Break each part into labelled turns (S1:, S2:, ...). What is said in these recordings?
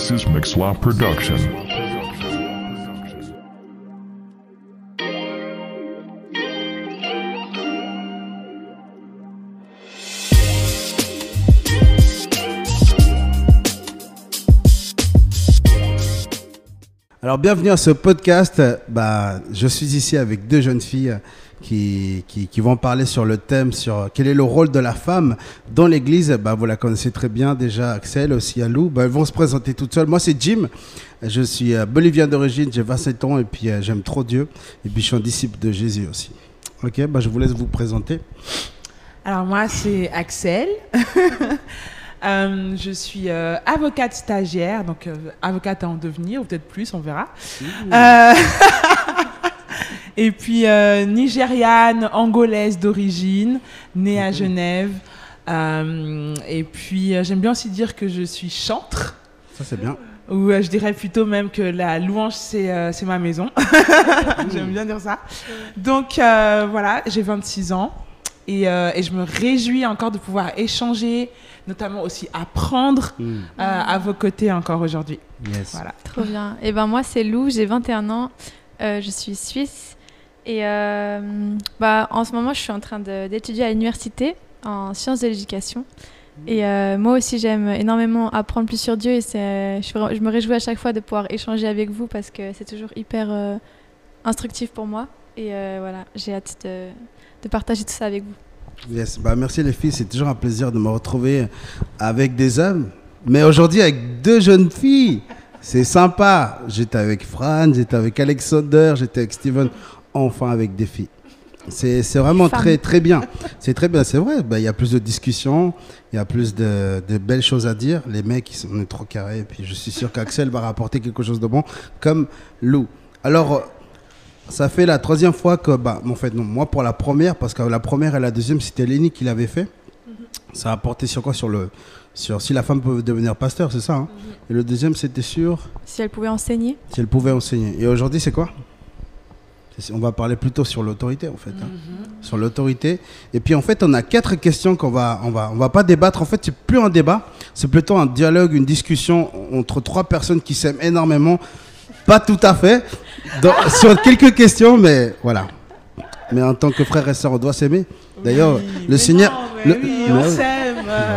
S1: This is Mixlaw Production.
S2: Alors bienvenue à ce podcast. Bah, je suis ici avec deux jeunes filles qui, qui, qui vont parler sur le thème sur quel est le rôle de la femme dans l'Église. Bah, vous la connaissez très bien déjà, Axel, aussi Alou. Bah, elles vont se présenter toutes seules. Moi c'est Jim. Je suis euh, bolivien d'origine, j'ai 27 ans et puis euh, j'aime trop Dieu. Et puis je suis un disciple de Jésus aussi. Ok, bah, je vous laisse vous présenter.
S3: Alors moi, c'est Axel. Euh, je suis euh, avocate stagiaire, donc euh, avocate à en devenir, ou peut-être plus, on verra. et puis euh, nigériane, angolaise d'origine, née à Genève. Euh, et puis euh, j'aime bien aussi dire que je suis chantre,
S2: Ça c'est bien.
S3: ou euh, je dirais plutôt même que la louange c'est euh, ma maison. j'aime bien dire ça. Donc euh, voilà, j'ai 26 ans. Et, euh, et je me réjouis encore de pouvoir échanger, notamment aussi apprendre
S2: Mm.
S3: euh, à vos côtés encore aujourd'hui.
S2: Yes.
S3: Voilà.
S4: Trop bien. Et ben moi c'est Lou, j'ai 21 ans, euh, je suis suisse et euh, bah, en ce moment je suis en train d'étudier à l'université en sciences de l'éducation. Et euh, moi aussi j'aime énormément apprendre plus sur Dieu et je, me réjouis à chaque fois de pouvoir échanger avec vous parce que c'est toujours hyper instructif pour moi. Et voilà, j'ai hâte de, partager tout ça avec vous.
S2: Yes. Bah, merci les filles, c'est toujours un plaisir de me retrouver avec des hommes, mais aujourd'hui avec deux jeunes filles. C'est sympa. J'étais avec Fran, j'étais avec Alexander, j'étais avec Steven, enfin avec des filles. C'est c'est vraiment très très bien. C'est très bien, c'est vrai. Bah, Il y a plus de discussions, il y a plus de, de belles choses à dire. Les mecs, ils sont on est trop carrés. Et puis je suis sûr qu'Axel va rapporter quelque chose de bon, comme Lou. Alors, ça fait la troisième fois que, bah, en fait, non, moi pour la première, parce que la première et la deuxième, c'était Lenny qui l'avait fait. Ça a porté sur quoi? Sur le, sur si la femme peut devenir pasteur, c'est ça. hein Et le deuxième, c'était sur
S4: Si elle pouvait enseigner.
S2: si elle pouvait enseigner. Et aujourd'hui, c'est quoi? On va parler plutôt sur l'autorité, en fait. hein. Sur l'autorité. Et puis, en fait, on a quatre questions qu'on va, on va, on va pas débattre. En fait, c'est plus un débat, c'est plutôt un dialogue, une discussion entre trois personnes qui s'aiment énormément. Pas tout à fait. Dans- sur quelques questions, mais voilà. Mais en tant que frère et sœur, on doit s'aimer. D'ailleurs,
S3: Oui,
S2: le Seigneur.
S3: non, mais
S2: le-
S3: oui, on.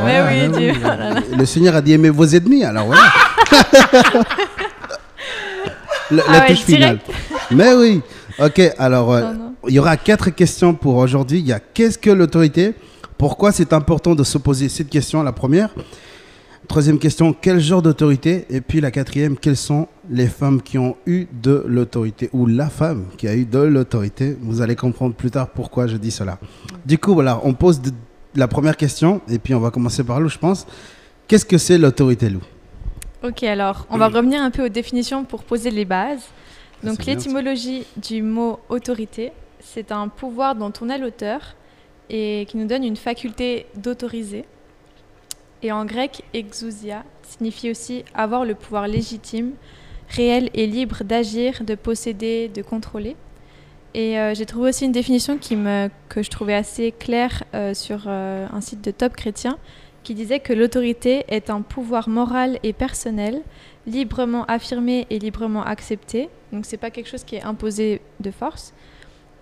S4: Mais oui, Dieu.
S2: Le Seigneur a dit aimez vos ennemis, alors voilà. Le- la
S4: Ah ouais,
S2: touche finale. Mais oui. Ok, alors euh, il y aura quatre questions pour aujourd'hui. Il y a qu'est-ce que l'autorité Pourquoi c'est important de se poser cette question, la première. Troisième question, quel genre d'autorité? Et puis la quatrième, quelles sont les femmes qui ont eu de l'autorité ou la femme qui a eu de l'autorité? Vous allez comprendre plus tard pourquoi je dis cela. Du coup, voilà, on pose de- la première question et puis on va commencer par Lou, je pense. Qu'est-ce que c'est l'autorité, Lou?
S4: Ok, alors on va revenir un peu aux définitions pour poser les bases. Donc l'étymologie du mot autorité, c'est un pouvoir dont on est l'auteur et qui nous donne une faculté d'autoriser. Et en grec, exousia signifie aussi avoir le pouvoir légitime, réel et libre d'agir, de posséder, de contrôler. Et euh, j'ai trouvé aussi une définition que je trouvais assez claire euh, sur euh, un site de Top Chrétien qui disait que l'autorité est un pouvoir moral et personnel librement affirmé et librement accepté. Donc c'est pas quelque chose qui est imposé de force.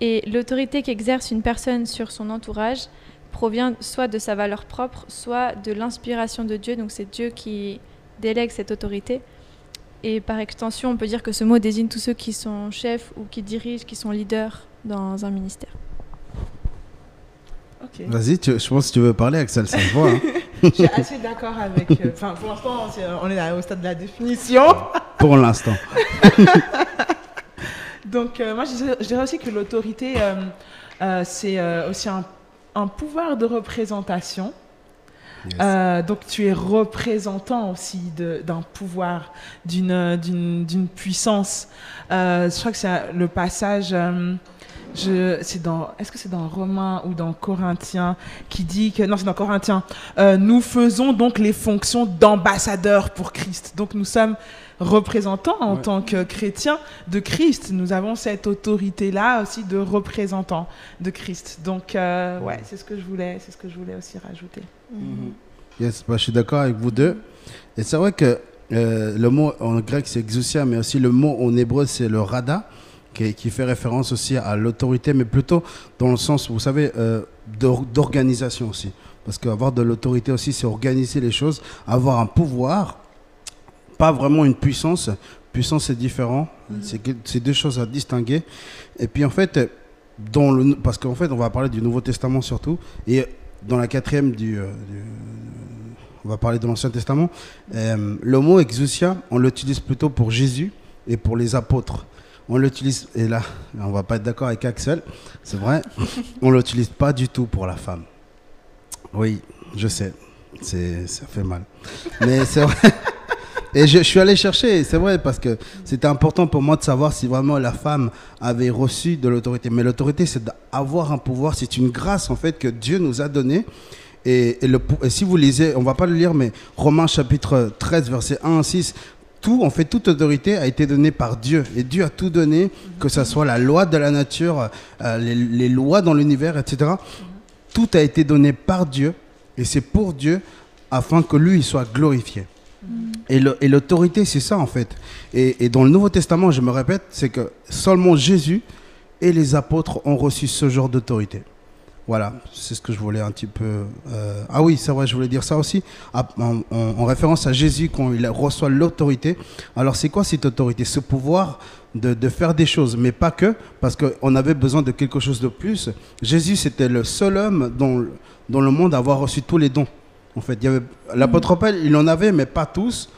S4: Et l'autorité qu'exerce une personne sur son entourage provient soit de sa valeur propre, soit de l'inspiration de Dieu. Donc c'est Dieu qui délègue cette autorité. Et par extension, on peut dire que ce mot désigne tous ceux qui sont chefs ou qui dirigent, qui sont leaders dans un ministère.
S2: Vas-y, tu- je pense que tu veux parler, Axel, ça se voit. hein.
S3: Je suis assez d'accord avec. euh, Enfin, pour l'instant, on est là au stade de la définition.
S2: pour l'instant.
S3: Donc, euh, moi, je dirais, je dirais aussi que l'autorité, euh, euh, c'est euh, aussi un, un pouvoir de représentation. Euh, donc, tu es représentant aussi d'un pouvoir, d'une puissance. Euh, je crois que c'est euh, le passage. Est-ce que c'est dans Romains ou dans Corinthiens qui dit que non, c'est dans Corinthiens. Nous faisons donc les fonctions d'ambassadeurs pour Christ. Donc, nous sommes représentants en
S2: Ouais.
S3: tant que chrétiens de Christ. Nous avons cette autorité-là aussi de représentants de Christ. Donc, euh, ouais, c'est ce que je voulais, c'est ce que je voulais aussi rajouter.
S2: Yes, bah, je suis d'accord avec vous deux. Et c'est vrai que Euh, le mot en grec c'est exousia, mais aussi le mot en hébreu c'est le rada, qui, qui fait référence aussi à l'autorité, mais plutôt dans le sens, vous savez, euh, d'or- d'organisation aussi. Parce qu'avoir de l'autorité aussi, c'est organiser les choses, avoir un pouvoir, pas vraiment une puissance. Puissance, c'est différent. C'est deux choses à distinguer. Et puis en fait, dans le, parce qu'en fait, on va parler du Nouveau Testament surtout, et dans la quatrième du, euh, du- on va parler de l'Ancien Testament. Euh, le mot exousia, on l'utilise plutôt pour Jésus et pour les apôtres. On l'utilise, et là, on va pas être d'accord avec Axel, c'est vrai, on l'utilise pas du tout pour la femme. Oui, je sais, c'est, ça fait mal. Mais c'est vrai. Et je, suis allé chercher, c'est vrai, parce que c'était important pour moi de savoir si vraiment la femme avait reçu de l'autorité. Mais l'autorité, c'est d'avoir un pouvoir, c'est une grâce en fait que Dieu nous a donnée. Et, si vous lisez, on va pas le lire, mais Romains chapitre 13, verset 1 à 6, tout, en fait, toute autorité a été donnée par Dieu. Et Dieu a tout donné, que ce soit la loi de la nature, euh, les, lois dans l'univers, etc. Tout a été donné par Dieu. Et c'est pour Dieu afin que lui soit glorifié. Le- et l'autorité, c'est ça en fait. Et, dans le Nouveau Testament, je me répète, c'est que seulement Jésus et les apôtres ont reçu ce genre d'autorité. Voilà, c'est ce que je voulais un petit peu. euh, Ah oui, c'est vrai, je voulais dire ça aussi. Ah, En, en- en référence à Jésus, quand il reçoit l'autorité. Alors, c'est quoi cette autorité? Ce pouvoir de, faire des choses, mais pas que, parce qu'on avait besoin de quelque chose de plus. Jésus, c'était le seul homme dans le monde à avoir reçu tous les dons. En fait, il y avait l'apôtre Paul, il en avait, mais pas tous.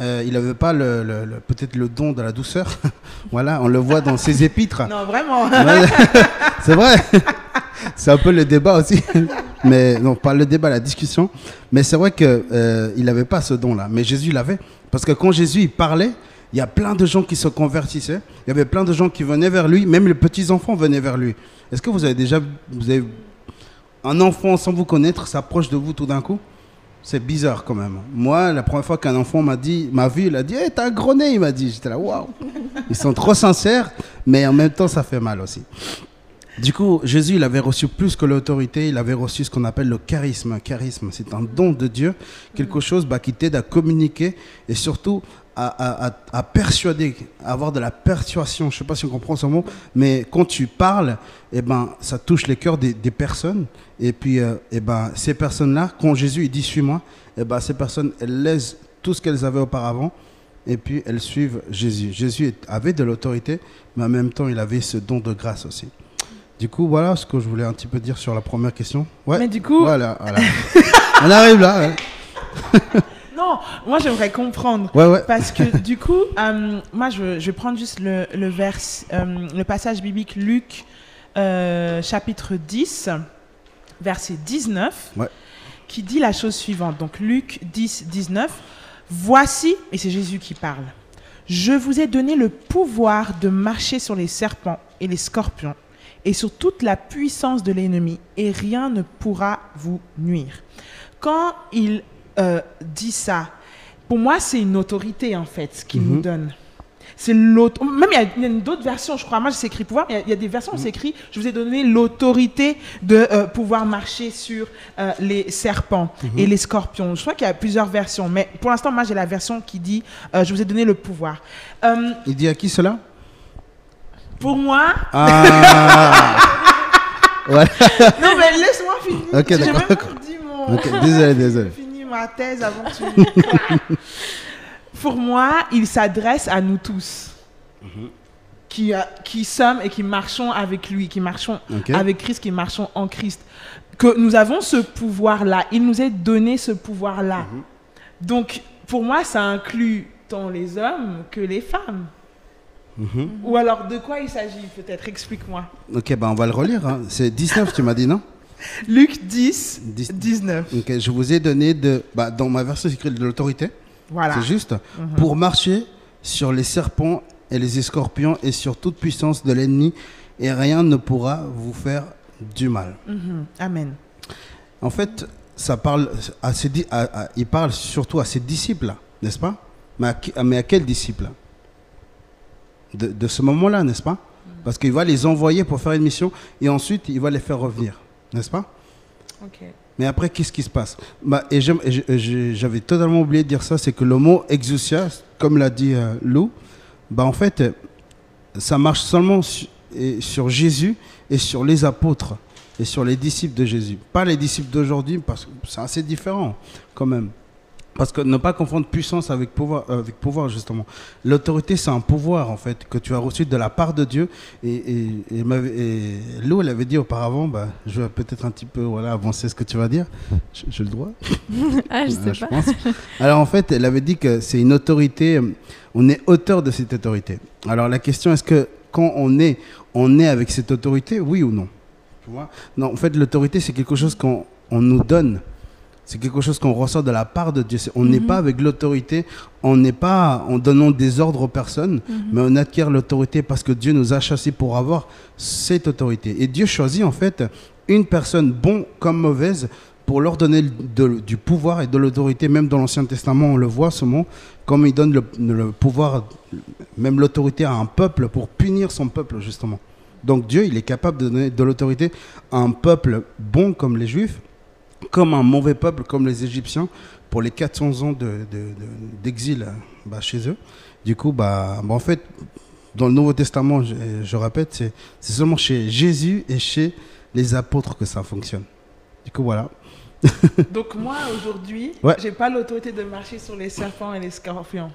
S2: Euh, il n'avait pas le, le- le- peut-être le don de la douceur. voilà, on le voit dans ses épîtres.
S3: Non, vraiment.
S2: C'est vrai. C'est un peu le débat aussi. Mais non, pas le débat, la discussion. Mais c'est vrai qu'il n'avait pas ce don-là. Mais Jésus l'avait. Parce que quand Jésus il parlait, il y a plein de gens qui se convertissaient. Il y avait plein de gens qui venaient vers lui. Même les petits-enfants venaient vers lui. Est-ce que vous avez déjà vous avez, un enfant sans vous connaître s'approche de vous tout d'un coup c'est bizarre quand même. Moi, la première fois qu'un enfant m'a dit, m'a vu, il a dit, hey, t'as un gros nez, il m'a dit. J'étais là, waouh. Ils sont trop sincères, mais en même temps, ça fait mal aussi. Du coup, Jésus, il avait reçu plus que l'autorité, il avait reçu ce qu'on appelle le charisme. Charisme, c'est un don de Dieu, quelque chose bah, qui t'aide à communiquer et surtout à, à- à- à persuader, à avoir de la persuasion. Je ne sais pas si on comprend ce mot, mais quand tu parles, eh ben, ça touche les cœurs des, des personnes. Et puis, euh, eh ben, ces personnes-là, quand Jésus il dit suis-moi, eh ben, ces personnes, elles laissent tout ce qu'elles avaient auparavant et puis elles suivent Jésus. Jésus avait de l'autorité, mais en même temps, il avait ce don de grâce aussi. Du coup, voilà ce que je voulais un petit peu dire sur la première question. Ouais.
S3: Mais du coup,
S2: Voilà, voilà. On arrive là. Ouais,
S3: non, moi j'aimerais comprendre.
S2: ouais. ouais.
S3: Parce que du coup, euh, moi je, je vais prendre juste le, le, vers, euh, le passage biblique Luc euh, chapitre 10, verset 19,
S2: Ouais.
S3: qui dit la chose suivante. Donc Luc 10, 19, Voici, et c'est Jésus qui parle, je vous ai donné le pouvoir de marcher sur les serpents et les scorpions et sur toute la puissance de l'ennemi, et rien ne pourra vous nuire. Quand il euh, dit ça, pour moi, c'est une autorité, en fait, qu'il
S2: Mhm.
S3: nous donne. C'est l'autre. Même il y a- d'autres versions, je crois. Moi, c'est écrit pouvoir, mais il y a- des versions où c'est écrit Je vous ai donné l'autorité de euh, pouvoir marcher sur euh, les serpents et les scorpions. Je crois qu'il y a plusieurs versions, mais pour l'instant, moi, j'ai la version qui dit Je vous ai donné le pouvoir.
S2: Il dit à qui cela?
S3: pour moi,
S2: Ah Voilà.
S3: non, mais laisse-moi finir.
S2: Ok, d'accord,
S3: mon.
S2: Désolé, désolé.
S3: Ma thèse avant que tu. Pour moi, il s'adresse à nous tous. Qui, qui sommes et qui marchons avec lui, qui marchons avec Christ, qui marchons en Christ. Que nous avons ce pouvoir-là. Il nous a donné ce pouvoir-là.
S2: Mhm.
S3: Donc, pour moi, ça inclut tant les hommes que les femmes.
S2: Mhm.
S3: Ou alors, de quoi il s'agit? Peut-être Explique-moi.
S2: Ok, ben on va le relire. hein. C'est 19, tu m'as dit, non?
S3: Luc 10,
S2: 10.
S3: 19.
S2: Ok, je vous ai donné de. Bah, dans ma version, c'est écrit de l'autorité.
S3: Voilà.
S2: C'est juste.
S3: Mhm.
S2: Pour marcher sur les serpents et les scorpions et sur toute puissance de l'ennemi, et rien ne pourra vous faire du mal.
S3: Mhm. Amen.
S2: En fait, ça parle à ses à- à- il parle surtout à ses disciples, n'est-ce pas? Mais à, mais à quels disciples? De, de ce moment-là, n'est-ce pas? Parce qu'il va les envoyer pour faire une mission et ensuite il va les faire revenir, n'est-ce pas?
S3: Ok.
S2: Mais après, qu'est-ce qui se passe? Bah, Et j'avais totalement oublié de dire ça, c'est que le mot exousia, comme l'a dit euh, Lou, bah, en fait, ça marche seulement su- et sur Jésus et sur les apôtres et sur les disciples de Jésus. Pas les disciples d'aujourd'hui, parce que c'est assez différent quand même. Parce que ne pas confondre puissance avec pouvoir, euh, avec pouvoir justement. L'autorité, c'est un pouvoir en fait que tu as reçu de la part de Dieu. Et, et, et, m'avait- et Lou, elle avait dit auparavant, bah, je vais peut-être un petit peu voilà, avancer ce que tu vas dire. J'ai le droit?
S4: Ah, je sais pas.
S2: pense. Alors en fait, elle avait dit que c'est une autorité, on est auteur de cette autorité. Alors la question est-ce que quand on est, on est avec cette autorité, oui ou non? Tu vois? Non, en fait, l'autorité c'est quelque chose qu'on on nous donne. C'est quelque chose qu'on ressort de la part de Dieu. On n'est
S4: Mhm.
S2: pas avec l'autorité, on n'est pas en donnant des ordres aux personnes,
S4: Mhm.
S2: mais on acquiert l'autorité parce que Dieu nous a chassés pour avoir cette autorité. Et Dieu choisit en fait une personne, bon comme mauvaise, pour leur donner de- du pouvoir et de l'autorité. Même dans l'Ancien Testament, on le voit ce mot, comme il donne le, le pouvoir, même l'autorité à un peuple pour punir son peuple justement. Donc Dieu, il est capable de donner de l'autorité à un peuple bon comme les Juifs, comme un mauvais peuple comme les Égyptiens, pour les 400 ans de- de- de- d'exil bah, chez eux. Du coup, bah, bah, en fait, dans le Nouveau Testament, je, je répète, c'est seulement chez Jésus et chez les apôtres que ça fonctionne. Du coup, voilà.
S3: Donc moi, aujourd'hui,
S2: Ouais.
S3: j'ai pas l'autorité de marcher sur les serpents et les scorpions.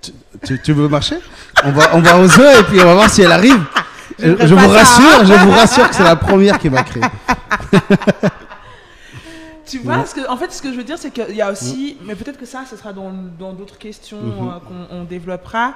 S2: Tu, tu- tu veux marcher? On va, on va aux œufs et puis on va voir si elle arrive. Je, vous
S3: ça.
S2: rassure, je vous rassure que c'est la première qui va créer.
S3: Tu vois, ce que, en fait, ce que je veux dire, c'est qu'il y a aussi, mais peut-être que ça, ce sera dans dans d'autres questions
S2: Mhm.
S3: euh, qu'on on développera.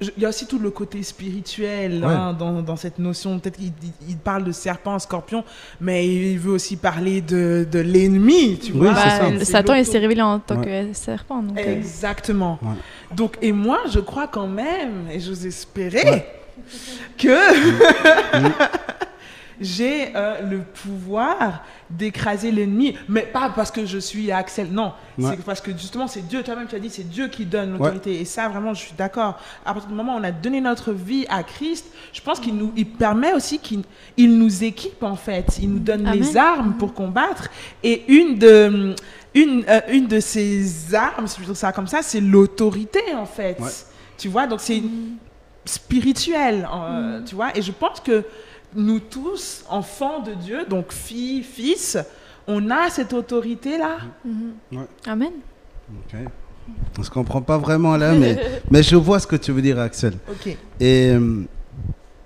S3: Je- Il y a aussi tout le côté spirituel
S2: Ouais.
S3: hein, dans, dans cette notion. Peut-être qu'il il- il parle de serpent, scorpion, mais il veut aussi parler de, de l'ennemi, tu
S2: Oui,
S3: vois.
S4: Bah, Satan, il s'est révélé en tant
S2: Ouais.
S4: que serpent. Donc, euh,
S3: Exactement.
S2: Ouais.
S3: Donc, et moi, je crois quand même, et j'ose espérer,
S2: Ouais.
S3: que j'ai euh, le pouvoir d'écraser l'ennemi. Mais pas parce que je suis Axel, non.
S2: Ouais.
S3: C'est parce que justement, c'est Dieu, toi-même, tu as dit, c'est Dieu qui donne l'autorité. Et ça, vraiment, je suis d'accord. À partir du moment où on a donné notre vie à Christ, je pense qu'il nous il permet aussi qu'il il nous équipe, en fait. Il nous donne les
S4: Amen.
S3: armes pour combattre. Et une de, une, euh, une de ces armes, si je veux dire ça comme ça, c'est l'autorité, en fait.
S2: Ouais.
S3: Tu vois, donc c'est spirituel, euh, tu vois. Et je pense que nous tous, enfants de Dieu, donc filles, fils, on a cette autorité-là.
S4: mhm.
S2: Ouais.
S4: Amen.
S2: Ok. On se comprend pas vraiment là, mais, mais je vois ce que tu veux dire, Axel.
S3: Ok.
S2: Et,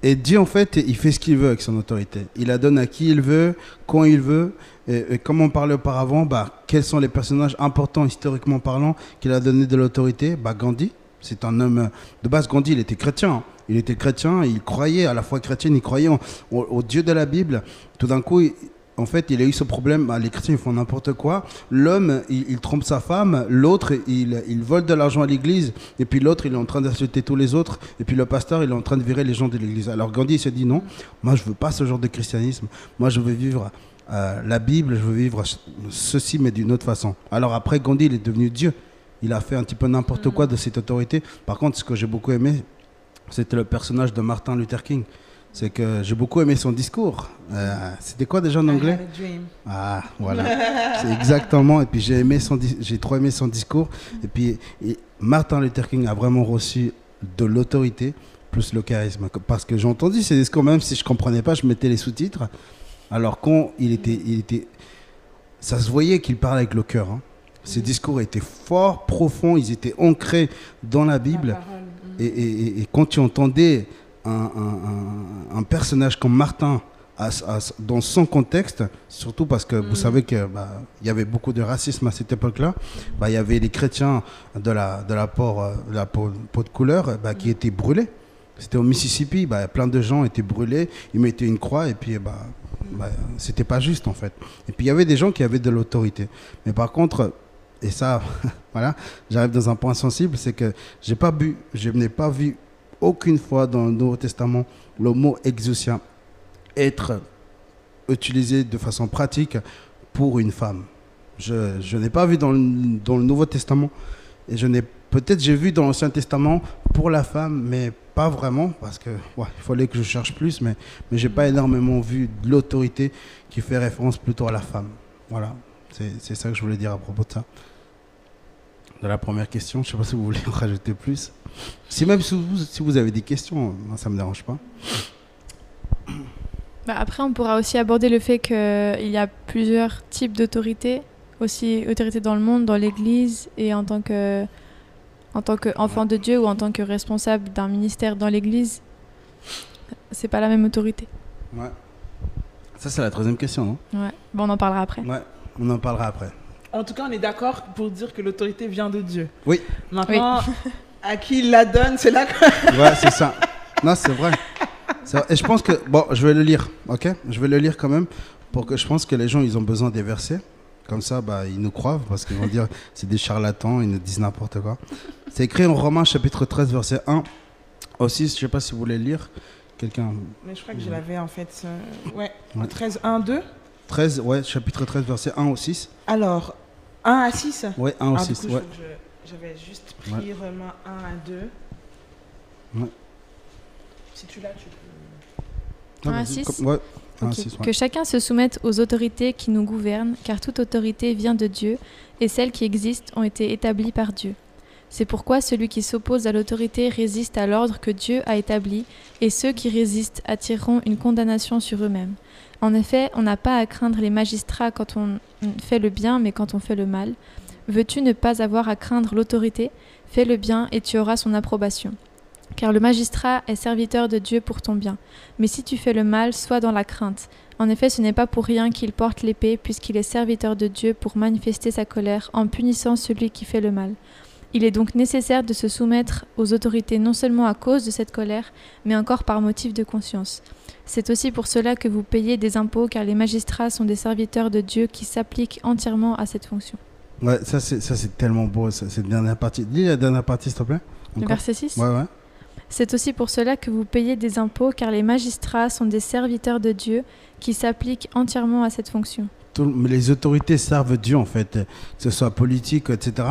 S2: et Dieu, en fait, il fait ce qu'il veut avec son autorité. Il la donne à qui il veut, quand il veut. Et, et comme on parlait auparavant, bah, quels sont les personnages importants, historiquement parlant, qu'il a donné de l'autorité? Bah, Gandhi, c'est un homme. De base, Gandhi, il était chrétien. Il était chrétien, il croyait à la foi chrétienne, il croyait en- au, au Dieu de la Bible. Tout d'un coup, il- en fait, il a eu ce problème. bah, les chrétiens, ils font n'importe quoi. L'homme, il, il trompe sa femme. L'autre, il, il vole de l'argent à l'église. Et puis l'autre, il est en train d'insulter tous les autres. Et puis le pasteur, il est en train de virer les gens de l'église. Alors Gandhi, il se dit non, moi, je veux pas ce genre de christianisme. Moi, je veux vivre euh, la Bible, je veux vivre ceci, mais d'une autre façon. Alors après, Gandhi, il est devenu Dieu. Il a fait un petit peu n'importe quoi de cette autorité. Par contre, ce que j'ai beaucoup aimé, c'était le personnage de Martin Luther King. C'est que j'ai beaucoup aimé son discours. Euh, c'était quoi déjà en anglais? Ah, voilà. C'est exactement. Et puis j'ai aimé son, j'ai trop aimé son discours. Et puis et Martin Luther King a vraiment reçu de l'autorité plus le charisme. Parce que j'ai entendu ces discours, même si je comprenais pas, je mettais les sous-titres. Alors quand il était, il était, ça se voyait qu'il parlait avec le cœur. hein. Ses discours étaient forts, profonds, ils étaient ancrés dans la Bible.
S3: La.
S2: Et, et- et- et quand tu entendais un, un- un- un personnage comme Martin à- à- dans son contexte, surtout parce que vous
S3: Mhm.
S2: savez qu'il y avait beaucoup de racisme à cette époque-là, bah, il y avait les chrétiens de la, de la, peau, euh, de la peau, peau de couleur bah, qui étaient brûlés. C'était au Mississippi, bah, plein de gens étaient brûlés, ils mettaient une croix et puis bah, bah, c'était pas juste en fait. Et puis il y avait des gens qui avaient de l'autorité. Mais par contre, et ça, voilà, j'arrive dans un point sensible, c'est que j'ai pas bu, je n'ai pas vu aucune fois dans le Nouveau Testament le mot exousia être utilisé de façon pratique pour une femme. Je, n'ai pas vu dans le, Nouveau Testament et je n'ai peut-être j'ai vu dans l'Ancien Testament pour la femme, mais pas vraiment, parce que fallait que je cherche plus, mais, mais j'ai pas énormément vu de l'autorité qui fait référence plutôt à la femme. Voilà, c'est ça que je voulais dire à propos de ça. De la première question, je sais pas si vous voulez en rajouter plus. Si même si vous, si vous avez des questions, moi, ça me dérange pas.
S4: Bah, après, on pourra aussi aborder le fait qu'il y a plusieurs types d'autorité, aussi autorité dans le monde, dans l'Église et en tant que en tant qu'enfant de Dieu ou en tant que responsable d'un ministère dans l'Église. C'est pas la même autorité.
S2: Ouais. Ça, c'est la troisième question, non?
S4: Ouais. Bon, on en parlera après.
S2: Ouais, on en parlera après.
S3: En tout cas, on est d'accord pour dire que l'autorité vient de Dieu.
S2: Oui.
S3: Maintenant, à qui il la donne, c'est là que...
S2: Ouais, c'est ça. Non, c'est vrai. Et je pense que. Bon, je vais le lire, ok? Je vais le lire quand même, pour que je pense que les gens, ils ont besoin des versets. Comme ça, bah, ils nous croient, parce qu'ils vont dire c'est des charlatans, ils nous disent n'importe quoi. C'est écrit en Romains chapitre 13, verset 1 au 6. Je sais pas si vous voulez le lire. Quelqu'un?
S3: Mais je crois que je l'avais en fait... euh, Ouais,
S2: Ouais.
S3: 13, 1, 2.
S2: 13, ouais, chapitre 13, verset 1 au 6.
S3: Alors, 1 à 6
S2: Ouais, 1 au
S3: Ah, du
S2: 6.
S3: coup, je-
S2: Ouais.
S3: je- j'avais juste pris
S2: Ouais.
S3: Romains 1 à 2.
S2: Ouais.
S3: Si tu l'as, tu peux...
S2: Ah,
S4: Un à
S2: vas-y,
S4: 6?
S2: comme- Ouais, 1
S4: Ok.
S2: à 6. ouais.
S4: Que chacun se soumette aux autorités qui nous gouvernent, car toute autorité vient de Dieu, et celles qui existent ont été établies par Dieu. C'est pourquoi celui qui s'oppose à l'autorité résiste à l'ordre que Dieu a établi, et ceux qui résistent attireront une condamnation sur eux-mêmes. En effet, on n'a pas à craindre les magistrats quand on fait le bien, mais quand on fait le mal. Veux-tu ne pas avoir à craindre l'autorité? Fais le bien et tu auras son approbation. Car le magistrat est serviteur de Dieu pour ton bien. Mais si tu fais le mal, sois dans la crainte. En effet, ce n'est pas pour rien qu'il porte l'épée, puisqu'il est serviteur de Dieu pour manifester sa colère en punissant celui qui fait le mal. Il est donc nécessaire de se soumettre aux autorités non seulement à cause de cette colère, mais encore par motif de conscience. C'est aussi pour cela que vous payez des impôts, car les magistrats sont des serviteurs de Dieu qui s'appliquent entièrement à cette fonction.
S2: Ouais, ça c'est ça, c'est tellement beau, ça, cette dernière partie. Lis la dernière partie, s'il te plaît.
S4: Le
S2: Encore.
S4: verset 6
S2: Ouais, ouais.
S4: C'est aussi pour cela que vous payez des impôts, car les magistrats sont des serviteurs de Dieu qui s'appliquent entièrement à cette fonction.
S2: Tout- mais les autorités servent Dieu en fait, que ce soit politique, etc.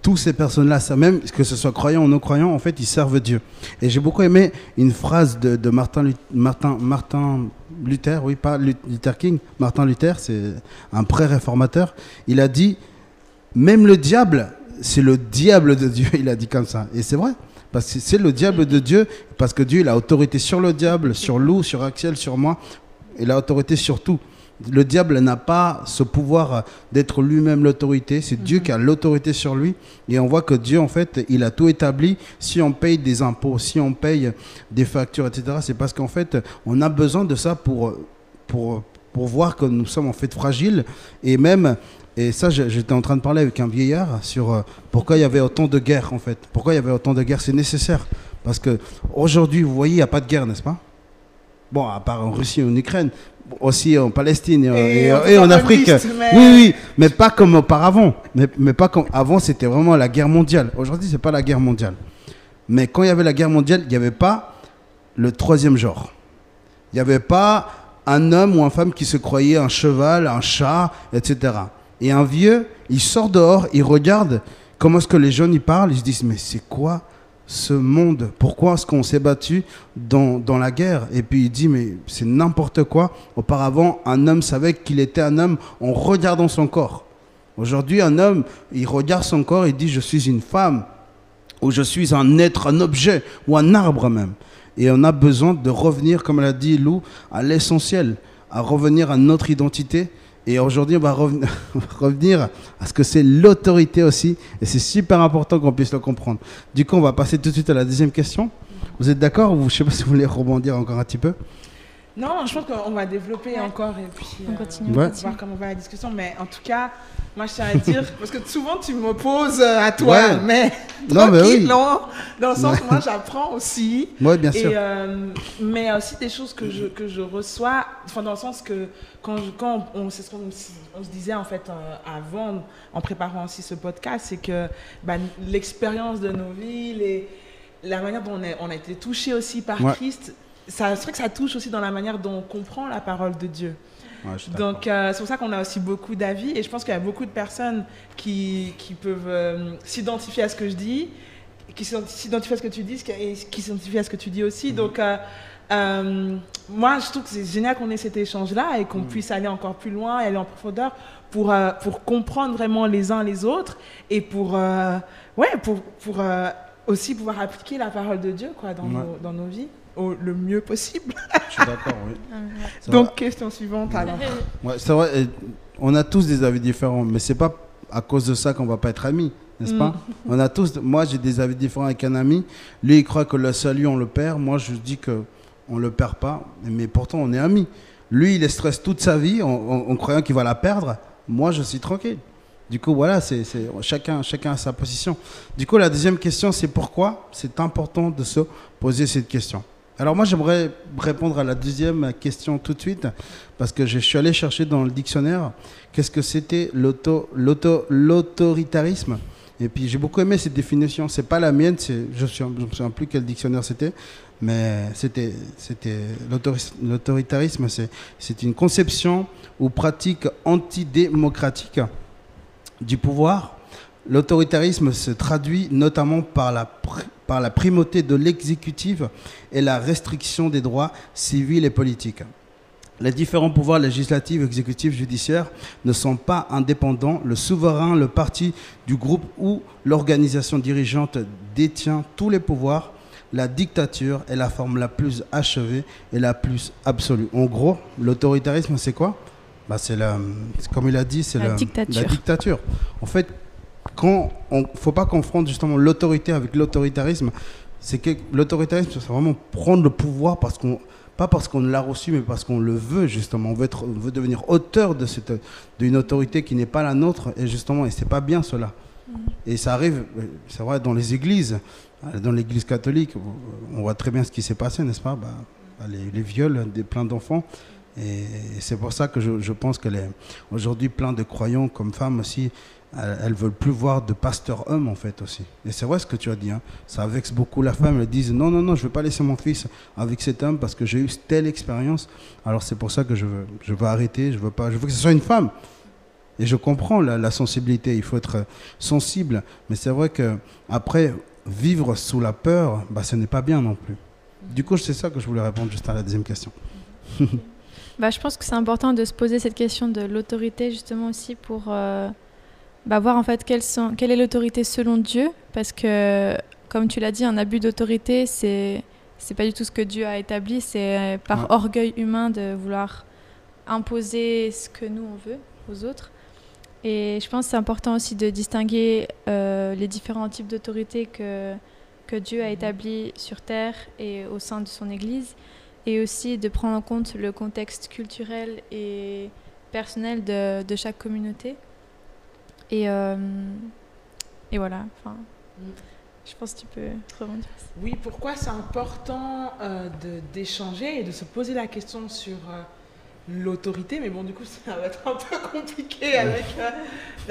S2: Tous ces personnes-là, même que ce soit croyants ou non croyants, en fait, ils servent Dieu. Et j'ai beaucoup aimé une phrase de, Martin, Martin, Luther, oui, pas Lu- Luther King, Martin Luther, c'est un pré-réformateur. Il a dit, même le diable, c'est le diable de Dieu, il a dit comme ça. Et c'est vrai, parce que c'est le diable de Dieu, parce que Dieu, il a autorité sur le diable, sur Lou, sur Axel, sur moi, il a autorité sur tout. Le diable n'a pas ce pouvoir d'être lui-même l'autorité. C'est Dieu qui a l'autorité sur lui. Et on voit que Dieu, en fait, il a tout établi. Si on paye des impôts, si on paye des factures, etc., c'est parce qu'en fait, on a besoin de ça pour, pour, pour voir que nous sommes en fait fragiles. Et même, et ça, j'étais en train de parler avec un vieillard sur euh, pourquoi il y avait autant de guerres, en fait. Pourquoi il y avait autant de guerres? C'est nécessaire. Parce que aujourd'hui, vous voyez, il n'y a pas de guerre, n'est-ce pas? Bon, à part en Russie et en Ukraine, aussi en Palestine et, en Afrique.
S3: liste, mais-
S2: Oui, oui, mais pas comme auparavant. Mais, mais pas comme avant, c'était vraiment la guerre mondiale. Aujourd'hui, c'est pas la guerre mondiale. Mais quand il y avait la guerre mondiale, il n'y avait pas le troisième genre. Il n'y avait pas un homme ou une femme qui se croyait un cheval, un chat, etc. Et un vieux, il sort dehors, il regarde comment est-ce que les jeunes y parlent, ils se disent mais c'est quoi ce monde Pourquoi est-ce qu'on s'est battu dans, dans la guerre? Et puis il dit mais c'est n'importe quoi. Auparavant, un homme savait qu'il était un homme en regardant son corps. Aujourd'hui, un homme, il regarde son corps et dit je suis une femme ou je suis un être, un objet ou un arbre même. Et on a besoin de revenir, comme l'a dit Lou, à l'essentiel, à revenir à notre identité. Et aujourd'hui, on va reven- revenir à ce que c'est l'autorité aussi. Et c'est super important qu'on puisse le comprendre. Du coup, on va passer tout de suite à la deuxième question. Vous êtes d'accord je sais pas si vous voulez rebondir encore un petit peu?
S3: Non, je pense qu'on va développer
S4: Ouais.
S3: encore et puis
S4: On
S3: euh,
S4: continue, on continue.
S3: voir comment va la discussion. Mais en tout cas, moi je tiens à dire, parce que souvent tu m'opposes euh, à toi,
S2: Ouais.
S3: mais
S2: Non, mais oui.
S3: non, dans le sens
S2: Ouais.
S3: où moi j'apprends aussi.
S2: Oui, bien sûr.
S3: Et, euh, mais aussi des choses que je, que je reçois, enfin dans le sens que quand, je- quand on, c'est ce qu'on on se disait en fait euh, avant, en préparant aussi ce podcast, c'est que bah, l'expérience de nos vies, les- la manière dont on, est- on a été touché aussi par
S2: Ouais.
S3: Christ, ça, c'est vrai que ça touche aussi dans la manière dont on comprend la parole de Dieu.
S2: Ouais.
S3: Donc, euh, c'est pour ça qu'on a aussi beaucoup d'avis et je pense qu'il y a beaucoup de personnes qui, qui peuvent euh, s'identifier à ce que je dis qui s'identifient à ce que tu dis et qui s'identifient à ce que tu dis aussi.
S2: Mhm.
S3: Donc, euh, moi, je trouve que c'est génial qu'on ait cet échange-là et qu'on
S2: Mhm.
S3: puisse aller encore plus loin et aller en profondeur pour, pour comprendre vraiment les uns les autres et pour, ouais, pour, pour aussi pouvoir appliquer la parole de Dieu quoi, dans,
S2: Ouais.
S3: nos, dans nos vies au, le mieux possible.
S2: Je suis d'accord, oui. C'est
S3: Donc,
S2: vrai.
S3: question suivante alors.
S2: Ouais, c'est vrai, on a tous des avis différents, mais c'est pas à cause de ça qu'on va pas être amis, n'est-ce
S3: Mm.
S2: pas On a tous, moi j'ai des avis différents avec un ami. Lui il croit que le salut on le perd, moi je dis que on le perd pas, mais pourtant on est amis. Lui il est stress toute sa vie en, en- en croyant qu'il va la perdre. Moi je suis tranquille. Du coup voilà, c'est c'est- chacun chacun a sa position. Du coup la deuxième question c'est pourquoi c'est important de se poser cette question? Alors moi j'aimerais répondre à la deuxième question tout de suite parce que je suis allé chercher dans le dictionnaire qu'est-ce que c'était l'auto, l'auto, l'autoritarisme. Et puis j'ai beaucoup aimé cette définition. C'est pas la mienne, je ne me souviens plus quel dictionnaire c'était, mais c'était, c'était l'autori- l'autoritarisme, c'est une conception ou pratique antidémocratique du pouvoir. L'autoritarisme se traduit notamment par la, par la primauté de l'exécutif et la restriction des droits civils et politiques. Les différents pouvoirs législatifs, exécutifs, judiciaires ne sont pas indépendants. Le souverain, le parti du groupe ou l'organisation dirigeante détient tous les pouvoirs. La dictature est la forme la plus achevée et la plus absolue. En gros, l'autoritarisme, c'est quoi? Bah, c'est comme il a dit, c'est
S4: La
S2: la,
S4: dictature.
S2: la dictature. En fait, quand on faut pas confondre justement l'autorité avec l'autoritarisme, c'est que l'autoritarisme, c'est vraiment prendre le pouvoir parce qu'on pas parce qu'on l'a reçu, mais parce qu'on le veut justement. On veut, être, on veut devenir auteur de cette d'une autorité qui n'est pas la nôtre et justement, et c'est pas bien cela. Et ça arrive, euh, c'est vrai, dans les églises, euh, dans l'église catholique, on voit très bien ce qui s'est passé, n'est-ce pas? Bah, bah, les, les viols des plein d'enfants. Et c'est pour ça que je, je pense que les- aujourd'hui, plein de croyants comme femmes aussi, elles, elles veulent plus voir de pasteur homme en fait aussi. Et c'est vrai ce que tu as dit, hein. ça vexe beaucoup la femme. Elles disent non, non, non, je ne veux pas laisser mon fils avec cet homme parce que j'ai eu telle expérience. Alors c'est pour ça que je veux, je veux arrêter, je veux pas, je veux que ce soit une femme. Et je comprends la, la sensibilité, il faut être euh, sensible. Mais c'est vrai que après vivre sous la peur, bah, ce n'est pas bien non plus. Du coup, c'est ça que je voulais répondre juste à la deuxième question.
S4: Bah, je pense que c'est important de se poser cette question de l'autorité justement aussi pour euh, bah, voir en fait quelles sont, quelle est l'autorité selon Dieu parce que comme tu l'as dit un abus d'autorité c'est c'est pas du tout ce que Dieu a établi c'est euh, par
S2: Ouais.
S4: orgueil humain de vouloir imposer ce que nous on veut aux autres et je pense que c'est important aussi de distinguer euh, les différents types d'autorité que que Dieu a établis sur terre et au sein de son Église et aussi de prendre en compte le contexte culturel et personnel de, de chaque communauté. Et, euh, et voilà, enfin, je pense que tu peux rebondir.
S3: Oui, pourquoi c'est important euh, de- d'échanger et de se poser la question sur euh, l'autorité, mais bon, du coup, ça va être un peu compliqué avec euh,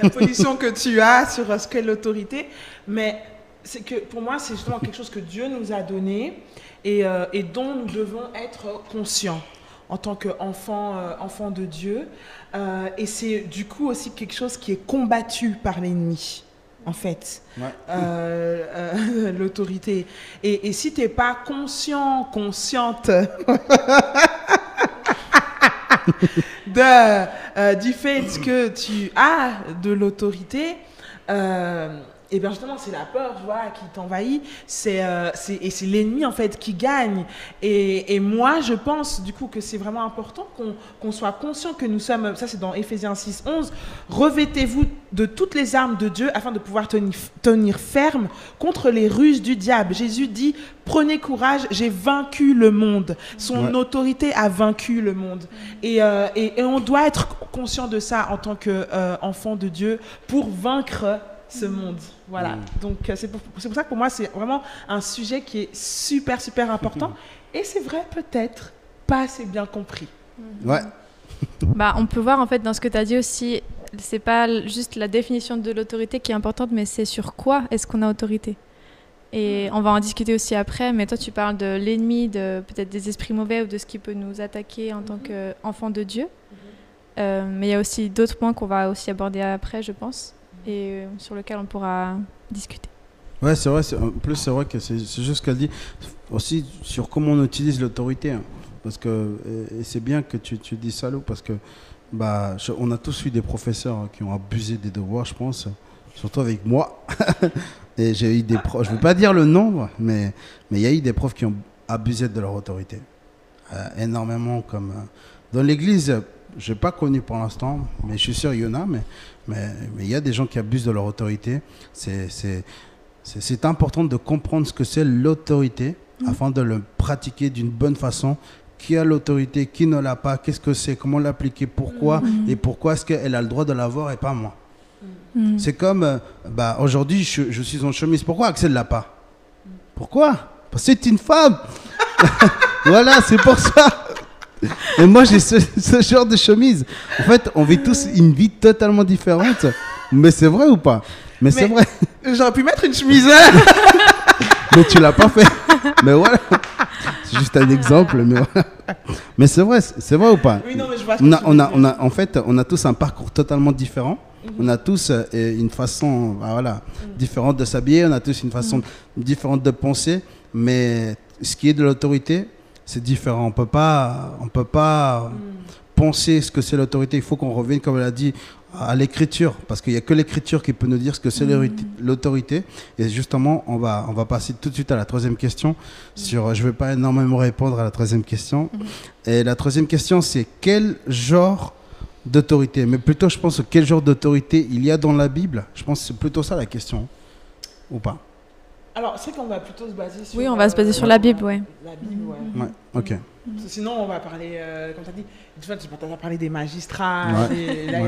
S3: la position que tu as sur euh, ce qu'est l'autorité, mais c'est que pour moi, c'est justement quelque chose que Dieu nous a donné et, euh, et dont nous devons être conscients en tant qu'enfants euh, enfants de Dieu. Euh, et c'est du coup aussi quelque chose qui est combattu par l'ennemi, en fait
S2: Ouais.
S3: euh, l'autorité. Et, et si tu n'es pas conscient, consciente de, du fait que tu as de l'autorité, et bien justement, c'est la peur tu vois, qui t'envahit, c'est, euh, et c'est l'ennemi en fait qui gagne. Et, et moi, je pense du coup que c'est vraiment important qu'on, qu'on soit conscient que nous sommes, ça c'est dans Éphésiens 6, 11, revêtez-vous de toutes les armes de Dieu afin de pouvoir tenir, tenir ferme contre les ruses du diable. Jésus dit, prenez courage, j'ai vaincu le monde. Son
S2: Ouais.
S3: autorité a vaincu le monde. Et, euh, et, et on doit être conscient de ça en tant qu'enfant de Dieu pour vaincre ce monde. Voilà.
S2: Mm.
S3: Donc euh, c'est pour, ça que pour moi c'est vraiment un sujet qui est super super important. Et c'est vrai peut-être pas assez bien compris.
S2: Ouais.
S4: Bah, on peut voir en fait dans ce que tu as dit aussi, c'est pas juste la définition de l'autorité qui est importante, mais c'est sur quoi est-ce qu'on a autorité? Et on va en discuter aussi après, mais toi tu parles de l'ennemi, de peut-être des esprits mauvais ou de ce qui peut nous attaquer en tant qu'enfant de Dieu. Euh, mais il y a aussi d'autres points qu'on va aussi aborder après, je pense, et euh, sur lesquels on pourra discuter.
S2: Ouais, c'est vrai. En plus, c'est vrai que c'est juste ce qu'elle dit. Aussi sur comment on utilise l'autorité. Hein. Parce que, c'est bien que tu, tu dis ça, Lou, parce que bah, on a tous eu des professeurs qui ont abusé des devoirs, je pense, surtout avec moi. et j'ai eu des profs, je veux pas dire le nombre, mais il y a eu des profs qui ont abusé de leur autorité. Euh, énormément, comme. Euh, dans l'église, je n'ai pas connu pour l'instant, mais je suis sûr qu'il y en a, mais il mais, y a des gens qui abusent de leur autorité. C'est important de comprendre ce que c'est l'autorité mmh. afin de le pratiquer d'une bonne façon qui a l'autorité, qui ne l'a pas, qu'est-ce que c'est, comment l'appliquer, pourquoi, mm. et pourquoi est-ce qu'elle a le droit de l'avoir et pas moi. Mm. C'est comme, euh, bah, aujourd'hui, je, suis en chemise, pourquoi Axel l'a pas? Pourquoi? Parce que c'est une femme Voilà, c'est pour ça et moi, j'ai ce, genre de chemise. En fait, on vit tous une vie totalement différente. Mais c'est vrai ou pas? Mais, c'est vrai.
S3: J'aurais pu mettre une chemise.
S2: mais tu l'as pas fait. Mais voilà. C'est juste un exemple, mais Mais c'est vrai, c'est vrai ou pas?
S3: Oui, non, mais je vois
S2: on a, on a, on a, En fait, on a tous un parcours totalement différent. Mhm. On a tous euh, une façon bah, voilà, mhm. différente de s'habiller, on a tous une façon mhm. différente de penser, mais ce qui est de l'autorité, c'est différent. On peut pas, on peut pas penser ce que c'est l'autorité. Il faut qu'on revienne, comme elle a dit, à l'écriture, parce qu'il n'y a que l'écriture qui peut nous dire ce que c'est mm. l'autorité. Et justement, on va, on va passer tout de suite à la troisième question. Sur, je ne vais pas énormément répondre à la troisième question. Mm. Et la troisième question, c'est quel genre d'autorité? Mais plutôt, je pense, quel genre d'autorité il y a dans la Bible? Je pense que c'est plutôt ça la question, ou pas?
S3: Alors, c'est qu'on va plutôt se baser sur.
S4: Oui, on va se baser sur la Bible, ouais.
S3: La Bible,
S2: ouais. ouais ok.
S3: Sinon, on va parler, euh, comme tu as dit, tu as parlé des magistrats, et là,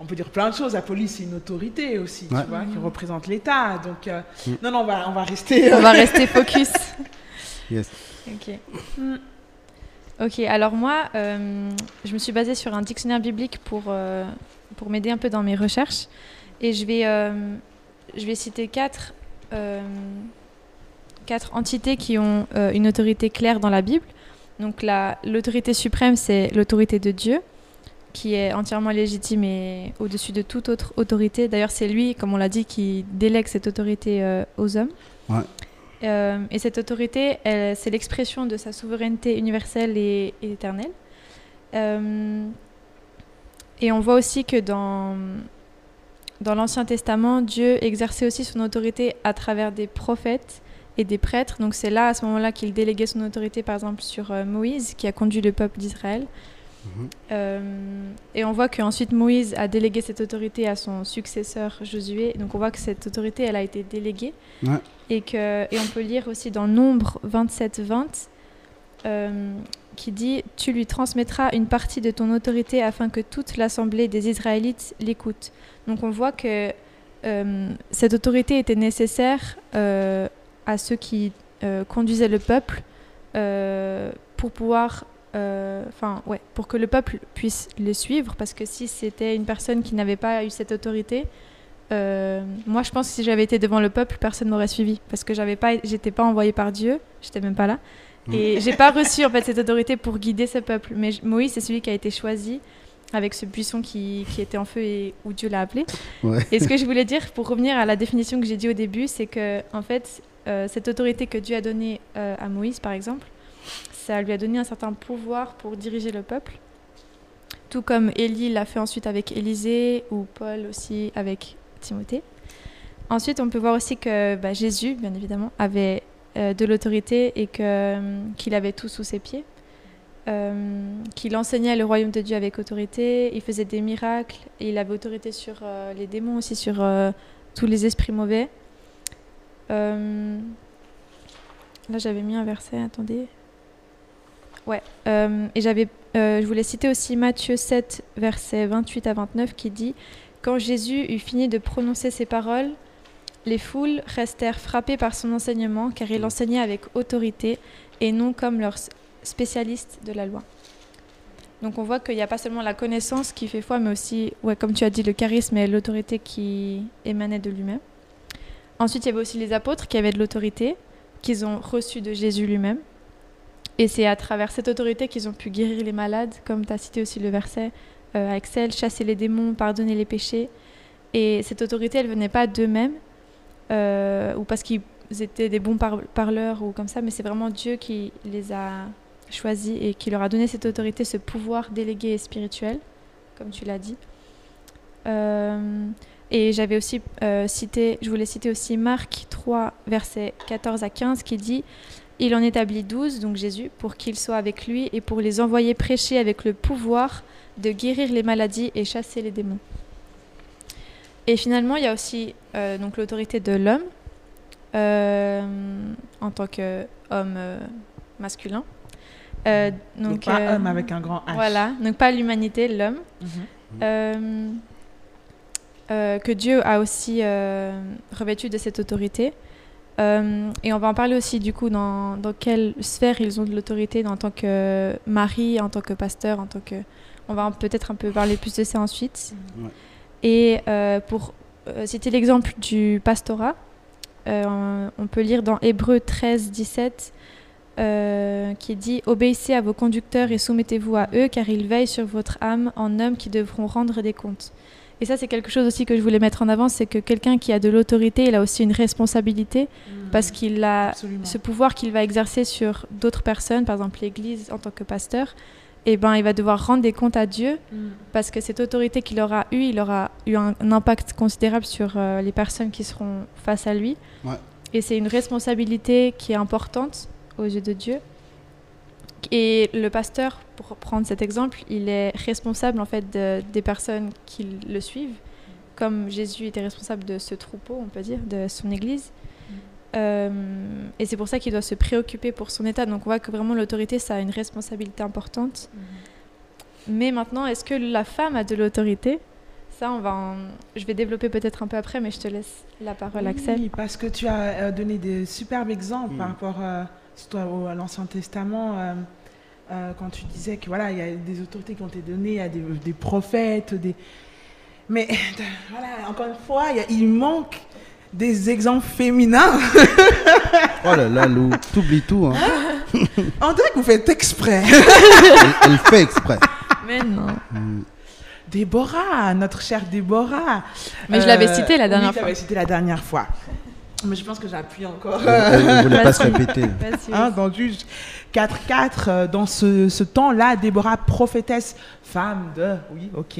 S3: on peut dire plein de choses. La police, c'est une autorité aussi, tu vois, qui représente l'État. Donc, euh, mm. non, non, on va, on va rester.
S4: On va rester focus.
S2: yes.
S4: Ok. Mm. Ok, alors moi, euh, je me suis basée sur un dictionnaire biblique pour, pour m'aider un peu dans mes recherches. Et je vais, je vais citer quatre euh, quatre entités qui ont euh, une autorité claire dans la Bible. Donc l'autorité suprême, c'est l'autorité de Dieu, qui est entièrement légitime et au-dessus de toute autre autorité. D'ailleurs, c'est lui, comme on l'a dit, qui délègue cette autorité euh, aux hommes. et cette autorité, c'est l'expression de sa souveraineté universelle et, et éternelle. et on voit aussi que dans, dans l'Ancien Testament, Dieu exerçait aussi son autorité à travers des prophètes et des prêtres. Donc c'est là, à ce moment-là, qu'il déléguait son autorité, par exemple, sur euh, Moïse, qui a conduit le peuple d'Israël. Mhm. Euh, et on voit qu'ensuite Moïse a délégué cette autorité à son successeur Josué. Donc on voit que cette autorité, elle a été déléguée. Et, que, et on peut lire aussi dans Nombre 27-20 euh, qui dit Tu lui transmettras une partie de ton autorité afin que toute l'assemblée des Israélites l'écoute. Donc on voit que euh, cette autorité était nécessaire euh, à ceux qui euh, conduisaient le peuple pour pouvoir, enfin ouais, pour que le peuple puisse le suivre, parce que si c'était une personne qui n'avait pas eu cette autorité, moi je pense que si j'avais été devant le peuple, personne m'aurait suivi, parce que j'avais pas, j'étais pas envoyé par Dieu, j'étais même pas là. Et j'ai pas reçu en fait cette autorité pour guider ce peuple. Mais Moïse c'est celui qui a été choisi avec ce buisson qui, qui, était en feu et où Dieu l'a appelé. Et ce que je voulais dire, pour revenir à la définition que j'ai dit au début, c'est que en fait, euh, cette autorité que Dieu a donnée euh, à Moïse, par exemple, ça lui a donné un certain pouvoir pour diriger le peuple. Tout comme Élie l'a fait ensuite avec Élisée ou Paul aussi avec Timothée. Ensuite, on peut voir aussi que bah, Jésus, bien évidemment, avait de l'autorité et qu'il avait tout sous ses pieds. Euh, qu'il enseignait le royaume de Dieu avec autorité, il faisait des miracles, et il avait autorité sur euh, les démons aussi, sur euh, tous les esprits mauvais. là j'avais mis un verset, attendez. Ouais, et j'avais, je voulais citer aussi Matthieu 7, verset 28 à 29, qui dit Quand Jésus eut fini de prononcer ces paroles, les foules restèrent frappées par son enseignement, car il enseignait avec autorité et non comme leurs spécialiste de la loi. Donc on voit qu'il n'y a pas seulement la connaissance qui fait foi, mais aussi, ouais, comme tu as dit, le charisme et l'autorité qui émanaient de lui-même. Ensuite, il y avait aussi les apôtres qui avaient de l'autorité, qu'ils ont reçue de Jésus lui-même. Et c'est à travers cette autorité qu'ils ont pu guérir les malades, comme tu as cité aussi le verset euh, Axel, chasser les démons, pardonner les péchés. Et cette autorité, elle venait pas d'eux-mêmes, euh, ou parce qu'ils étaient des bons par- parleurs ou comme ça, mais c'est vraiment Dieu qui les a choisis et qui leur a donné cette autorité, ce pouvoir délégué et spirituel, comme tu l'as dit. Euh, et j'avais aussi euh, cité, je voulais citer aussi Marc 3, versets 14 à 15, qui dit Il en établit 12, donc Jésus, pour qu'ils soient avec lui et pour les envoyer prêcher avec le pouvoir de guérir les maladies et chasser les démons. Et finalement, il y a aussi euh, donc l'autorité de l'homme euh, en tant qu'homme euh, masculin. Euh,
S3: Donc,
S4: donc,
S3: pas
S4: euh,
S3: homme avec un grand H.
S4: Voilà, donc pas l'humanité, l'homme.
S3: Mhm.
S4: Euh, euh, que Dieu a aussi euh, revêtu de cette autorité. Euh, et on va en parler aussi du coup dans, dans quelle sphère ils ont de l'autorité en tant que mari, en tant que pasteur, en tant que... On va peut-être un peu parler plus de ça ensuite.
S2: Ouais.
S4: Et euh, pour euh, citer l'exemple du pastorat, euh, on peut lire dans Hébreu 13, 17, euh, qui dit Obéissez à vos conducteurs et soumettez-vous à eux, car ils veillent sur votre âme en hommes qui devront rendre des comptes. Et ça, c'est quelque chose aussi que je voulais mettre en avant c'est que quelqu'un qui a de l'autorité, il a aussi une responsabilité parce qu'il a
S3: Absolument.
S4: ce pouvoir qu'il va exercer sur d'autres personnes, par exemple l'Église en tant que pasteur. Et ben, il va devoir rendre des comptes à Dieu
S3: Mm.
S4: parce que cette autorité qu'il aura eue, il aura eu un, un impact considérable sur euh, les personnes qui seront face à lui.
S2: Ouais.
S4: Et c'est une responsabilité qui est importante aux yeux de Dieu. Et le pasteur, pour prendre cet exemple, il est responsable en fait de- des personnes qui le suivent, comme Jésus était responsable de ce troupeau, on peut dire, de son Église. Euh, et c'est pour ça qu'il doit se préoccuper pour son état. Donc on voit que vraiment l'autorité, ça a une responsabilité importante. Mais maintenant, est-ce que la femme a de l'autorité? Ça, on va en- je vais développer peut-être un peu après, mais je te laisse la parole, Axel.
S3: Oui, parce que tu as euh, donné des superbes exemples
S2: Mm.
S3: par rapport euh, surtout à l'Ancien Testament, euh, euh, quand tu disais que voilà, il y a des autorités qui ont été données à des, des prophètes, des... mais voilà, encore une fois, il, y a- il manque des exemples féminins.
S2: Oh là là, Lou, t'oublies tout. Hein.
S3: On dirait que vous faites exprès.
S2: Elle, elle fait exprès.
S4: Mais non.
S2: Mm.
S3: Déborah, notre chère Déborah.
S4: Mais je l'avais
S3: Euh,
S4: cité la dernière
S3: oui,
S4: fois.
S3: l'avais cité la dernière fois. Mais je pense que j'appuie encore.
S2: Elle ne voulait pas se répéter.
S3: Hein, dans Juge 4.4, euh, dans ce, ce temps-là, Déborah, prophétesse, femme de, oui, ok,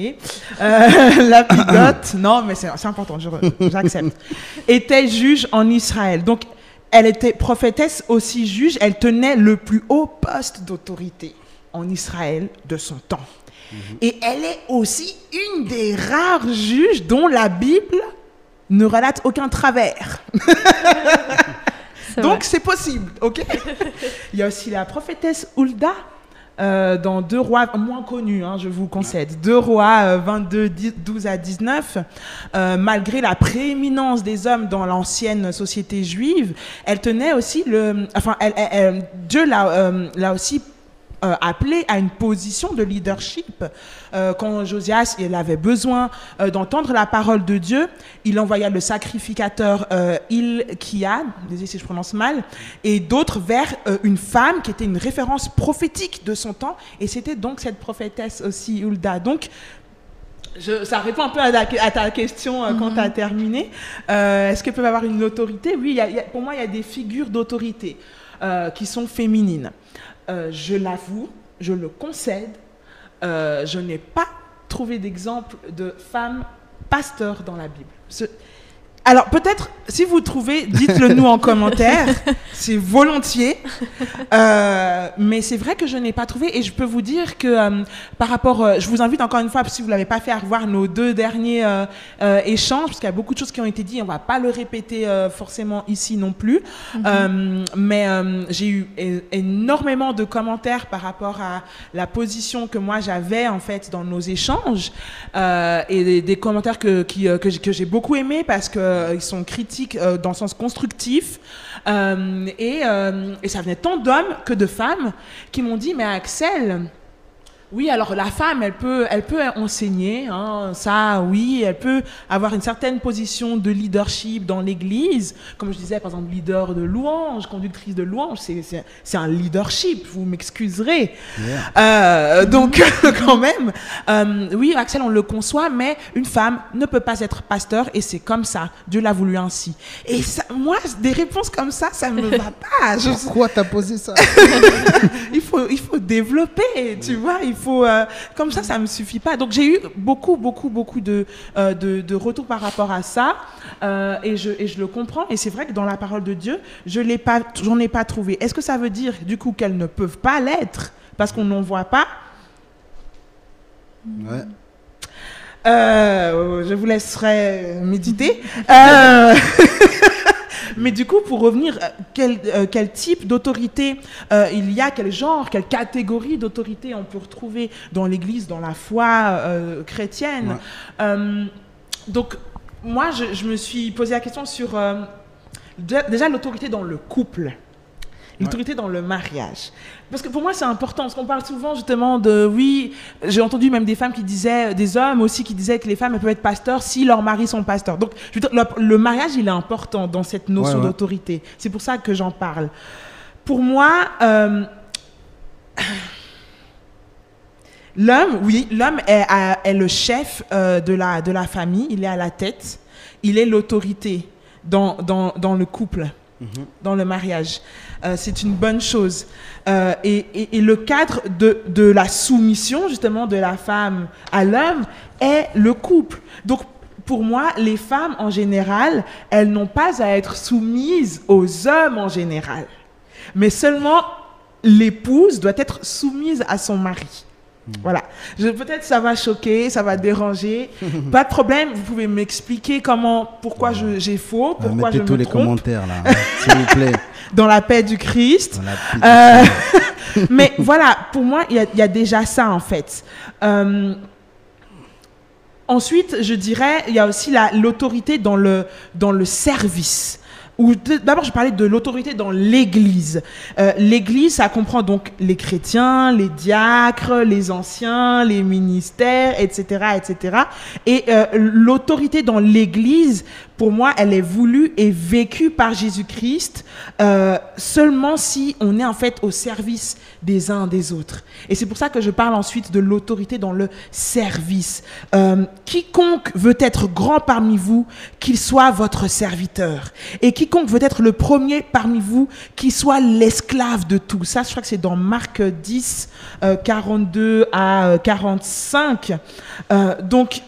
S3: euh, lapidote, non, mais c'est c'est important, je- j'accepte, était juge en Israël. Donc, elle était prophétesse aussi juge, elle tenait le plus haut poste d'autorité en Israël de son temps. Et elle est aussi une des rares juges dont la Bible ne relate aucun travers. Donc c'est possible, ok? Il y a aussi la prophétesse Hulda euh, dans Deux Rois, moins connue, hein, je vous concède. Deux Rois euh, 22, 10 12 à 19. Euh, malgré la prééminence des hommes dans l'ancienne société juive, elle tenait aussi le... Enfin, elle, elle- elle- Dieu l'a euh, l'a aussi euh, appelé à une position de leadership. Euh, quand Josias il avait besoin euh, d'entendre la parole de Dieu, il envoya le sacrificateur Ilkiah, désolé si je prononce mal, et d'autres vers une femme qui était une référence prophétique de son temps, et c'était donc cette prophétesse aussi, Hulda. Donc, je- ça répond un peu à ta, à ta question euh, quand tu as terminé. Euh, Est-ce qu'elles peuvent avoir une autorité? Oui, y a- il y a- pour moi, il y a des figures d'autorité euh, qui sont féminines. Euh, je l'avoue, je le concède, euh, je n'ai pas trouvé d'exemple de femme pasteur dans la Bible. Alors peut-être, si vous trouvez, dites-le nous en commentaire, c'est volontiers. Euh, mais c'est vrai que je n'ai pas trouvé. Et je peux vous dire que euh, par rapport, euh, je vous invite encore une fois, si vous ne l'avez pas fait, à revoir nos deux derniers euh, échanges, parce qu'il y a beaucoup de choses qui ont été dites, on ne va pas le répéter forcément ici non plus. Euh, mais j'ai eu énormément de commentaires par rapport à la position que moi j'avais en fait dans nos échanges. Euh, et des, des commentaires que, qui, que, j'ai- que j'ai beaucoup aimés parce qu'ils sont critiques euh, dans le sens constructif. Euh, euh, et ça venait tant d'hommes que de femmes qui m'ont dit Mais Axel, Oui, alors la femme, elle peut, elle peut enseigner, hein, ça, oui, elle peut avoir une certaine position de leadership dans l'Église, comme je disais, par exemple, leader de louange, conductrice de louange, c'est un leadership, vous m'excuserez. Euh, donc, quand même, euh, oui, Axel, on le conçoit, mais une femme ne peut pas être pasteur, et c'est comme ça, Dieu l'a voulu ainsi. Et ça, moi, des réponses comme ça, ça me va pas.
S2: Je... Pourquoi t'as posé ça?
S3: Il, faut, il faut développer, tu vois, il faut euh, comme ça, ça me suffit pas. Donc j'ai eu beaucoup, beaucoup, beaucoup de, euh, de, retours par rapport à ça, euh, et, je, et je le comprends. Et c'est vrai que dans la parole de Dieu, je l'ai pas, j'en ai pas trouvé. Est-ce que ça veut dire du coup qu'elles ne peuvent pas l'être parce qu'on n'en voit pas?
S2: Ouais.
S3: je vous laisserai méditer. Mais du coup, pour revenir, euh, quel, euh, quel type d'autorité euh, il y a, quel genre, quelle catégorie d'autorité on peut retrouver dans l'Église, dans la foi chrétienne. donc, moi, je, je, me suis posé la question sur déjà l'autorité dans le couple l'autorité dans le mariage. Parce que pour moi, c'est important, parce qu'on parle souvent justement de, oui, j'ai entendu même des femmes qui disaient, des hommes aussi qui disaient que les femmes peuvent être pasteurs si leurs maris sont pasteurs. Donc, je veux dire, le, mariage, il est important dans cette notion d'autorité. C'est pour ça que j'en parle. Pour moi, euh, l'homme, oui, l'homme est, est, le chef euh, de, la, de la famille, il est à la tête, il est l'autorité dans, dans, dans le couple, dans le mariage. Euh, c'est une bonne chose. Euh, et, le cadre de, la soumission, justement, de la femme à l'homme est le couple. Donc, pour moi, les femmes, en général, elles n'ont pas à être soumises aux hommes en général. Mais seulement l'épouse doit être soumise à son mari. Voilà. Peut-être ça va choquer, ça va déranger. Pas de problème. Vous pouvez m'expliquer comment, pourquoi j'ai faux, pourquoi je
S2: me tous les commentaires là, s'il vous plaît.
S3: Dans la paix du Christ. Euh, mais voilà, pour moi, il y, a déjà ça en fait. Euh, ensuite, je dirais, il y a aussi l'autorité dans le, dans le service. D'abord, je parlais de l'autorité dans l'Église. Euh, L'Église, ça comprend donc les chrétiens, les diacres, les anciens, les ministères, etc., etc. Et euh, l'autorité dans l'Église, pour moi, elle est voulue et vécue par Jésus-Christ euh, seulement si on est en fait au service des uns des autres. Et c'est pour ça que je parle ensuite de l'autorité dans le service. Euh, quiconque veut être grand parmi vous, qu'il soit votre serviteur. Et quiconque veut être le premier parmi vous, qu'il soit l'esclave de tout. Ça, je crois que c'est dans Marc 10, 42 euh, à 45. donc,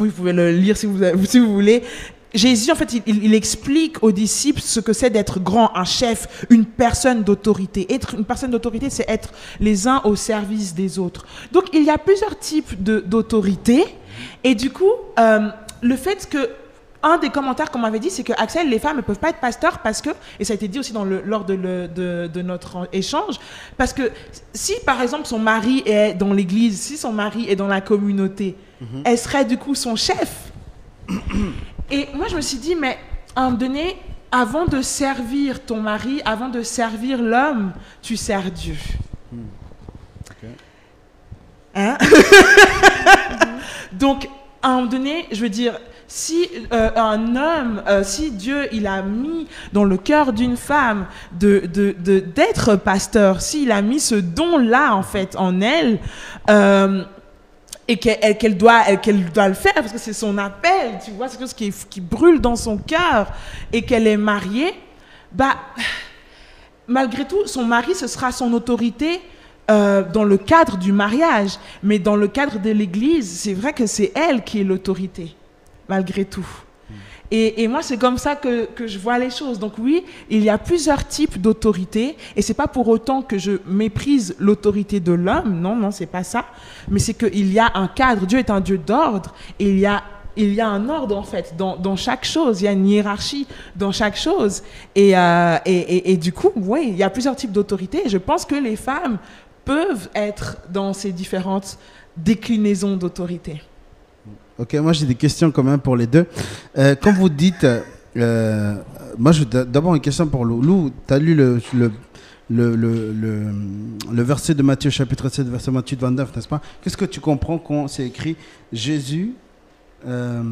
S3: oui, vous pouvez le lire si vous, si vous voulez. Jésus, en fait, il, explique aux disciples ce que c'est d'être grand, un chef, une personne d'autorité. Être une personne d'autorité, c'est être les uns au service des autres. Donc, il y a plusieurs types d'autorité. Et du coup, euh, le fait que un des commentaires qu'on m'avait dit, c'est que Axel, les femmes ne peuvent pas être pasteurs parce que, et ça a été dit aussi lors de, notre échange, parce que si par exemple son mari est dans l'église, si son mari est dans la communauté, Mhm. elle serait du coup son chef. Et moi, je me suis dit, mais à un moment donné, avant de servir ton mari, avant de servir l'homme, tu sers Dieu. Hmm. Hein? Donc, à un moment donné, je veux dire, si euh, un homme, euh, si Dieu il a mis dans le cœur d'une femme de d'être de, pasteur, s'il a mis ce don là en fait en elle, euh, et qu'elle doit, doit le faire parce que c'est son appel, tu vois, c'est quelque chose qui, qui brûle dans son cœur et qu'elle est mariée, bah, malgré tout, son mari, ce sera son autorité euh, dans le cadre du mariage, mais dans le cadre de l'Église, c'est vrai que c'est elle qui est l'autorité, malgré tout. Et, moi, c'est comme ça que, je vois les choses. Donc oui, il y a plusieurs types d'autorité, et c'est pas pour autant que je méprise l'autorité de l'homme. Non, non, c'est pas ça. Mais c'est qu'il y a un cadre. Dieu est un Dieu d'ordre, et il y a il y a un ordre en fait dans, chaque chose, il y a une hiérarchie dans chaque chose. Et, euh, et, du coup, oui, il y a plusieurs types d'autorité. Je pense que les femmes peuvent être dans ces différentes déclinaisons d'autorité.
S2: Ok, moi j'ai des questions quand même pour les deux. Euh, quand vous dites, euh, moi d'abord une question pour Lou. Lou, tu as lu le, le, le, le, le verset de Matthieu chapitre 7, verset 28, 29, n'est-ce pas? Qu'est-ce que tu comprends quand c'est écrit Jésus, euh,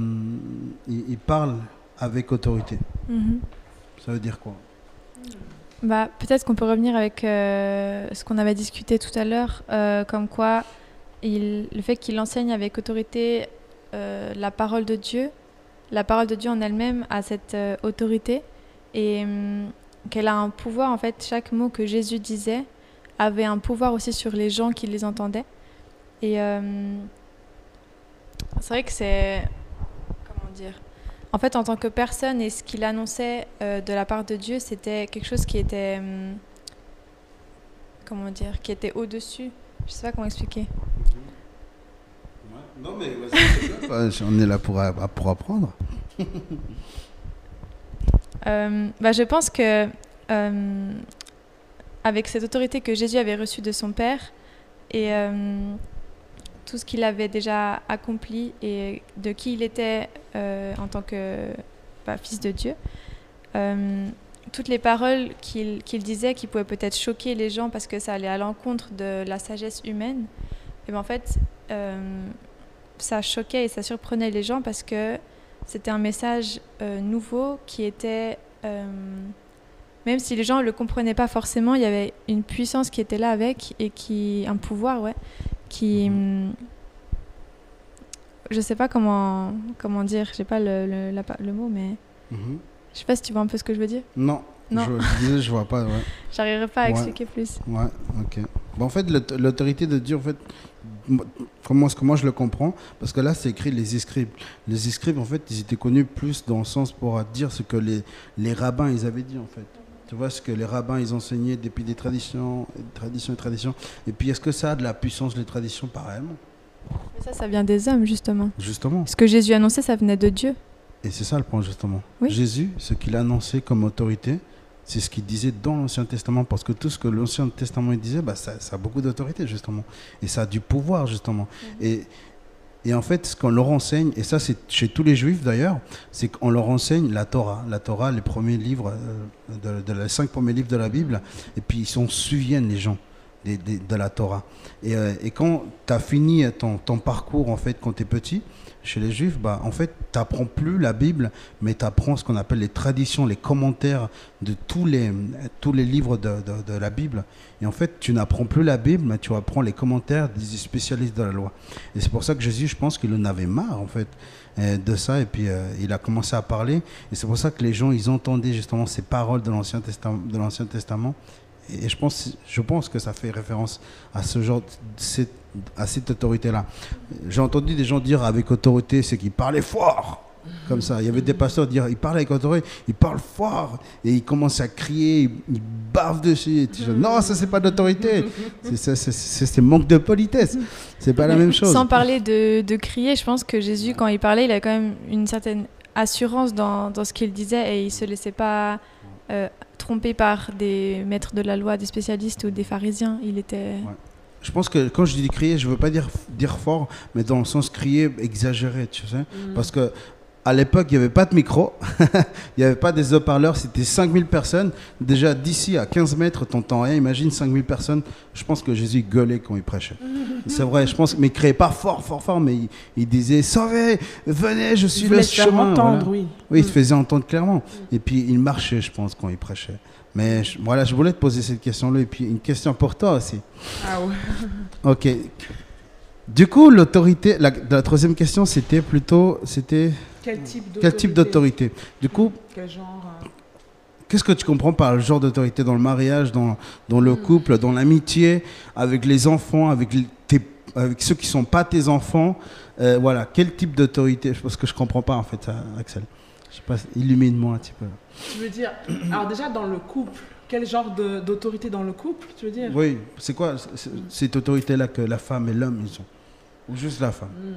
S2: il, il parle avec autorité
S4: Mhm.
S2: Ça veut dire quoi?
S4: Bah, peut-être qu'on peut revenir avec euh, ce qu'on avait discuté tout à l'heure, euh, comme quoi il, le fait qu'il enseigne avec autorité euh, la parole de Dieu, la parole de Dieu en elle-même a cette euh, autorité et hum, qu'elle a un pouvoir. En fait, chaque mot que Jésus disait avait un pouvoir aussi sur les gens qui les entendaient. Et euh, c'est vrai que c'est. Comment dire En fait, en tant que personne et ce qu'il annonçait euh, de la part de Dieu, c'était quelque chose qui était. hum, comment dire Qui était au-dessus. Je sais pas comment expliquer.
S2: Non, mais on est là pour, apprendre.
S4: Euh, bah, je pense que euh, avec cette autorité que Jésus avait reçue de son Père et euh, tout ce qu'il avait déjà accompli et de qui il était euh, en tant que bah, fils de Dieu, euh, toutes les paroles qu'il qu'il disait qui pouvaient peut-être choquer les gens parce que ça allait à l'encontre de la sagesse humaine, et ben en fait, euh, ça choquait et ça surprenait les gens parce que c'était un message euh, nouveau qui était, euh, même si les gens ne le comprenaient pas forcément, il y avait une puissance qui était là avec et qui, un pouvoir, ouais, qui, hum, je sais pas comment, comment dire, j'ai pas le, le, la le mot, mais
S2: Mhm.
S4: je sais pas si tu vois un peu ce que je veux dire.
S2: Non,
S4: Non.
S2: Je, je je vois pas. Ouais.
S4: J'arriverai pas à
S2: Ouais.
S4: expliquer plus.
S2: Ouais, ok. Bon, en fait, l'aut- l'autorité de Dieu, en fait, comment est-ce que moi je le comprends Parce que là, c'est écrit les scribes. Les scribes, en fait, ils étaient connus plus dans le sens pour dire ce que les, les rabbins, ils avaient dit, en fait. Tu vois, ce que les rabbins, ils enseignaient depuis des traditions, et traditions et traditions. Et puis, est-ce que ça a de la puissance, les traditions, pareillement
S4: Mais ça, ça vient des hommes, justement.
S2: Justement.
S4: Ce que Jésus annonçait, ça venait de Dieu.
S2: Et c'est ça le point, justement.
S4: Oui.
S2: Jésus, ce qu'il a annoncé comme autorité, c'est ce qu'il disait dans l'Ancien Testament. Parce que tout ce que l'Ancien Testament disait, bah, ça, ça a beaucoup d'autorité, justement. Et ça a du pouvoir, justement. Et, et en fait, ce qu'on leur enseigne, et ça c'est chez tous les juifs d'ailleurs, c'est qu'on leur enseigne la Torah. La Torah, les premiers livres, euh, de, de les cinq premiers livres de la Bible, et puis ils s'en souviennent, les gens, des- de la Torah. Et, euh, et quand tu as fini ton, ton parcours, en fait, quand tu es petit, chez les juifs, bah, en fait, tu n'apprends plus la Bible, mais tu apprends ce qu'on appelle les traditions, les commentaires de tous les, tous les livres de, de- la Bible. Et en fait, tu n'apprends plus la Bible, mais tu apprends les commentaires des spécialistes de la loi. Et c'est pour ça que Jésus, je pense qu'il en avait marre, en fait, euh, de ça. Et puis, euh, il a commencé à parler. Et c'est pour ça que les gens, ils entendaient justement ces paroles de l'Ancien Testament. Et je pense, je pense que ça fait référence à ce genre, cette- à cette autorité-là. J'ai entendu des gens dire avec autorité, c'est qu'ils parlaient fort. Comme ça. Il y avait des pasteurs dire, ils parlent avec autorité, ils parlent fort. Et ils commencent à crier, ils, bavent dessus. Et tu dis, non, ça, c'est pas d'autorité. C'est- manque de politesse. C'est pas la même chose.
S4: Sans parler de, de crier, je pense que Jésus, quand il parlait, il avait quand même une certaine assurance dans, dans ce qu'il disait et il se laissait pas euh, tromper par des maîtres de la loi, des spécialistes ou des pharisiens. Il était.
S2: Je pense que quand je dis crier, je veux pas dire, dire fort, mais dans le sens crier exagéré, tu sais. Parce que à l'époque, il n'y avait pas de micro, il n'y avait pas des haut-parleurs, c'était 5000 personnes. Déjà d'ici à 15 mètres, t'entends rien. Imagine 5000 personnes. Je pense que Jésus gueulait quand il prêchait. C'est vrai, je pense, mais il criait pas fort, fort, fort, mais il, il disait Sauvez, venez, je suis
S3: Il
S2: le chemin.
S3: entendre,
S2: Voilà.
S3: oui.
S2: Oui, il se faisait entendre clairement. Et puis il marchait, je pense, quand il prêchait. Mais je- voilà, je voulais te poser cette question-là. Et puis une question pour toi aussi.
S3: Ah ouais.
S2: Ok. Du coup, l'autorité, la, la troisième question, c'était plutôt, c'était
S3: Quel type d'autorité
S2: quel type d'autorité Du coup,
S3: Quel genre euh,
S2: qu'est-ce que tu comprends par le genre d'autorité dans le mariage, dans, dans le couple, dans l'amitié, avec les enfants, avec, les- tes, avec ceux qui sont pas tes enfants Euh, Voilà, quel type d'autorité? Parce que je comprends pas en fait, ça, Axel. Je sais pas, illumine-moi un petit peu.
S3: Tu veux dire, alors déjà dans le couple, quel genre d'autorité dans le couple, tu veux dire?
S2: Oui, c'est quoi cette autorité-là que la femme et l'homme ils ont? Ou juste la femme?
S3: Hmm.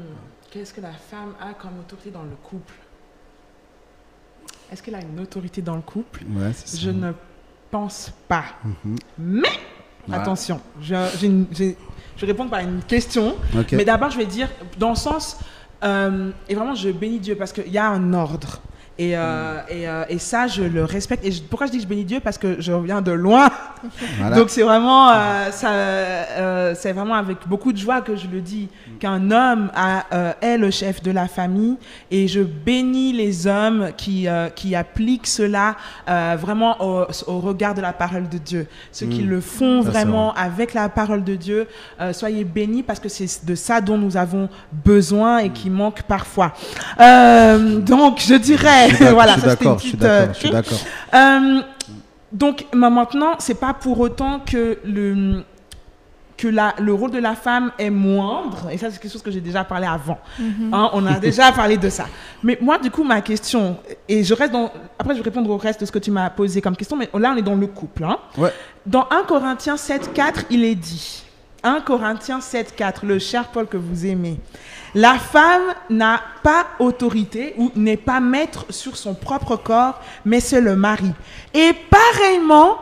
S3: Qu'est-ce que la femme a comme autorité dans le couple? Est-ce qu'elle a une autorité dans le couple?
S2: Ouais, c'est ça.
S3: Je ne pense pas.
S2: Mhm.
S3: Mais,
S2: Ouais.
S3: attention, je, répondre par une question. Mais d'abord, je vais dire, dans le sens, euh, et vraiment, je bénis Dieu parce qu'il y a un ordre. Et, euh, et, euh, et ça, je le respecte. Et je- pourquoi je dis que je bénis Dieu? Parce que je reviens de loin.
S2: Voilà.
S3: Donc c'est vraiment, euh, ça, c'est vraiment avec beaucoup de joie que je le dis qu'un homme a, est le chef de la famille. Et je bénis les hommes qui, qui appliquent cela vraiment au, au regard de la parole de Dieu. Ceux qui
S2: Mm.
S3: le font
S2: Ça,
S3: vraiment avec la parole de Dieu, soyez bénis parce que c'est de ça dont nous avons besoin et qui manque parfois. Donc je dirais,
S2: Je suis d'ac-
S3: voilà,
S2: je suis
S3: ça, c'était une
S2: d'accord, je suis
S3: petite,
S2: d'accord, je suis d'accord.
S3: euh, donc ma- maintenant, c'est pas pour autant que le que la, le rôle de la femme est moindre, et ça c'est quelque chose que j'ai déjà parlé avant. Hein, on a déjà parlé de ça. Mais moi, du coup, ma question, et je reste dans. Après, je vais répondre au reste de ce que tu m'as posé comme question, mais là, on est dans le couple. hein.
S2: Ouais.
S3: Dans 1 Corinthiens 7, 4, il est dit 1 Corinthiens 7, 4, le cher Paul que vous aimez. La femme n'a pas autorité ou n'est pas maître sur son propre corps, mais c'est le mari. Et pareillement,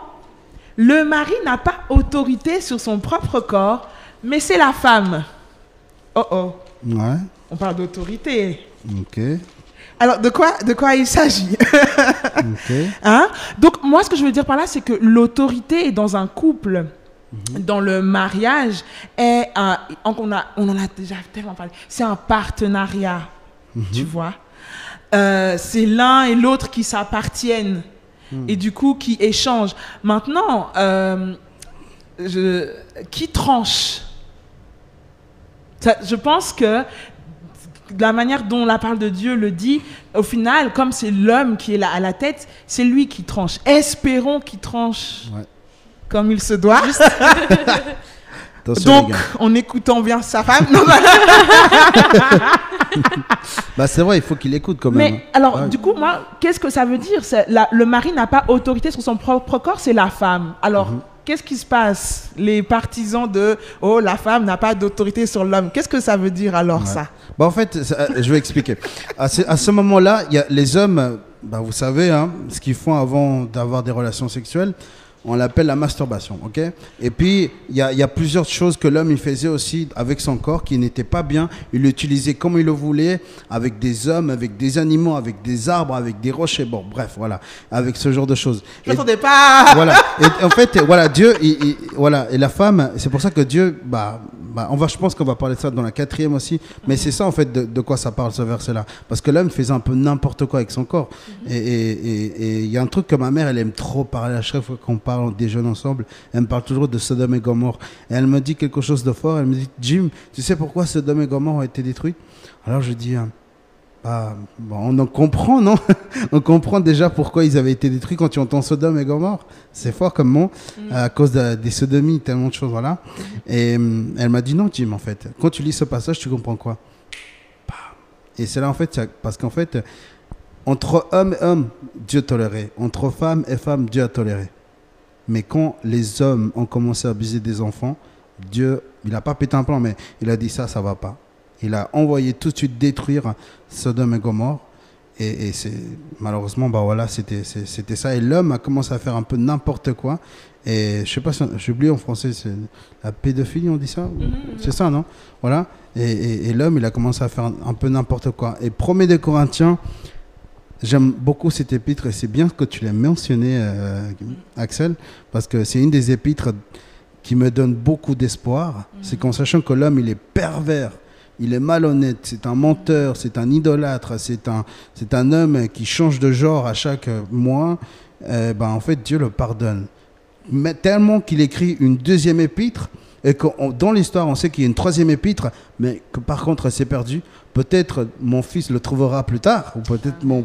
S3: le mari n'a pas autorité sur son propre corps, mais c'est la femme. Oh oh,
S2: Ouais,
S3: on parle d'autorité.
S2: ok,
S3: Alors, de quoi, de quoi il s'agit?
S2: Ok.
S3: Hein? Donc, moi, ce que je veux dire par là, c'est que l'autorité dans un couple, dans le mariage, est un, on, a, on en a déjà tellement parlé, c'est un partenariat, tu vois. Euh, c'est l'un et l'autre qui s'appartiennent et du coup qui échangent. Maintenant, euh, je, qui tranche? Ça, Je pense que de la manière dont la parole de Dieu le dit, au final, comme c'est l'homme qui est là à la tête, c'est lui qui tranche. Espérons qu'il tranche
S2: Ouais.
S3: Comme il se doit. Donc, en écoutant bien sa femme. Non, bah,
S2: Bah, c'est vrai, il faut qu'il écoute quand même.
S3: mais alors,
S2: Ouais.
S3: du coup, moi, qu'est-ce que ça veut dire? La- Le mari n'a pas autorité sur son propre corps, c'est la femme. Alors,
S2: Mhm.
S3: qu'est-ce qui se passe? Les partisans de Oh, la femme n'a pas d'autorité sur l'homme. Qu'est-ce que ça veut dire alors,
S2: Ouais.
S3: ça?
S2: Bah, en fait, ça- je vais expliquer. À ce, à ce moment-là, il y a les hommes, bah, vous savez, hein, ce qu'ils font avant d'avoir des relations sexuelles, on l'appelle la masturbation, ok? Et puis, il y a, il y a plusieurs choses que l'homme il faisait aussi avec son corps qui n'étaient pas bien. Il l'utilisait comme il le voulait, avec des hommes, avec des animaux, avec des arbres, avec des rochers, bon, bref, voilà, avec ce genre de choses.
S3: Je n'attendais pas.
S2: voilà. Et en fait, voilà, Dieu, il- il- voilà, et la femme, c'est pour ça que Dieu, bah, bah, on va, je pense qu'on va parler de ça dans la quatrième aussi, mais c'est ça en fait de, de quoi ça parle ce verset-là, parce que l'homme faisait un peu n'importe quoi avec son corps. Et et- et- et il y a un truc que ma mère, elle aime trop parler à chaque fois qu'on parle, on déjeune ensemble, elle me parle toujours de Sodome et Gomorre. Et elle me dit quelque chose de fort, elle me dit, Jim, tu sais pourquoi Sodome et Gomorre ont été détruits? Alors je dis, hein, bah, bon, on en comprend, non? On comprend déjà pourquoi ils avaient été détruits quand tu entends Sodome et Gomorre. C'est fort comme mot, à cause de- des sodomies, tellement de choses, voilà. Et hum, elle m'a dit non, Jim, en fait. Quand tu lis ce passage, tu comprends quoi? Bah, Et c'est là, en fait, parce qu'en fait, entre homme et homme, Dieu tolérait. Entre femme et femme, Dieu a toléré. Mais quand les hommes ont commencé à abuser des enfants, Dieu, il n'a pas pété un plan, mais il a dit ça, ça va pas. Il a envoyé tout de suite détruire Sodome et Gomorre. Et, et c'est malheureusement, bah voilà, c'était ça. Et l'homme a commencé à faire un peu n'importe quoi. Et je sais pas, j'ai oublié en français, c'est la pédophilie, on dit ça? C'est ça, non? Voilà. Et, et- et l'homme, il a commencé à faire un, un peu n'importe quoi. Et premier des Corinthiens, j'aime beaucoup cette épître et c'est bien que tu l'aies mentionné, euh, Axel, parce que c'est une des épîtres qui me donne beaucoup d'espoir. C'est qu'en sachant que l'homme, il est pervers, il est malhonnête, c'est un menteur, c'est un idolâtre, c'est un, c'est un homme qui change de genre à chaque mois, euh, ben, en fait, Dieu le pardonne. Mais tellement qu'il écrit une deuxième épître, et que on- dans l'histoire, on sait qu'il y a une troisième épître, mais que par contre, c'est perdu. Peut-être mon fils le trouvera plus tard, ou peut-être mon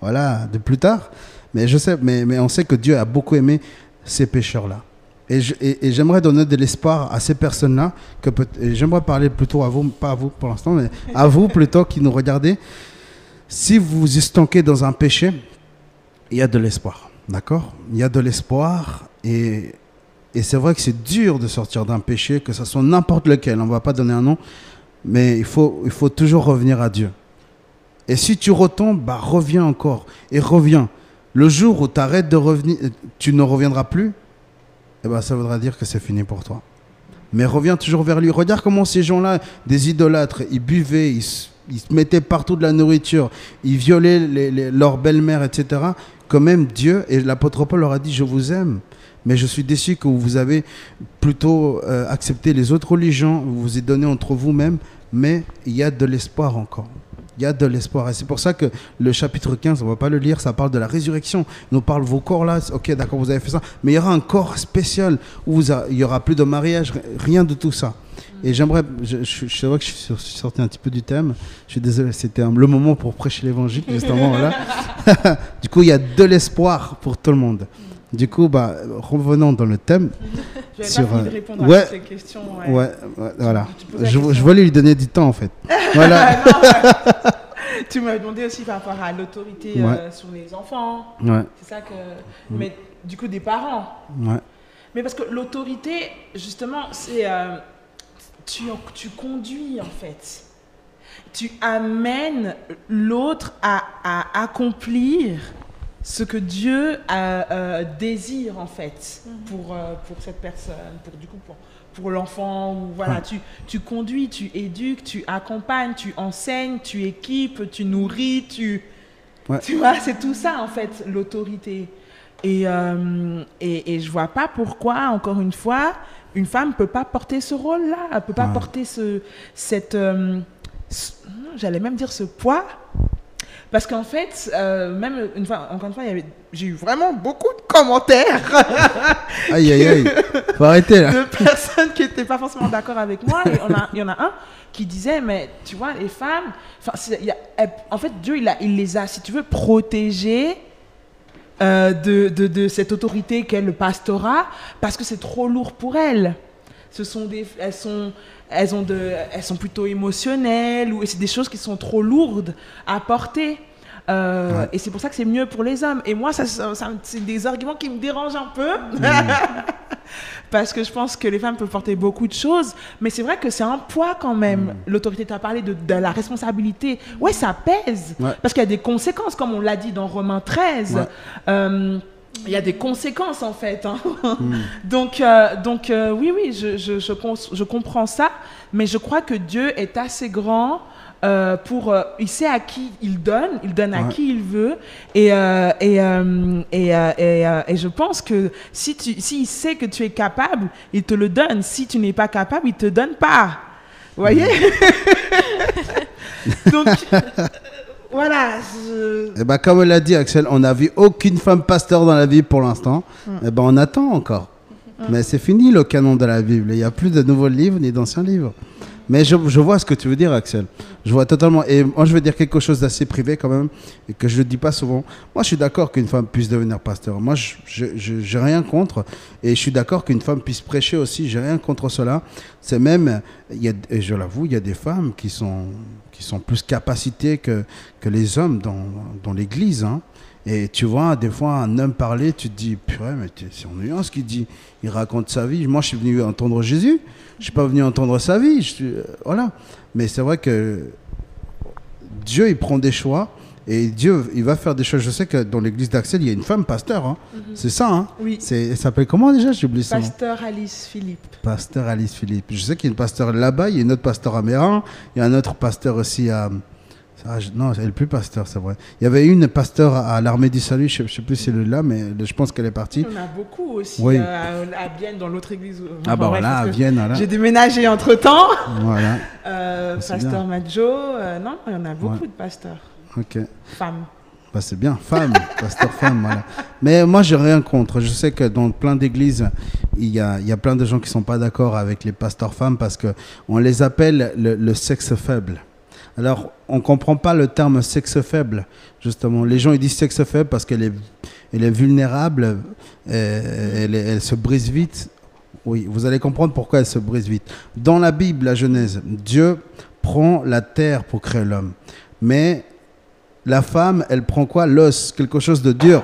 S2: voilà, de plus tard. Mais je sais, mais, mais on sait que Dieu a beaucoup aimé ces pécheurs-là. Et, j'aimerais donner de l'espoir à ces personnes-là, que j'aimerais parler plutôt à vous, pas à vous pour l'instant, mais à vous plutôt qui nous regardez. Si vous vous estanquez dans un péché, il y a de l'espoir. D'accord? Il y a de l'espoir et, et c'est vrai que c'est dur de sortir d'un péché, que ce soit n'importe lequel, on ne va pas donner un nom, mais il faut, il faut toujours revenir à Dieu. Et si tu retombes, bah reviens encore et reviens. Le jour où tu arrêtes de revenir, tu ne reviendras plus, eh ben, ça voudra dire que c'est fini pour toi. Mais reviens toujours vers lui. Regarde comment ces gens-là, des idolâtres, ils buvaient, ils, mettaient partout de la nourriture, ils violaient leur belle-mère, etc. Quand même, Dieu, et l'apôtre Paul leur a dit, je vous aime. Mais je suis déçu que vous avez plutôt euh, accepté les autres religions, vous vous êtes donné entre vous-même, mais il y a de l'espoir encore. Il y a de l'espoir. Et c'est pour ça que le chapitre 15, on ne va pas le lire, ça parle de la résurrection. Il nous parle vos corps là, ok, d'accord, vous avez fait ça. Mais il y aura un corps spécial où il n'y aura plus de mariage, rien de tout ça. Et j'aimerais, je, je, je- que je suis sorti un petit peu du thème. Je suis désolé, c'était le moment pour prêcher l'évangile, justement. là. du coup, il y a de l'espoir pour tout le monde. Du coup, bah, revenons dans le thème.
S3: Je
S2: Sur,
S3: pas de
S2: euh,
S3: répondre
S2: ouais.
S3: à toutes les questions. Ouais.
S2: Ouais, ouais, voilà. Je,
S3: question.
S2: je voulais lui donner du temps, en fait. Voilà.
S3: Non, tu m'as demandé aussi par rapport à l'autorité euh, sur les enfants.
S2: Ouais,
S3: C'est ça que. Mais du coup, des parents.
S2: ouais.
S3: Mais parce que l'autorité, justement, c'est. euh, tu, tu conduis, en fait. Tu amènes l'autre à, à accomplir ce que Dieu euh, euh, désire, en fait, pour, euh, pour cette personne, pour, du coup, pour, pour l'enfant. ou Voilà,
S2: Ouais.
S3: tu, tu conduis, tu éduques, tu accompagnes, tu enseignes, tu équipes, tu nourris, tu.
S2: Ouais.
S3: Tu vois, c'est tout ça, en fait, l'autorité. Et, euh, et, et je vois pas pourquoi, encore une fois, une femme ne peut pas porter ce rôle-là, elle peut pas
S2: Ouais.
S3: porter ce, cette, euh, ce- j'allais même dire ce poids, parce qu'en fait, euh, même une fois, encore une fois, j'ai eu vraiment beaucoup de commentaires
S2: Aïe, aïe, aïe. Faut arrêter, là.
S3: de personnes qui n'étaient pas forcément d'accord avec moi. Et on a- il y en a un qui disait, mais tu vois, les femmes, il a- en fait, Dieu, il, a, il les a, si tu veux, protégées euh, de, de, de cette autorité qu'est le pastorat, parce que c'est trop lourd pour elles. Ce sont des, elles sont, elles ont de, elles sont plutôt émotionnelles ou et c'est des choses qui sont trop lourdes à porter. Euh,
S2: Ouais.
S3: Et c'est pour ça que c'est mieux pour les hommes. Et moi, ça, ça- ça- c'est des arguments qui me dérangent un peu. Parce que je pense que les femmes peuvent porter beaucoup de choses, mais c'est vrai que c'est un poids quand même. L'autorité, tu as parlé de, de la responsabilité. Ouais, ça pèse.
S2: Ouais.
S3: Parce qu'il y a des conséquences, comme on l'a dit dans Romains 13.
S2: Ouais.
S3: Euh, il y a des conséquences en fait. hein. donc, euh, donc euh, oui, oui, je, je, je, je comprends ça, mais je crois que Dieu est assez grand euh, pour. euh, il sait à qui il donne, il donne à
S2: Ouais.
S3: qui il veut, et, euh, et, euh, et, euh, et, je pense que si tu, s'il sait que tu es capable, il te le donne. Si tu n'es pas capable, il te donne pas. Vous voyez? Donc, euh, voilà. je-
S2: Eh ben, comme l'a dit Axel, on n'a vu aucune femme pasteur dans la Bible pour l'instant. Eh ben, on attend encore. Mais c'est fini le canon de la Bible. Il n'y a plus de nouveaux livres ni d'anciens livres. Mais je, vois ce que tu veux dire, Axel. Je vois totalement. Et moi, je vais dire quelque chose d'assez privé quand même, et que je ne dis pas souvent. Moi, je suis d'accord qu'une femme puisse devenir pasteur. Moi, je n'ai rien contre. Et je suis d'accord qu'une femme puisse prêcher aussi. J'ai rien contre cela. C'est même, il y a, et je l'avoue, il y a des femmes qui sont, qui sont plus capacitées que, que les hommes dans, dans l'église. hein. Et tu vois, des fois, un homme parler, tu te dis, purée, mais c'est ennuyant ce qu'il dit. Il raconte sa vie. Moi, je suis venu entendre Jésus. Je suis pas venu entendre sa vie. Je suis- euh, voilà. Mais c'est vrai que Dieu, il prend des choix. Et Dieu, il va faire des choses. Je sais que dans l'église d'Axel, il y a une femme pasteur. hein. C'est ça. Hein.
S3: Oui.
S2: C'est, elle s'appelle comment déjà? J'ai oublié son nom.
S3: Pasteur Alice Philippe.
S2: Pasteur Alice Philippe. Je sais qu'il y a une pasteur là-bas, il y a une autre pasteur à Mérin, il y a un autre pasteur aussi à. Ah, je- non, elle n'est plus pasteur, c'est vrai. Il y avait une pasteur à, à l'armée du salut, je ne sais plus si elle est là, mais je pense qu'elle est partie.
S3: On a beaucoup aussi
S2: Oui.
S3: euh, à, Bienne, dans l'autre église.
S2: Ah bah voilà, à Vienne, voilà.
S3: J'ai déménagé entre temps.
S2: Voilà, c'est
S3: pasteur Majo, euh, non, il y en a beaucoup
S2: Ouais.
S3: de pasteurs.
S2: ok.
S3: Femmes.
S2: Bah, c'est bien, femme, pasteur femme, voilà. Mais moi, j'ai rien contre. Je sais que dans plein d'églises, il y a, il y a plein de gens qui sont pas d'accord avec les pasteurs femmes parce que on les appelle le, le sexe faible. Alors, on comprend pas le terme sexe faible, justement. Les gens, ils disent sexe faible parce qu'elle est, elle est vulnérable, elle, se brise vite. Oui, vous allez comprendre pourquoi elle se brise vite. Dans la Bible, la Genèse, Dieu prend la terre pour créer l'homme. Mais la femme, elle prend quoi? L'os, quelque chose de dur.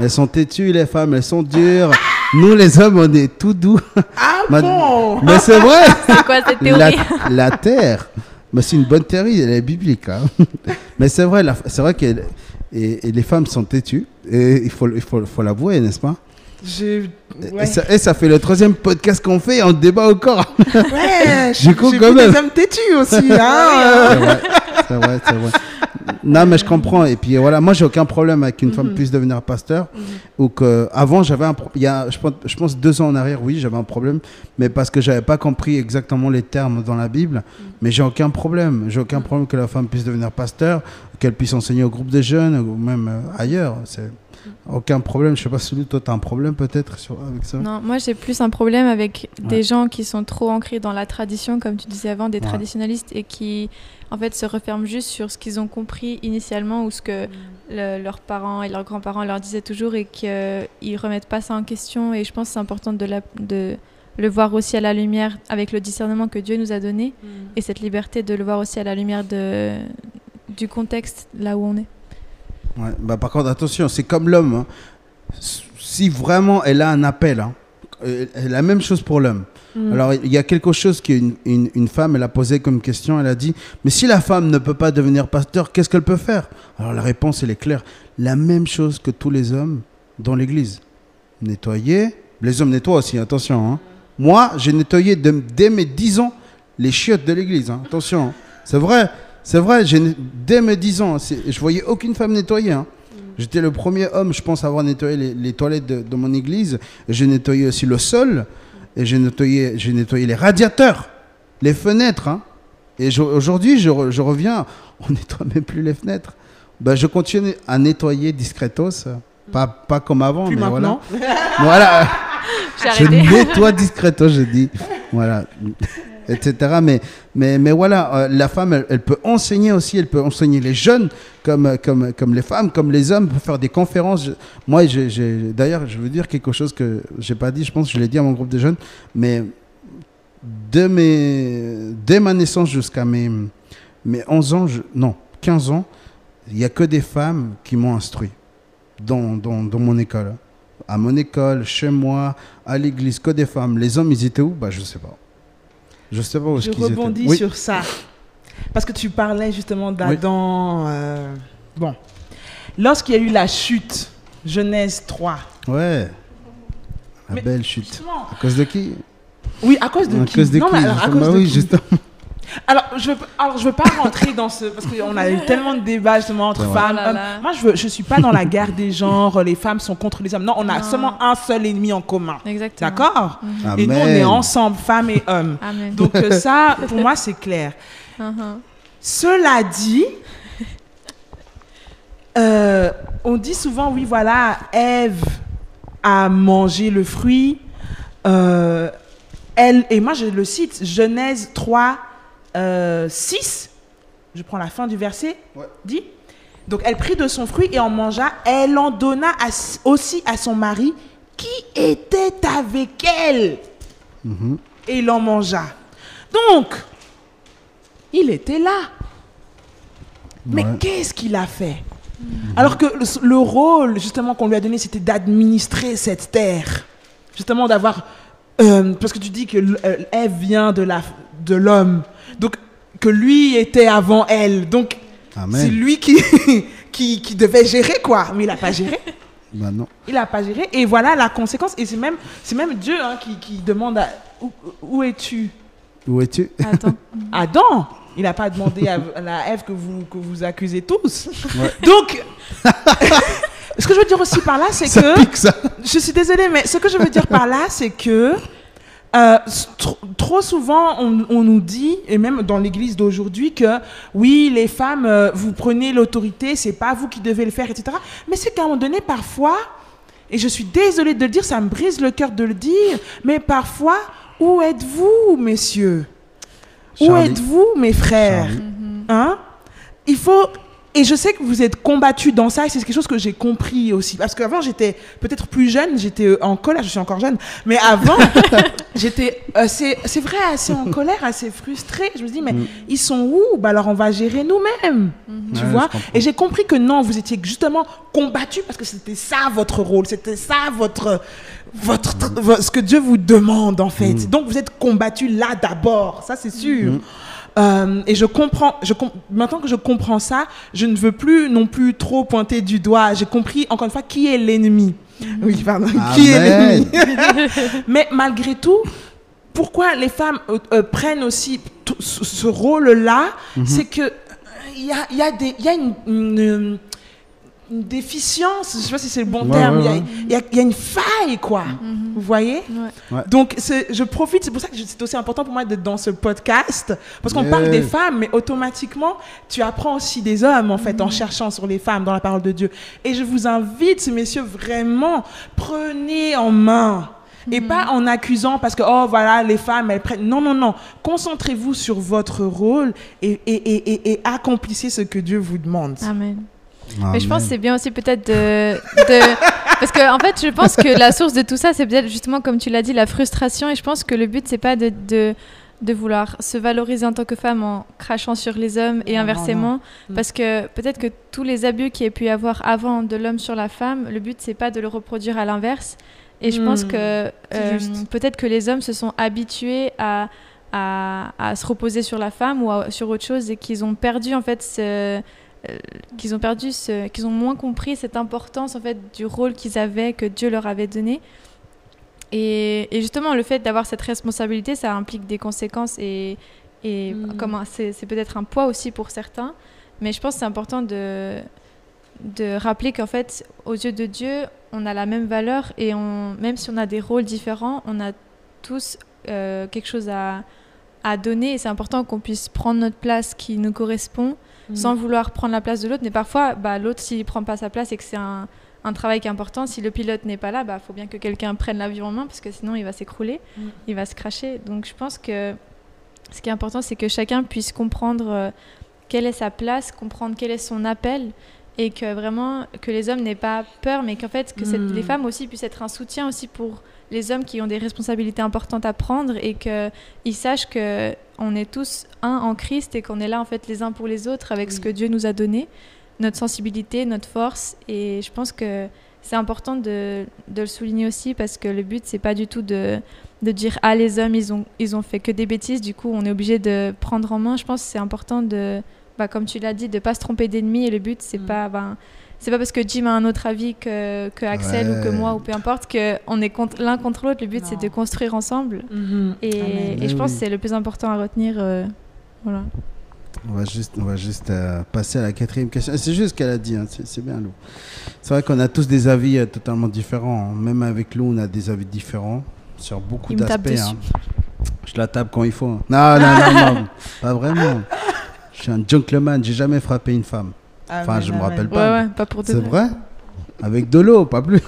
S2: Elles sont têtues, les femmes, elles sont dures. Nous, les hommes, on est tout doux.
S3: Ah bon?
S2: Mais c'est vrai
S4: C'est quoi cette
S2: la,
S4: théorie?
S2: la terre, mais c'est une bonne théorie, elle est biblique. hein. Mais c'est vrai, c'est vrai que les femmes sont têtues, et il faut, il faut, faut l'avouer, n'est-ce pas?
S3: Je...
S2: et, ça, et ça fait le troisième podcast qu'on fait, on débat encore.
S3: ouais
S2: coup,
S3: j'ai
S2: quand même.
S3: des hommes têtus aussi. Hein.
S2: C'est vrai. c'est vrai. Non, mais je comprends. Et puis voilà, moi, j'ai aucun problème avec qu'une femme puisse devenir pasteur. Ou que avant, j'avais un, il y a, je pense, je pense deux ans en arrière, oui, j'avais un problème, mais parce que j'avais pas compris exactement les termes dans la Bible. Mais j'ai aucun problème. J'ai aucun problème que la femme puisse devenir pasteur, qu'elle puisse enseigner au groupe des jeunes ou même euh, ailleurs. C'est aucun problème. Je sais pas si toi, tu as un problème peut-être sur- avec ça?
S4: Non, moi j'ai plus un problème avec
S2: Ouais.
S4: des gens qui sont trop ancrés dans la tradition, comme tu disais avant, des
S2: Ouais.
S4: traditionalistes, et qui en fait se referment juste sur ce qu'ils ont compris initialement ou ce que le- leurs parents et leurs grands-parents leur disaient toujours et qu'ils ne remettent pas ça en question. Et je pense que c'est important de, la- de le voir aussi à la lumière avec le discernement que Dieu nous a donné et cette liberté de le voir aussi à la lumière de, du contexte là où on est.
S2: Ouais, bah par contre, attention, c'est comme l'homme. hein. Si vraiment elle a un appel, hein, euh, la même chose pour l'homme.
S3: Mm.
S2: Alors, il y a quelque chose qu'une une, une femme, elle a posé comme question. Elle a dit Mais si la femme ne peut pas devenir pasteur, qu'est-ce qu'elle peut faire? Alors, la réponse, elle est claire. La même chose que tous les hommes dans l'église. Nettoyer. Les hommes nettoient aussi, attention. hein. Moi, j'ai nettoyé de- dès mes 10 ans les chiottes de l'église. hein. Attention. hein. C'est vrai. C'est vrai. j'ai ne- Dès mes 10 ans, je voyais aucune femme nettoyer. hein. J'étais le premier homme, je pense, à avoir nettoyé les, les toilettes de, de mon église. J'ai nettoyé aussi le sol. Et j'ai nettoyé, nettoyé les radiateurs, les fenêtres. hein. Et aujourd'hui, je, re- je reviens, on nettoie même plus les fenêtres. Ben, je continue à nettoyer discretos. euh, Pas, pas comme avant,
S3: Plus
S2: mais
S3: maintenant.
S2: voilà. Voilà. Je nettoie discretos, je dis. Voilà. Etc. Mais, mais, mais voilà, euh, la femme, elle, elle peut enseigner aussi, elle peut enseigner les jeunes comme, comme, comme les femmes, comme les hommes, pour faire des conférences. Je- moi, j'ai- d'ailleurs, je veux dire quelque chose que j'ai pas dit, je pense que je l'ai dit à mon groupe de jeunes, mais de mes, dès ma naissance jusqu'à mes, mes 11 ans, je- non, 15 ans, il n'y a que des femmes qui m'ont instruit dans, dans, dans mon école. À mon école, chez moi, à l'église, que des femmes. Les hommes, ils étaient où? Bah, Je ne sais pas. Je sais pas où
S3: Je
S2: étaient.
S3: rebondis
S2: Oui.
S3: sur ça. Parce que tu parlais justement d'Adam. euh, bon. Lorsqu'il y a eu la chute, Genèse 3.
S2: Ouais. La
S3: Mais
S2: belle chute.
S3: Justement.
S2: À cause de qui?
S3: Oui, à cause de
S2: À
S3: qui?
S2: cause de
S3: Non,
S2: qui?
S3: mais alors, à
S2: justement
S3: cause
S2: Bah
S3: de
S2: oui,
S3: qui?
S2: justement.
S3: Alors, je veux, alors, je veux pas rentrer dans ce. Parce qu'on a eu tellement de débats justement entre femmes,
S4: Oh là
S3: hommes.
S4: là.
S3: Moi, je, veux, je suis pas dans la guerre des genres, les femmes sont contre les hommes. Non, on a
S4: Non.
S3: seulement un seul ennemi en commun.
S4: Exactement.
S3: D'accord?
S2: Amen.
S3: Et nous, on est ensemble, femmes et hommes.
S4: Amen.
S3: Donc, euh, ça, pour moi, c'est clair.
S4: Mhm.
S3: Cela dit, euh, on dit souvent, oui, voilà, Ève a mangé le fruit. euh, elle, et moi, je le cite, Genèse 3, euh, 6. Je prends la fin du verset.
S2: Ouais.
S3: Dit. Donc, elle prit de son fruit et en mangea. Elle en donna à- aussi à son mari qui était avec elle.
S2: Mhm.
S3: Et il en mangea. Donc, il était là. Mais
S2: Ouais.
S3: qu'est-ce qu'il a fait? Alors que le, le rôle, justement, qu'on lui a donné, c'était d'administrer cette terre. Justement, d'avoir... euh, parce que tu dis que euh, Ève vient de l'homme. Donc, que lui était avant elle. Donc, c'est lui qui, qui, qui devait gérer, quoi. Mais il n'a pas géré.
S2: Bah non.
S3: Il n'a pas géré. Et voilà la conséquence. Et c'est même, c'est même Dieu hein, qui, qui demande à, où, où es-tu?
S2: Où es-tu?
S3: Adam. Il n'a pas demandé à, à la Ève que vous, que vous accusez tous.
S2: Ouais.
S3: Donc, ce que je veux dire aussi par là, c'est
S2: Ça
S3: que.
S2: pique ça.
S3: Je suis désolée, mais ce que je veux dire par là, c'est que euh, tr- trop souvent, on, on nous dit, et même dans l'église d'aujourd'hui, que oui, les femmes, euh, vous prenez l'autorité, c'est pas vous qui devez le faire, etc. Mais c'est qu'à un moment donné, parfois, et je suis désolée de le dire, ça me brise le cœur de le dire, mais parfois, où êtes-vous, messieurs? Où êtes-vous, mes frères? Hein? Il faut. Et je sais que vous êtes combattus dans ça, et c'est quelque chose que j'ai compris aussi. Parce qu'avant, j'étais peut-être plus jeune, j'étais euh, en colère, je suis encore jeune, mais avant, j'étais assez, c'est vrai, assez en colère, assez frustrée. Je me dis, mais
S2: Mm.
S3: ils sont où? Bah alors on va gérer nous-mêmes. Tu
S2: Ouais,
S3: vois? Et j'ai compris que non, vous étiez justement combattus parce que c'était ça votre rôle, c'était ça votre, votre, vo- ce que Dieu vous demande en fait.
S2: Mm.
S3: Donc vous êtes combattus là d'abord, ça c'est sûr. Euh, et je comprends, je maintenant que je comprends ça, je ne veux plus non plus trop pointer du doigt. J'ai compris encore une fois qui est l'ennemi. Oui, pardon, qui est l'ennemi. Mais malgré tout, pourquoi les femmes euh, euh, prennent aussi ce rôle-là,
S2: Mhm.
S3: c'est que il y a, y a des, il y a une, une- une déficience, je sais pas si c'est le bon
S2: Ouais,
S3: terme,
S2: ouais,
S3: il y a-
S2: ouais.
S3: il y, a, il y a une faille, quoi. Vous voyez
S4: Ouais.
S3: Donc, je profite, c'est pour ça que c'est aussi important pour moi d'être dans ce podcast, parce qu'on
S2: Yeah.
S3: parle des femmes, mais automatiquement, tu apprends aussi des hommes, en fait, en cherchant sur les femmes dans la parole de Dieu. Et je vous invite, messieurs, vraiment, prenez en main. Et pas en accusant parce que, oh voilà, les femmes, elles prennent. Non, non, non. Concentrez-vous sur votre rôle et, et, et, et, et accomplissez ce que Dieu vous demande.
S4: Amen.
S2: Ah,
S4: Mais je pense que c'est bien aussi peut-être de, de- Parce que en fait, je pense que la source de tout ça, c'est peut-être justement, comme tu l'as dit, la frustration. Et je pense que le but, c'est pas de, de, de vouloir se valoriser en tant que femme en crachant sur les hommes et inversement.
S3: non, non.
S4: Parce que peut-être que tous les abus qu'il y a pu y avoir avant de l'homme sur la femme, le but, c'est pas de le reproduire à l'inverse. Et je pense
S3: Hmm,
S4: que euh, peut-être que les hommes se sont habitués à, à, à se reposer sur la femme ou à- sur autre chose et qu'ils ont perdu en fait ce, euh, qu'ils ont perdu qu'ils ont moins compris cette importance en fait du rôle qu'ils avaient que Dieu leur avait donné. Et, et justement, le fait d'avoir cette responsabilité, ça implique des conséquences et, et comment c'est, c'est peut-être un poids aussi pour certains. Mais je pense que c'est important de, de rappeler qu'en fait, aux yeux de Dieu, on a la même valeur et on, même si on a des rôles différents, on a tous euh, quelque chose à, à donner et c'est important qu'on puisse prendre notre place qui nous correspond
S3: Mm.
S4: sans vouloir prendre la place de l'autre. Mais parfois, bah, l'autre, s'il prend pas sa place et que c'est un, un travail qui est important, si le pilote n'est pas là, il bah, faut bien que quelqu'un prenne l'avion en main parce que sinon il va s'écrouler,
S3: Mm.
S4: il va se cracher. Donc je pense que ce qui est important, c'est que chacun puisse comprendre euh, quelle est sa place, comprendre quel est son appel et que vraiment que les hommes n'aient pas peur, mais qu'en fait que cette-
S3: Mm.
S4: les femmes aussi puissent être un soutien aussi pour les hommes qui ont des responsabilités importantes à prendre et qu'ils sachent que on est tous un en Christ et qu'on est là en fait les uns pour les autres avec ce que Dieu nous a donné, notre sensibilité, notre force. Et je pense que c'est important de, de le souligner aussi parce que le but c'est pas du tout de, de dire ah les hommes ils ont ils ont fait que des bêtises, du coup on est obligé de prendre en main. Je pense que c'est important de bah, comme tu l'as dit de pas se tromper d'ennemi et le but c'est
S3: Mm.
S4: pas ben, c'est pas parce que Jim a un autre avis que, que Axel ou que moi ou peu importe que on est contre- l'un contre l'autre. Le but c'est de construire ensemble.
S3: Mhm.
S4: Et,
S3: Amen.
S4: et je
S2: Oui,
S4: pense que c'est le plus important à retenir. euh, voilà.
S2: On va juste, on va juste euh, passer à la quatrième question. C'est juste ce qu'elle a dit, hein, c'est c'est bien, Lou. C'est vrai qu'on a tous des avis euh, totalement différents. hein. Même avec Lou, on a des avis différents sur beaucoup d'aspects. hein. Je la tape quand il faut. hein. Non, non, non, non, pas vraiment. Je suis un gentleman, j'ai jamais frappé une femme. Enfin, je me rappelle pas.
S4: Ouais, ouais, pas pour de
S2: C'est vrai Avec de l'eau, pas plus.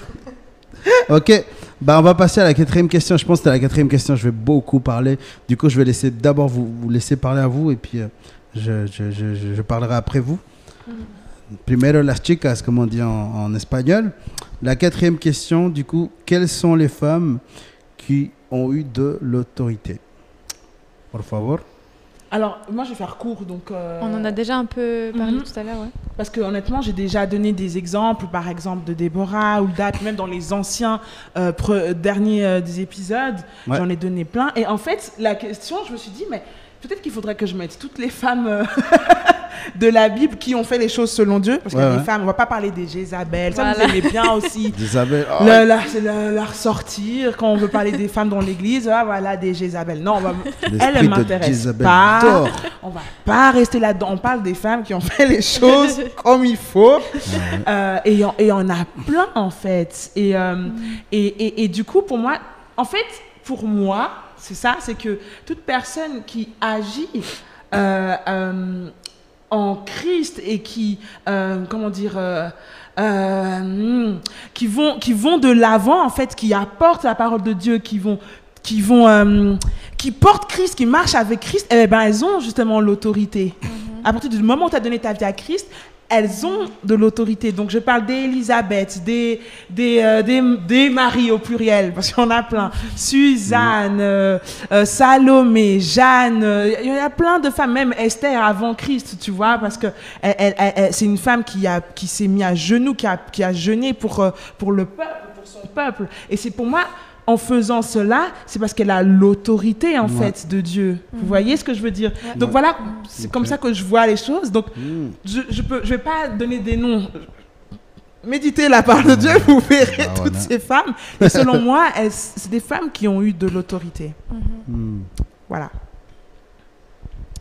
S2: ok, bah, on va passer à la quatrième question. Je pense que c'est la quatrième question. Je vais beaucoup parler. Du coup, je vais laisser d'abord vous, vous laisser parler à vous et puis euh, je, je, je, je- je parlerai après vous. Primero las chicas, comme on dit en, en espagnol. La quatrième question, du coup, quelles sont les femmes qui ont eu de l'autorité? Por favor.
S3: Alors, moi, je vais faire court. Donc, euh,
S4: On en a déjà un peu parlé
S3: Mhm.
S4: tout à l'heure, ouais.
S3: Parce que honnêtement, j'ai déjà donné des exemples, par exemple de Déborah ou d'At, même dans les anciens euh, derniers euh, des épisodes,
S2: Ouais.
S3: j'en ai donné plein. Et en fait, la question, je me suis dit, mais peut-être qu'il faudrait que je mette toutes les femmes euh, de la Bible qui ont fait les choses selon Dieu, parce qu'il y a
S2: Ouais,
S3: des
S2: ouais.
S3: femmes, on va pas parler des Jézabel, ça
S4: Voilà.
S3: vous aimez bien aussi.
S2: Isabelle. oh,
S3: la, c'est la, la ressortir quand on veut parler des femmes dans l'église, ah, voilà des Jézabel. Non, on va, elle, elle
S2: de
S3: m'intéresse
S2: Jezabel
S3: pas.
S2: dort.
S3: On va pas rester là-dedans. On parle des femmes qui ont fait les choses comme il faut. Euh, et il y en- a plein, en fait. Et, euh, et, et, et du coup, pour moi, en fait, pour moi, c'est ça, c'est que toute personne qui agit euh, euh, en Christ et qui, euh, comment dire, qui vont, qui vont de l'avant, en fait, qui apportent la parole de Dieu, qui vont, qui vont, qui portent Christ, qui marchent avec Christ, eh ben, elles ont justement l'autorité. À partir du moment où tu as donné ta vie à Christ, elles ont de l'autorité. Donc, je parle d'Élisabeth, des, des, euh, des, des maris au pluriel, parce qu'il y en a plein. Suzanne, euh, euh, Salomé, Jeanne, euh, il y en a plein de femmes, même Esther avant Christ, tu vois, parce que elle, elle- elle- elle- c'est une femme qui, a, qui s'est mise à genoux, qui a, qui a jeûné pour, euh, pour le peuple, pour son peuple. Et c'est pour moi, en faisant cela, c'est parce qu'elle a l'autorité, en
S2: Ouais.
S3: fait, de Dieu. Vous voyez ce que je veux dire? Donc voilà, c'est comme ça que je vois les choses. Donc,
S2: Hmm.
S3: je je peux je vais pas donner des noms. Méditez la parole de Dieu, vous verrez
S2: Bah,
S3: toutes
S2: voilà.
S3: ces femmes. Et selon moi, c'est des femmes qui ont eu de l'autorité.
S2: Hmm.
S3: Voilà.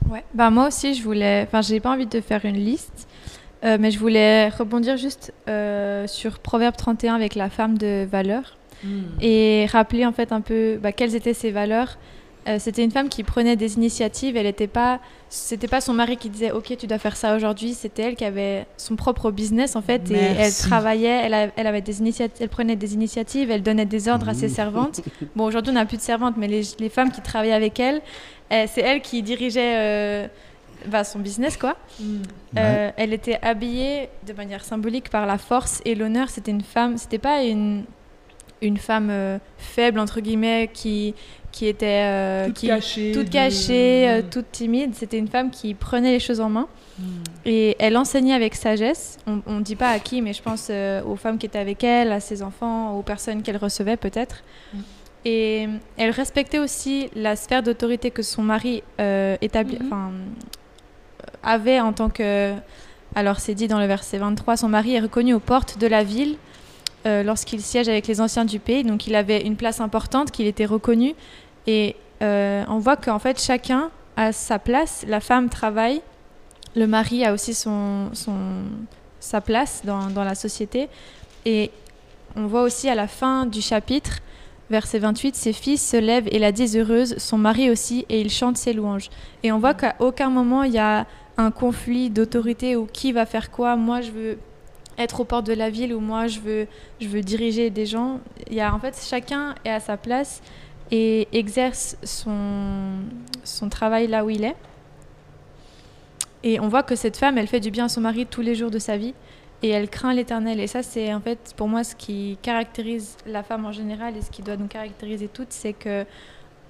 S4: Ouais. Bah, moi aussi, je voulais. Enfin, j'ai pas envie de faire une liste, euh, mais je voulais rebondir juste euh, sur Proverbe 31 avec la femme de valeur et rappeler en fait un peu bah, quelles étaient ses valeurs. Euh, c'était une femme qui prenait des initiatives. Elle n'était pas, c'était pas son mari qui disait OK, tu dois faire ça aujourd'hui. C'était elle qui avait son propre business en fait et elle travaillait. Elle, a- elle avait des initiatives, elle prenait des initiatives. Elle donnait des ordres à ses servantes. Bon, aujourd'hui on n'a plus de servantes, mais les, les femmes qui travaillaient avec elle, euh, c'est elle qui dirigeait euh, bah, son business quoi. Euh, elle était habillée de manière symbolique par la force et l'honneur. C'était une femme, c'était pas une, une femme euh, faible, entre guillemets, qui, qui était euh,
S3: toute
S4: qui,
S3: cachée.
S4: toute
S3: de-
S4: cachée, euh, toute timide. C'était une femme qui prenait les choses en main.
S3: Mm.
S4: Et elle enseignait avec sagesse. On ne dit pas à qui, mais je pense aux femmes qui étaient avec elle, à ses enfants, aux personnes qu'elle recevait peut-être.
S3: Mm.
S4: Et elle respectait aussi la sphère d'autorité que son mari établi- euh, avait en tant que... Alors c'est dit dans le verset 23, son mari est reconnu aux portes de la ville euh, lorsqu'il siège avec les anciens du pays. Donc il avait une place importante, qu'il était reconnu. Et euh, on voit qu'en fait chacun a sa place. La femme travaille, le mari a aussi son, sa place dans, dans la société. Et on voit aussi à la fin du chapitre, verset 28, ses fils se lèvent et la disent heureuse, son mari aussi, et il chante ses louanges. Et on voit qu'à aucun moment il y a un conflit d'autorité ou qui va faire quoi. Moi, je veux être aux portes de la ville ou moi, je veux, je veux diriger des gens. Il y a en fait chacun est à sa place et exerce son, son travail là où il est. Et on voit que cette femme, elle fait du bien à son mari tous les jours de sa vie et elle craint l'éternel. Et ça, c'est en fait pour moi ce qui caractérise la femme en général et ce qui doit nous caractériser toutes, c'est que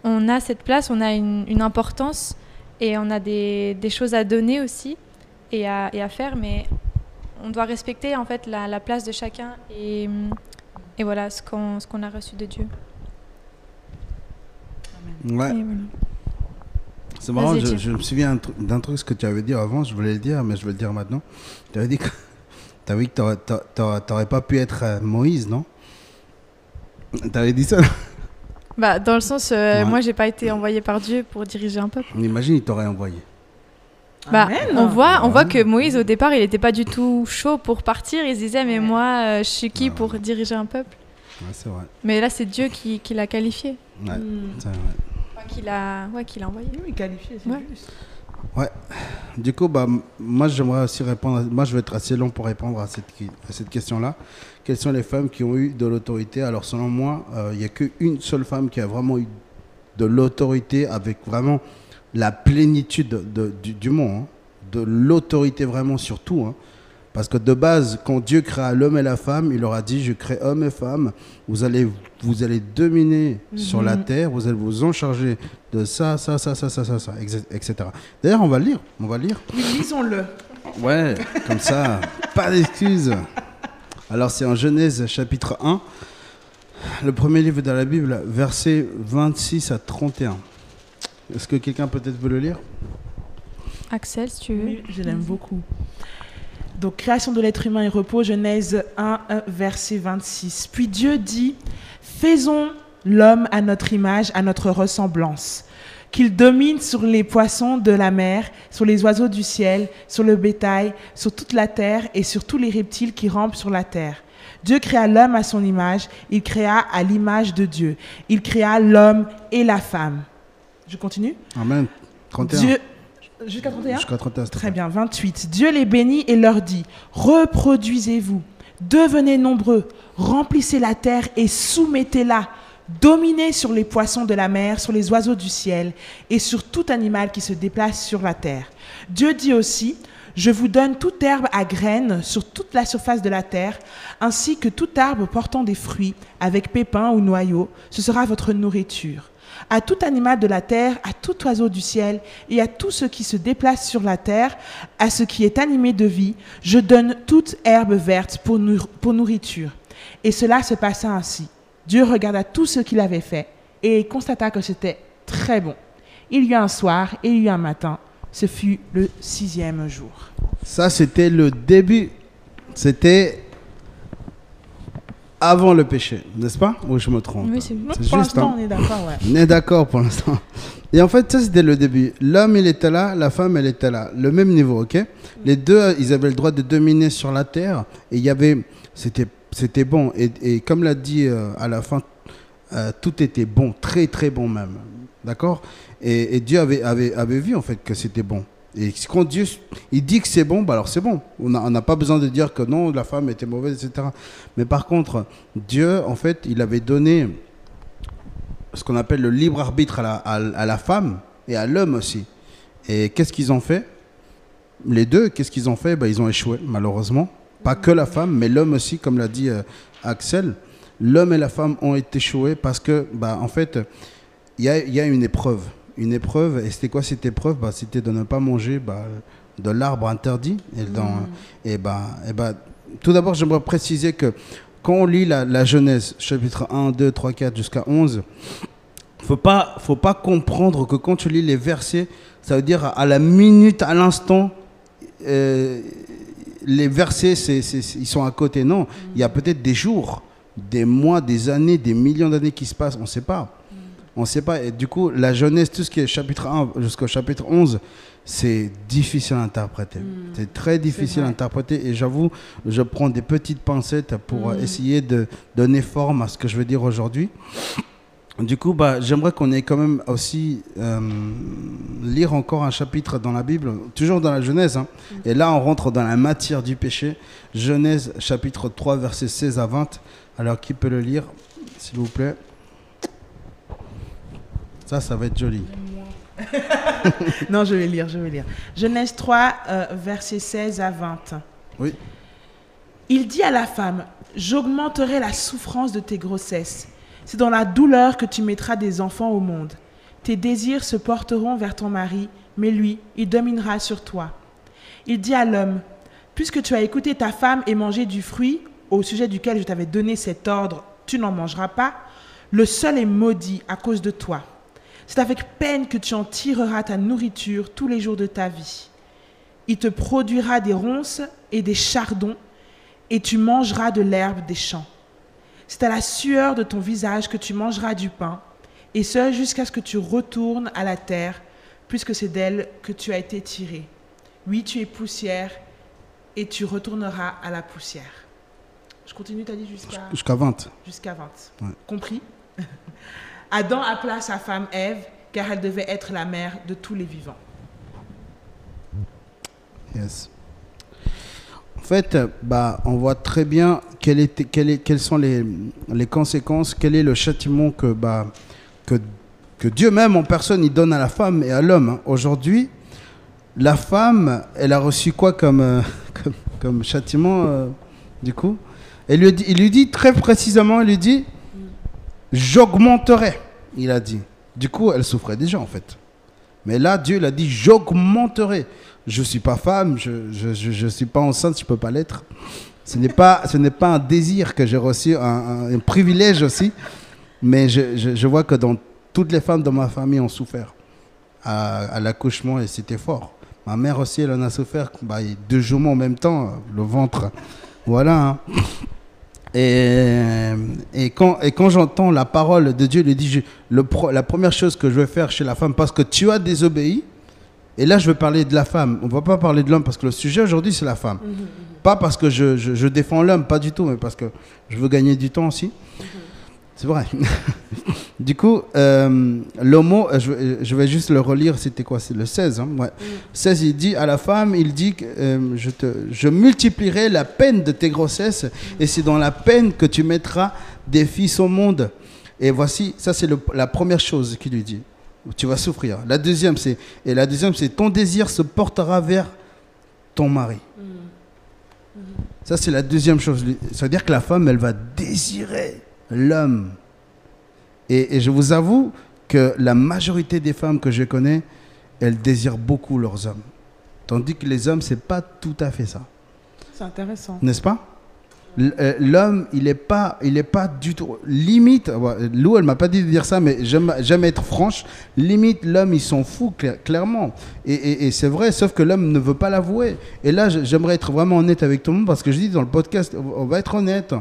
S4: on a cette place, on a une, une importance et on a des, des choses à donner aussi et à, et à faire, mais on doit respecter en fait la, la place de chacun et, et voilà ce qu'on qu'on a reçu de Dieu.
S2: Ouais.
S4: Voilà.
S2: C'est marrant, je, me souviens d'un truc ce que tu avais dit avant, je voulais le dire, mais je vais le dire maintenant. Tu avais dit que tu avais t'aurais- t'a- t'aurais t'aurais pas pu être euh, Moïse, non? Tu avais dit ça?
S4: Bah, dans le sens, euh,
S2: Ouais.
S4: moi, j'ai pas été envoyée par Dieu pour diriger un peuple.
S2: On imagine, il t'aurait envoyé.
S4: Bah, on voit, on
S2: Ouais.
S4: voit que Moïse, au départ, il n'était pas du tout chaud pour partir. Il se disait, mais
S3: Ouais.
S4: moi, euh, je suis qui
S2: Ouais.
S4: pour diriger un peuple?
S2: Ouais, c'est vrai.
S4: Mais là, c'est Dieu qui, qui l'a qualifié,
S2: Ouais,
S3: Mm.
S2: c'est vrai.
S4: Enfin, qui l'a, ouais, qui l'a envoyé.
S3: Oui, qualifié, c'est
S4: Ouais.
S3: juste.
S2: Du coup, bah, m- moi, j'aimerais aussi répondre. à- Moi, je vais être assez long pour répondre à cette, qui- à cette question-là. Quelles sont les femmes qui ont eu de l'autorité? Alors, selon moi, euh, il n'y a qu'une seule femme qui a vraiment eu de l'autorité avec vraiment la plénitude de- du, du mot. hein. De l'autorité vraiment sur tout. hein. Parce que de base, quand Dieu créa l'homme et la femme, il leur a dit, je crée homme et femme, vous allez, vous allez dominer sur la
S3: Mhm.
S2: terre, vous allez vous en charger de ça, ça, ça, ça, ça, ça, ça, etc. D'ailleurs, on va le lire, on va lire.
S3: Oui, lisons-le.
S2: Ouais, comme ça, pas d'excuses. Alors c'est en Genèse chapitre 1, le premier livre de la Bible, versets 26 à 31. Est-ce que quelqu'un peut-être veut le lire?
S4: Axel, si tu veux.
S3: Oui, je l'aime beaucoup. Donc, création de l'être humain et repos, Genèse 1, 1, verset 26. Puis Dieu dit, faisons l'homme à notre image, à notre ressemblance, qu'il domine sur les poissons de la mer, sur les oiseaux du ciel, sur le bétail, sur toute la terre et sur tous les reptiles qui rampent sur la terre. Dieu créa l'homme à son image, il créa à l'image de Dieu. Il créa l'homme et la femme. Je continue
S2: Amen. 31.
S3: Dieu... Jusqu'à 31
S2: Jusqu'à 31. s'il te
S3: Très bien, 28. Dieu les bénit et leur dit, reproduisez-vous, devenez nombreux, remplissez la terre et soumettez-la, dominez sur les poissons de la mer, sur les oiseaux du ciel et sur tout animal qui se déplace sur la terre. Dieu dit aussi, je vous donne toute herbe à graines sur toute la surface de la terre, ainsi que tout arbre portant des fruits, avec pépins ou noyaux, ce sera votre nourriture. À tout animal de la terre, à tout oiseau du ciel, et à tout ce qui se déplace sur la terre, à ce qui est animé de vie, je donne toute herbe verte pour, nour- pour nourriture. Et cela se passa ainsi. Dieu regarda tout ce qu'il avait fait, et constata que c'était très bon. Il y eut un soir et il y eut un matin. Ce fut le sixième jour.
S2: Ça, c'était le début. C'était avant le péché, n'est-ce pas? Ou je me trompe?
S4: Oui, c'est
S3: Pour l'instant,
S2: hein.
S3: on est d'accord, ouais.
S2: On est d'accord pour l'instant. Et en fait, ça c'était le début. L'homme, il était là, la femme, elle était là. Le même niveau, ok? Les deux, ils avaient le droit de dominer sur la terre. Et il y avait. C'était, c'était bon. Et, et comme l'a dit euh, à la fin, euh, tout était bon, très très bon même. D'accord? Et, et Dieu avait, avait, avait vu en fait que c'était bon. Et quand Dieu il dit que c'est bon, bah alors c'est bon. On n'a pas besoin de dire que non, la femme était mauvaise, etc. Mais par contre, Dieu, en fait, il avait donné ce qu'on appelle le libre arbitre à la, à, la femme et à l'homme aussi. Et qu'est-ce qu'ils ont fait? Les deux, qu'est-ce qu'ils ont fait? Bah, Ils ont échoué, malheureusement. Pas que la femme, mais l'homme aussi, comme l'a dit euh, Axel. L'homme et la femme ont été échoués parce que, bah, en fait, il y a une épreuve. Une épreuve, et c'était quoi cette épreuve? Bah, C'était de ne pas manger bah, de l'arbre interdit. Et, dans, et, bah, et bah, tout d'abord, j'aimerais préciser que quand on lit la, la Genèse, chapitre 1, 2, 3, 4 jusqu'à 11, faut pas, faut pas comprendre que quand tu lis les versets, ça veut dire à la minute, à l'instant, euh, les versets, ils sont à côté. Non, il y a peut-être des jours, des mois, des années, des millions d'années qui se passent, on ne sait pas. On ne sait pas. Et du coup, la Genèse, tout ce qui est chapitre 1 jusqu'au chapitre 11, c'est difficile à interpréter. C'est très difficile à interpréter. Et j'avoue, je prends des petites pincettes pour euh,
S3: Mm.
S2: essayer de donner forme à ce que je veux dire aujourd'hui. Du coup, bah, j'aimerais qu'on ait quand même aussi euh, lire encore un chapitre dans la Bible, toujours dans la Genèse. hein. Et là, on rentre dans la matière du péché. Genèse, chapitre 3, versets 16 à 20. Alors, qui peut le lire, s'il vous plaît? Ça, ça va être joli.
S3: Non, je vais lire, je vais lire. Genèse 3, euh, versets 16 à 20.
S2: Oui.
S3: Il dit à la femme, j'augmenterai la souffrance de tes grossesses. C'est dans la douleur que tu mettras des enfants au monde. Tes désirs se porteront vers ton mari, mais lui, il dominera sur toi. Il dit à l'homme, puisque tu as écouté ta femme et mangé du fruit au sujet duquel je t'avais donné cet ordre, tu n'en mangeras pas, le sol est maudit à cause de toi. C'est avec peine que tu en tireras ta nourriture tous les jours de ta vie. Il te produira des ronces et des chardons, et tu mangeras de l'herbe des champs. C'est à la sueur de ton visage que tu mangeras du pain, et ce jusqu'à ce que tu retournes à la terre, puisque c'est d'elle que tu as été tiré. Oui, tu es poussière, et tu retourneras à la poussière. Je continue, t'as dit jusqu'à
S2: Jusqu'à 20.
S3: jusqu'à 20.
S2: Ouais.
S3: Compris? Adam appela sa femme Ève, car elle devait être la mère de tous les vivants.
S2: Yes. En fait, euh, bah, on voit très bien quelle était, quelle est- quelles sont les, les conséquences, quel est le châtiment que, bah, que, que Dieu même en personne il donne à la femme et à l'homme. hein. Aujourd'hui, la femme, elle a reçu quoi comme, euh, comme, comme châtiment euh, du coup? Elle lui dit, Il lui dit très précisément, il lui dit, j'augmenterai, il a dit. Du coup, elle souffrait déjà en fait. Mais là, Dieu l'a dit, j'augmenterai. Je ne suis pas femme, je ne je, je, suis pas enceinte, je ne peux pas l'être. Ce n'est pas, ce n'est pas un désir que j'ai reçu, un, un- privilège aussi. Mais je, vois que dans toutes les femmes de ma famille ont souffert à, l'accouchement et c'était fort. Ma mère aussi, elle en a souffert. Bah, deux jumeaux en même temps, le ventre. Voilà. hein. Et, et quand, et quand j'entends la parole de Dieu, il dit, je- le pro- la première chose que je vais faire chez la femme, parce que tu as désobéi, et là je vais parler de la femme, on ne va pas parler de l'homme, parce que le sujet aujourd'hui c'est la femme. Pas parce que je, je- je défends l'homme, pas du tout, mais parce que je veux gagner du temps aussi. C'est vrai. du coup, euh, le mot, euh, je, vais- je vais juste le relire, c'était quoi? C'est le 16. Hein ouais. 16, il dit à la femme, il dit que, euh, je, te, je multiplierai la peine de tes grossesses, et c'est dans la peine que tu mettras des fils au monde. Et voici, ça c'est le- la première chose qu'il lui dit. Tu vas souffrir. La deuxième, c'est, et la deuxième, c'est ton désir se portera vers ton mari. Ça, c'est la deuxième chose. Ça veut dire que la femme, elle va désirer l'homme. Et, et je vous avoue que la majorité des femmes que je connais, elles désirent beaucoup leurs hommes. Tandis que les hommes, c'est pas tout à fait ça.
S3: C'est intéressant.
S2: N'est-ce pas? Euh, L'homme, il n'est pas, il est pas du tout. Limite, Lou, elle m'a pas dit de dire ça, mais j'aime être franche. Limite, l'homme, il s'en fout cla- clairement. Et, et- et c'est vrai, sauf que l'homme ne veut pas l'avouer. Et là, j'aimerais être vraiment honnête avec tout le monde parce que je dis dans le podcast, on va être honnête.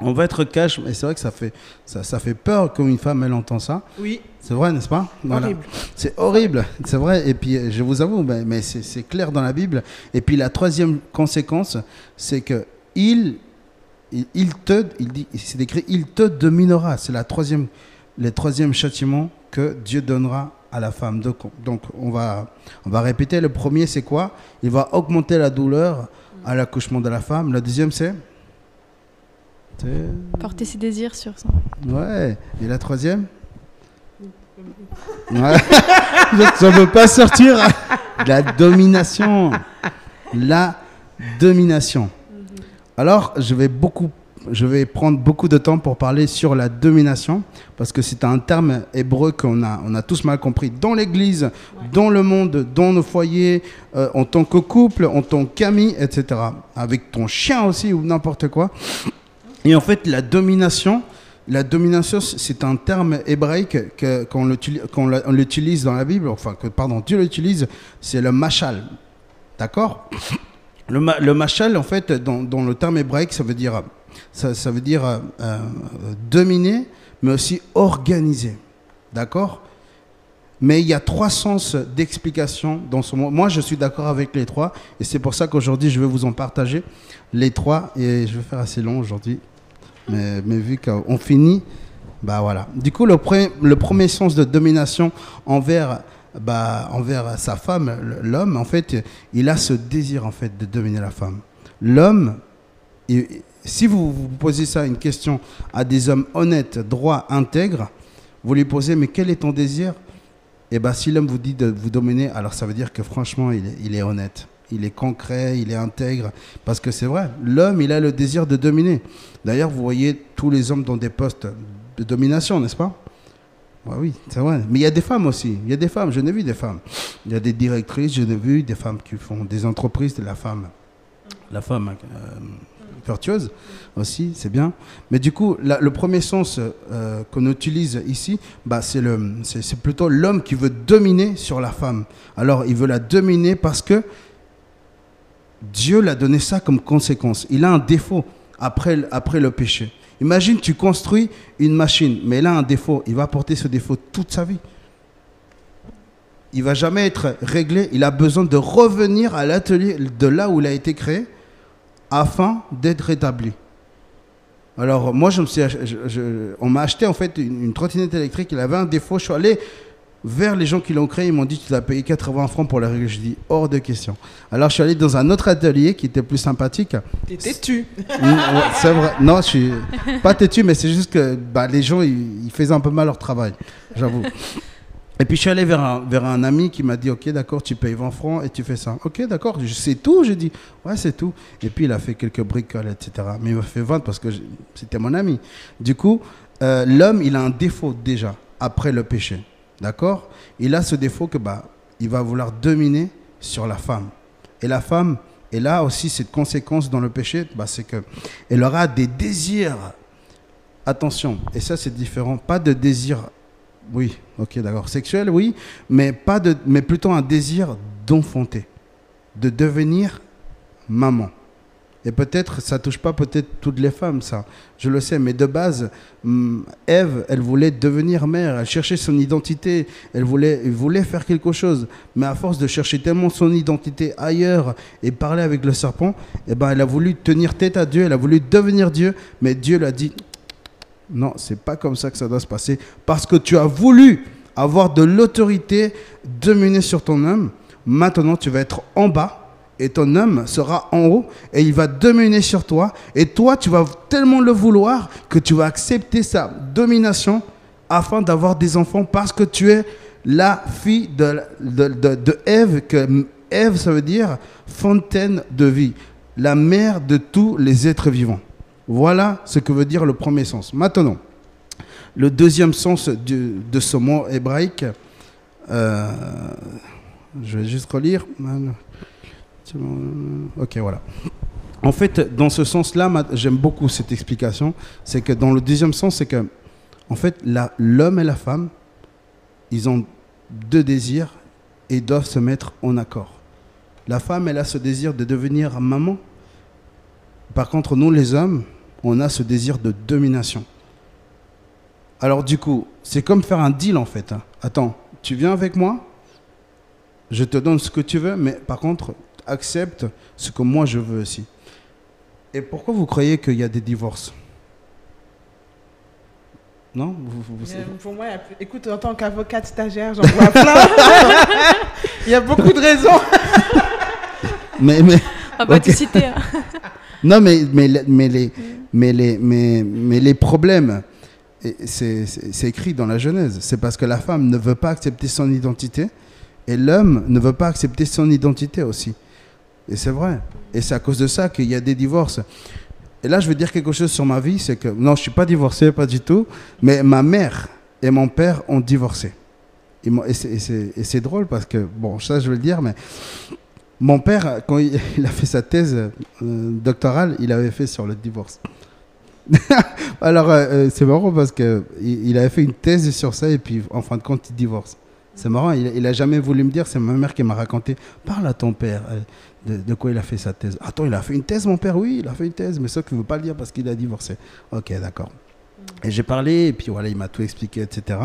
S2: On va être cash, mais c'est vrai que ça fait, ça, ça fait peur quand une femme, elle entend ça.
S3: Oui,
S2: C'est vrai, n'est-ce pas? Voilà.
S3: horrible.
S2: C'est horrible, c'est vrai. Et puis, je vous avoue, mais, c'est c'est clair dans la Bible. Et puis, la troisième conséquence, c'est que il, il, il te, il dit, c'est écrit, il te dominera. C'est la troisième, le troisième châtiment que Dieu donnera à la femme. Donc, on- donc on va, on va répéter. Le premier, c'est quoi? Il va augmenter la douleur à l'accouchement de la femme. Le deuxième, c'est?
S4: Porter ses désirs sur son.
S2: Ouais. Et la troisième? Ouais. Je ne veux pas sortir. La domination. La domination. Alors, je vais beaucoup, je vais prendre beaucoup de temps pour parler sur la domination, parce que c'est un terme hébreu qu'on a, on a tous mal compris dans l'Église, dans le monde, dans nos foyers, euh, en tant que couple, en tant qu'ami, etc. Avec ton chien aussi ou n'importe quoi. Et en fait, la domination, la domination, c'est un terme hébraïque que- qu'on l'utilise- qu'on dans la Bible, enfin, que, pardon, Dieu l'utilise, c'est le machal. D'accord? Le, le machal, en fait, dans, dans le terme hébraïque, ça veut dire, ça veut dire euh, euh, dominer, mais aussi organiser. D'accord? Mais il y a trois sens d'explication dans ce mot. Moi, je suis d'accord avec les trois, et c'est pour ça qu'aujourd'hui, je vais vous en partager les trois, et je vais faire assez long aujourd'hui. Mais, vu qu'on finit, bah voilà. Du coup, le, pre- le premier sens de domination envers, bah, envers sa femme, l'homme, en fait, il a ce désir en fait de dominer la femme. L'homme, si vous posez ça une question à des hommes honnêtes, droits, intègres, vous lui posez mais quel est ton désir? Et ben si l'homme vous dit de vous dominer, alors ça veut dire que franchement il est honnête, il est concret, il est intègre, parce que c'est vrai, l'homme il a le désir de dominer. D'ailleurs vous voyez tous les hommes dans des postes de domination, n'est-ce pas? Ouais, Oui, c'est vrai. Mais il y a des femmes aussi. Il y a des femmes. Je n'ai vu des femmes. Il y a des directrices. Je n'ai vu des femmes qui font des entreprises de la femme. La femme euh, vertueuse aussi, c'est bien. Mais du coup, le premier sens euh, qu'on utilise ici, bah, c'est plutôt l'homme qui veut dominer sur la femme. Alors, il veut la dominer parce que Dieu l'a donné ça comme conséquence. Il a un défaut après, après le péché. Imagine, tu construis une machine, mais elle a un défaut. Il va porter ce défaut toute sa vie. Il va jamais être réglé. Il a besoin de revenir à l'atelier de là où il a été créé afin d'être rétabli. Alors, moi, je me suis, on m'a acheté en fait une, une trottinette électrique. Il avait un défaut. Je suis allé vers les gens qui l'ont créé. Ils m'ont dit Tu dois payer 80 francs pour la régler. Je dis Hors de question. Alors, je suis allé dans un autre atelier qui était plus sympathique.
S3: T'es têtu.
S2: Mm, c'est vrai. Non, je suis pas têtu, mais c'est juste que bah, les gens, ils, ils faisaient un peu mal leur travail, j'avoue. Et puis je suis allé vers un, vers un ami qui m'a dit, ok, d'accord, tu payes 20 francs et tu fais ça. Ok, d'accord, c'est tout, j'ai dit, ouais, c'est tout. Et puis il a fait quelques bricoles, etc. Mais il m'a fait vendre parce que c'était mon ami. Du coup, euh, l'homme, il a un défaut déjà, après le péché. D'accord? Il a ce défaut que, bah, il va vouloir dominer sur la femme. Et la femme, et là aussi, cette conséquence dans le péché, bah, c'est que elle aura des désirs. Attention, et ça c'est différent, pas de désir, oui, ok, d'accord, sexuel, oui, mais pas de, mais plutôt un désir d'enfanter, de devenir maman. Et peut-être, ça touche pas peut-être toutes les femmes, ça, je le sais, mais de base, hum, Ève, elle voulait devenir mère, elle cherchait son identité, elle voulait, elle voulait faire quelque chose, mais à force de chercher tellement son identité ailleurs et parler avec le serpent, eh ben, elle a voulu tenir tête à Dieu, elle a voulu devenir Dieu, mais Dieu l'a dit, non, c'est pas comme ça que ça doit se passer, parce que tu as voulu avoir de l'autorité dominer sur ton homme, maintenant tu vas être en bas, et ton homme sera en haut, et il va dominer sur toi, et toi tu vas tellement le vouloir que tu vas accepter sa domination afin d'avoir des enfants, parce que tu es la fille de, Ève, que Ève ça veut dire fontaine de vie, la mère de tous les êtres vivants. Voilà ce que veut dire le premier sens. Maintenant, le deuxième sens de ce mot hébraïque, euh, je vais juste relire. Ok, voilà. En fait, dans ce sens-là, j'aime beaucoup cette explication. C'est que dans le deuxième sens, c'est que, en fait, l'homme et la femme, ils ont deux désirs et doivent se mettre en accord. La femme, elle a ce désir de devenir maman. Par contre, nous, les hommes, on a ce désir de domination. Alors du coup, c'est comme faire un deal en fait. hein. Attends, tu viens avec moi, je te donne ce que tu veux, mais par contre, accepte ce que moi je veux aussi. Et pourquoi vous croyez qu'il y a des divorces? Non? Vous- vous- vous-
S3: Euh, Pour moi, il y a plus- écoute, en tant qu'avocate stagiaire, j'en vois plein. il y a beaucoup de raisons.
S2: Mais, mais,
S4: On va citer. hein.
S2: non, mais, mais, les- mais, les, mais, les, mais, mais les problèmes, c'est écrit dans la Genèse, c'est parce que la femme ne veut pas accepter son identité et l'homme ne veut pas accepter son identité aussi. Et c'est vrai. Et c'est à cause de ça qu'il y a des divorces. Et là, je veux dire quelque chose sur ma vie, c'est que non, je suis pas divorcé, pas du tout, mais ma mère et mon père ont divorcé. Et c'est- drôle parce que, bon, ça je vais le dire, mais mon père, quand il, a fait sa thèse euh, doctorale, il avait fait sur le divorce. Alors, euh, euh, c'est marrant parce que il, il avait fait une thèse sur ça et puis, en fin de compte, il divorce. C'est marrant, il, il a jamais voulu me dire, c'est ma mère qui m'a raconté. Parle à ton père euh, de, quoi il a fait sa thèse. Attends, il a fait une thèse, mon père Oui, il a fait une thèse, mais ça, qu'il ne veut pas le dire parce qu'il a divorcé. Ok, d'accord. Et j'ai parlé, et puis voilà, il m'a tout expliqué, etc.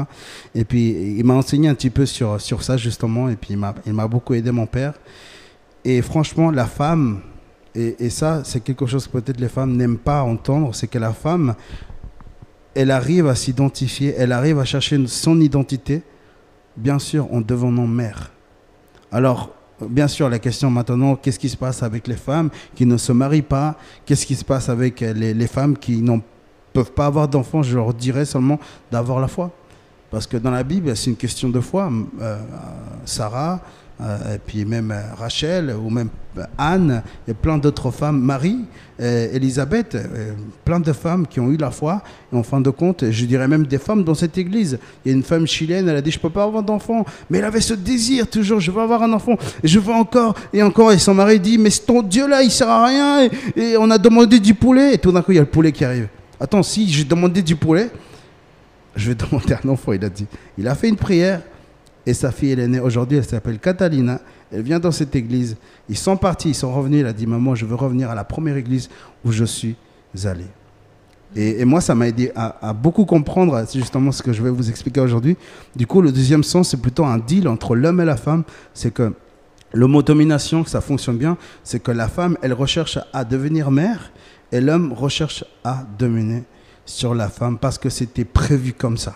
S2: Et puis, il m'a enseigné un petit peu sur, sur ça, justement, et puis il m'a- beaucoup aidé, mon père. Et franchement, la femme, et, et ça, c'est quelque chose que peut-être les femmes n'aiment pas entendre, c'est que la femme, elle arrive à s'identifier, elle arrive à chercher son identité, bien sûr, en devenant mère. Alors, bien sûr, la question maintenant, qu'est-ce qui se passe avec les femmes qui ne se marient pas? Qu'est-ce qui se passe avec euh, les, femmes qui ne peuvent pas avoir d'enfants? Je leur dirais seulement d'avoir la foi. Parce que dans la Bible, c'est une question de foi. Euh, Sarah, et puis même euh, Rachel, ou même euh, Anne, et plein d'autres femmes, Marie, euh, Elisabeth, euh, plein de femmes qui ont eu la foi. Et en fin de compte, je dirais même des femmes dans cette église. Il y a une femme chilienne, elle a dit Je peux pas avoir d'enfant. Mais elle avait ce désir toujours Je veux avoir un enfant. Je veux encore et encore. Et son mari dit Mais ton Dieu là, il sert à rien. Et, et on a demandé du poulet. Et tout d'un coup, il y a le poulet qui arrive. Attends, si j'ai demandé du poulet, je vais demander un enfant, il a dit. Il a fait une prière et sa fille, elle est née aujourd'hui, elle s'appelle Catalina. Elle vient dans cette église. Ils sont partis, ils sont revenus. Elle a dit Maman, je veux revenir à la première église où je suis allé. Et, moi, ça m'a aidé à, beaucoup comprendre, justement ce que je vais vous expliquer aujourd'hui. Du coup, le deuxième sens, c'est plutôt un deal entre l'homme et la femme. C'est que l'homodomination, ça fonctionne bien, c'est que la femme, elle recherche à devenir mère et l'homme recherche à dominer sur la femme parce que c'était prévu comme ça.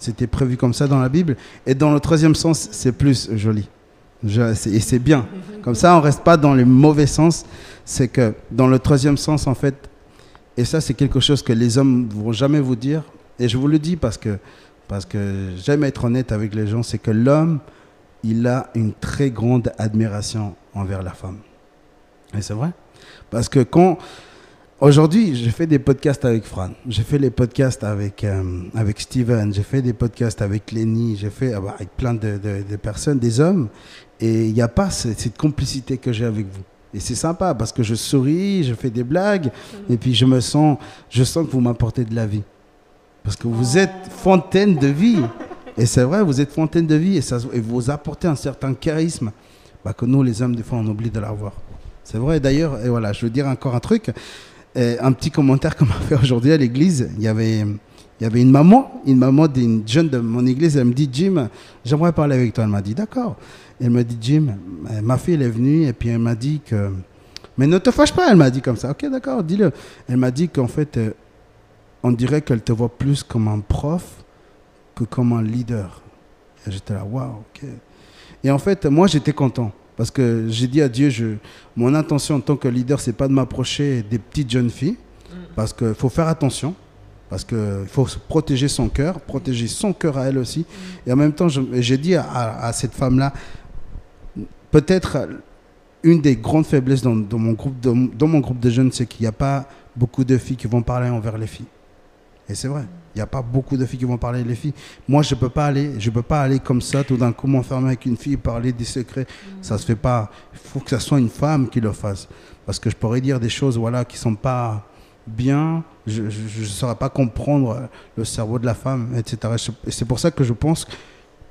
S2: C'était prévu comme ça dans la Bible. Et dans le troisième sens, c'est plus joli. Et c'est bien. Comme ça, on reste pas dans le mauvais sens. C'est que dans le troisième sens, en fait, et ça, c'est quelque chose que les hommes ne vont jamais vous dire. Et je vous le dis parce que, parce que j'aime être honnête avec les gens, c'est que l'homme, il a une très grande admiration envers la femme. Et c'est vrai. Parce que quand... Aujourd'hui, j'ai fait des podcasts avec Fran, j'ai fait les podcasts avec, euh, avec Steven, j'ai fait des podcasts avec Lenny, j'ai fait ah bah, avec plein de, personnes, des hommes, et il n'y a pas cette, complicité que j'ai avec vous. Et c'est sympa parce que je souris, je fais des blagues, et puis je me sens, je sens que vous m'apportez de la vie. Parce que vous êtes fontaine de vie. Et c'est vrai, vous êtes fontaine de vie et vous apportez un certain charisme bah, que nous, les hommes, des fois, on oublie de l'avoir. C'est vrai, d'ailleurs, et voilà, je veux dire encore un truc. Un petit commentaire qu'on m'a fait aujourd'hui à l'église. Il y avait, il y avait une maman, une maman d'une jeune de mon église. Elle me dit, Jim, j'aimerais parler avec toi. Elle m'a dit, d'accord. Elle me dit, Jim, euh, ma fille est venue et puis elle m'a dit que, mais ne te fâche pas. Elle m'a dit comme ça. Ok, d'accord, dis-le. Elle m'a dit qu'en fait, euh, on dirait qu'elle te voit plus comme un prof que comme un leader. Et j'étais là, waouh, ok. Et en fait, moi, j'étais content. Parce que j'ai dit à Dieu, je, mon intention en tant que leader, c'est pas de m'approcher des petites jeunes filles. Parce qu'il faut faire attention. Parce qu'il faut protéger son cœur, protéger son cœur à elle aussi. Et en même temps, j'ai dit à, à- à cette femme-là, peut-être une des grandes faiblesses dans, dans mon, groupe de, dans mon groupe de jeunes, c'est qu'il n'y a pas beaucoup de filles qui vont parler envers les filles. Et c'est vrai, il n'y a pas beaucoup de filles qui vont parler les filles. Moi, je ne peux pas aller, je peux pas aller comme ça, tout d'un coup, m'enfermer avec une fille, parler des secrets. Ça se fait pas. Il faut que ce soit une femme qui le fasse. Parce que je pourrais dire des choses voilà, qui ne sont pas bien. Je ne saurais pas comprendre le cerveau de la femme, etc. Et c'est pour ça que je pense,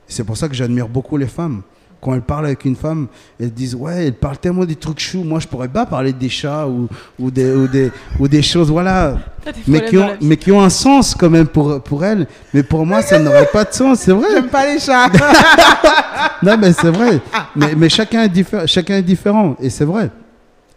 S2: c'est pour ça que j'admire beaucoup les femmes. Quand elles parlent avec une femme, elles disent ouais, elle parle tellement des trucs choux. Moi, je pourrais pas parler des chats ou, ou des ou des ou des choses voilà, mais qui ont mais qui ont un sens quand même pour pour elles. Mais pour moi, ça n'aurait pas de sens. C'est vrai.
S3: J'aime pas les chats.
S2: Non, mais c'est vrai. Mais, mais chacun, est diffé- chacun est différent. Et c'est vrai.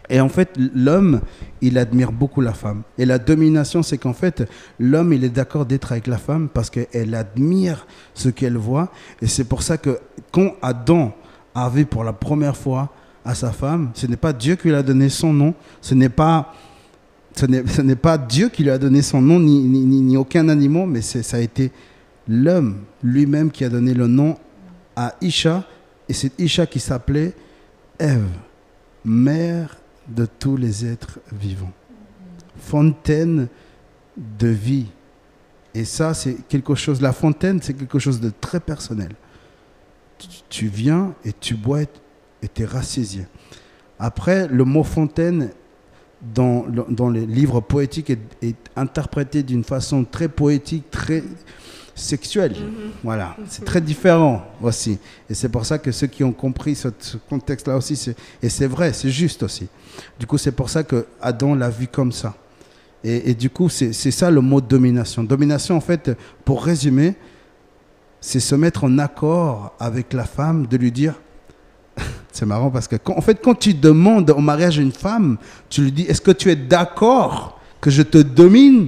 S2: Et en fait, l'homme, il admire beaucoup la femme. Et la domination, c'est qu'en fait, l'homme, il est d'accord d'être avec la femme parce qu'elle admire ce qu'elle voit. Et c'est pour ça que quand Adam a vu pour la première fois à sa femme, ce n'est pas Dieu qui lui a donné son nom, ce n'est pas, ce n'est, pas Dieu qui lui a donné son nom, ni, ni, ni- aucun animal, mais ça a été l'homme lui-même qui a donné le nom à Isha, et c'est Isha qui s'appelait Ève, mère de tous les êtres vivants, fontaine de vie. Et ça, c'est quelque chose, la fontaine, c'est quelque chose de très personnel. Tu, viens et tu bois et tu es rassasié. Après, le mot fontaine, dans, dans les livres poétiques, est, est interprété d'une façon très poétique, très sexuelle. Voilà, c'est très différent aussi. Et c'est pour ça que ceux qui ont compris ce, ce contexte-là aussi, et c'est vrai, c'est juste aussi. Du coup, c'est pour ça que Adam l'a vu comme ça. Et, et du coup, c'est c'est ça le mot domination. Domination, en fait, pour résumer, c'est se mettre en accord avec la femme, de lui dire. c'est marrant parce que, quand- en fait, quand tu demandes au mariage une femme, tu lui dis Est-ce que tu es d'accord que je te domine?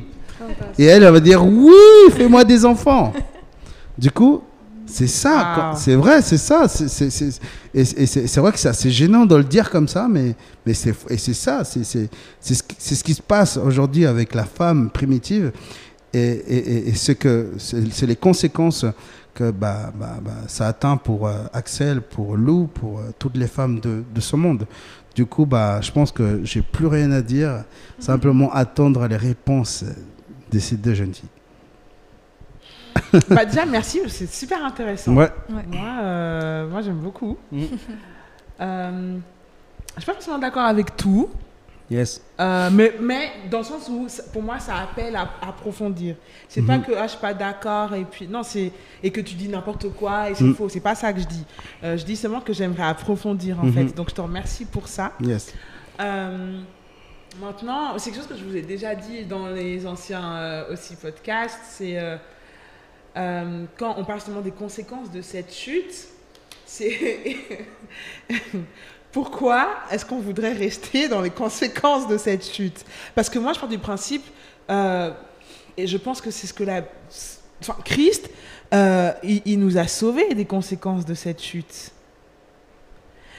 S2: Et elle, elle va dire Oui, fais-moi des enfants. du coup, c'est ça.
S3: Wow.
S2: quand- C'est vrai, c'est ça. c'est- c'est- c'est- et et c'est vrai que c'est assez gênant de le dire comme ça, mais, mais c'est et c'est ça. C'est c'est- c'est ce, ce qui se passe aujourd'hui avec la femme primitive. Et, et, et- c'est les conséquences que bah, bah, bah, ça atteint pour euh, Axel, pour Lou, pour euh, toutes les femmes de, de ce monde. Du coup, bah, je pense que j'ai plus rien à dire, simplement attendre les réponses de ces deux jeunes filles.
S3: bah, déjà, merci, c'est super intéressant.
S2: Ouais.
S4: Ouais.
S3: Moi, euh, moi j'aime beaucoup. Euh, je suis pas forcément d'accord avec tout,
S2: Yes.
S3: euh, mais, mais dans le sens où, pour moi, ça appelle à approfondir. C'est pas
S2: Mhm.
S3: que ah, je suis pas d'accord et puis non, c'est et que tu dis n'importe quoi et c'est
S2: Mm.
S3: faux. C'est pas ça que je dis. Euh, je dis seulement que j'aimerais approfondir en
S2: Mhm.
S3: fait. Donc je te remercie pour ça.
S2: Yes.
S3: Euh, maintenant, c'est quelque chose que je vous ai déjà dit dans les anciens aussi podcasts, c'est quand on parle justement des conséquences de cette chute, c'est pourquoi est-ce qu'on voudrait rester dans les conséquences de cette chute? Parce que moi, je pars du principe, euh, et je pense que c'est ce que la... Enfin, Christ, euh, il, nous a sauvés des conséquences de cette chute.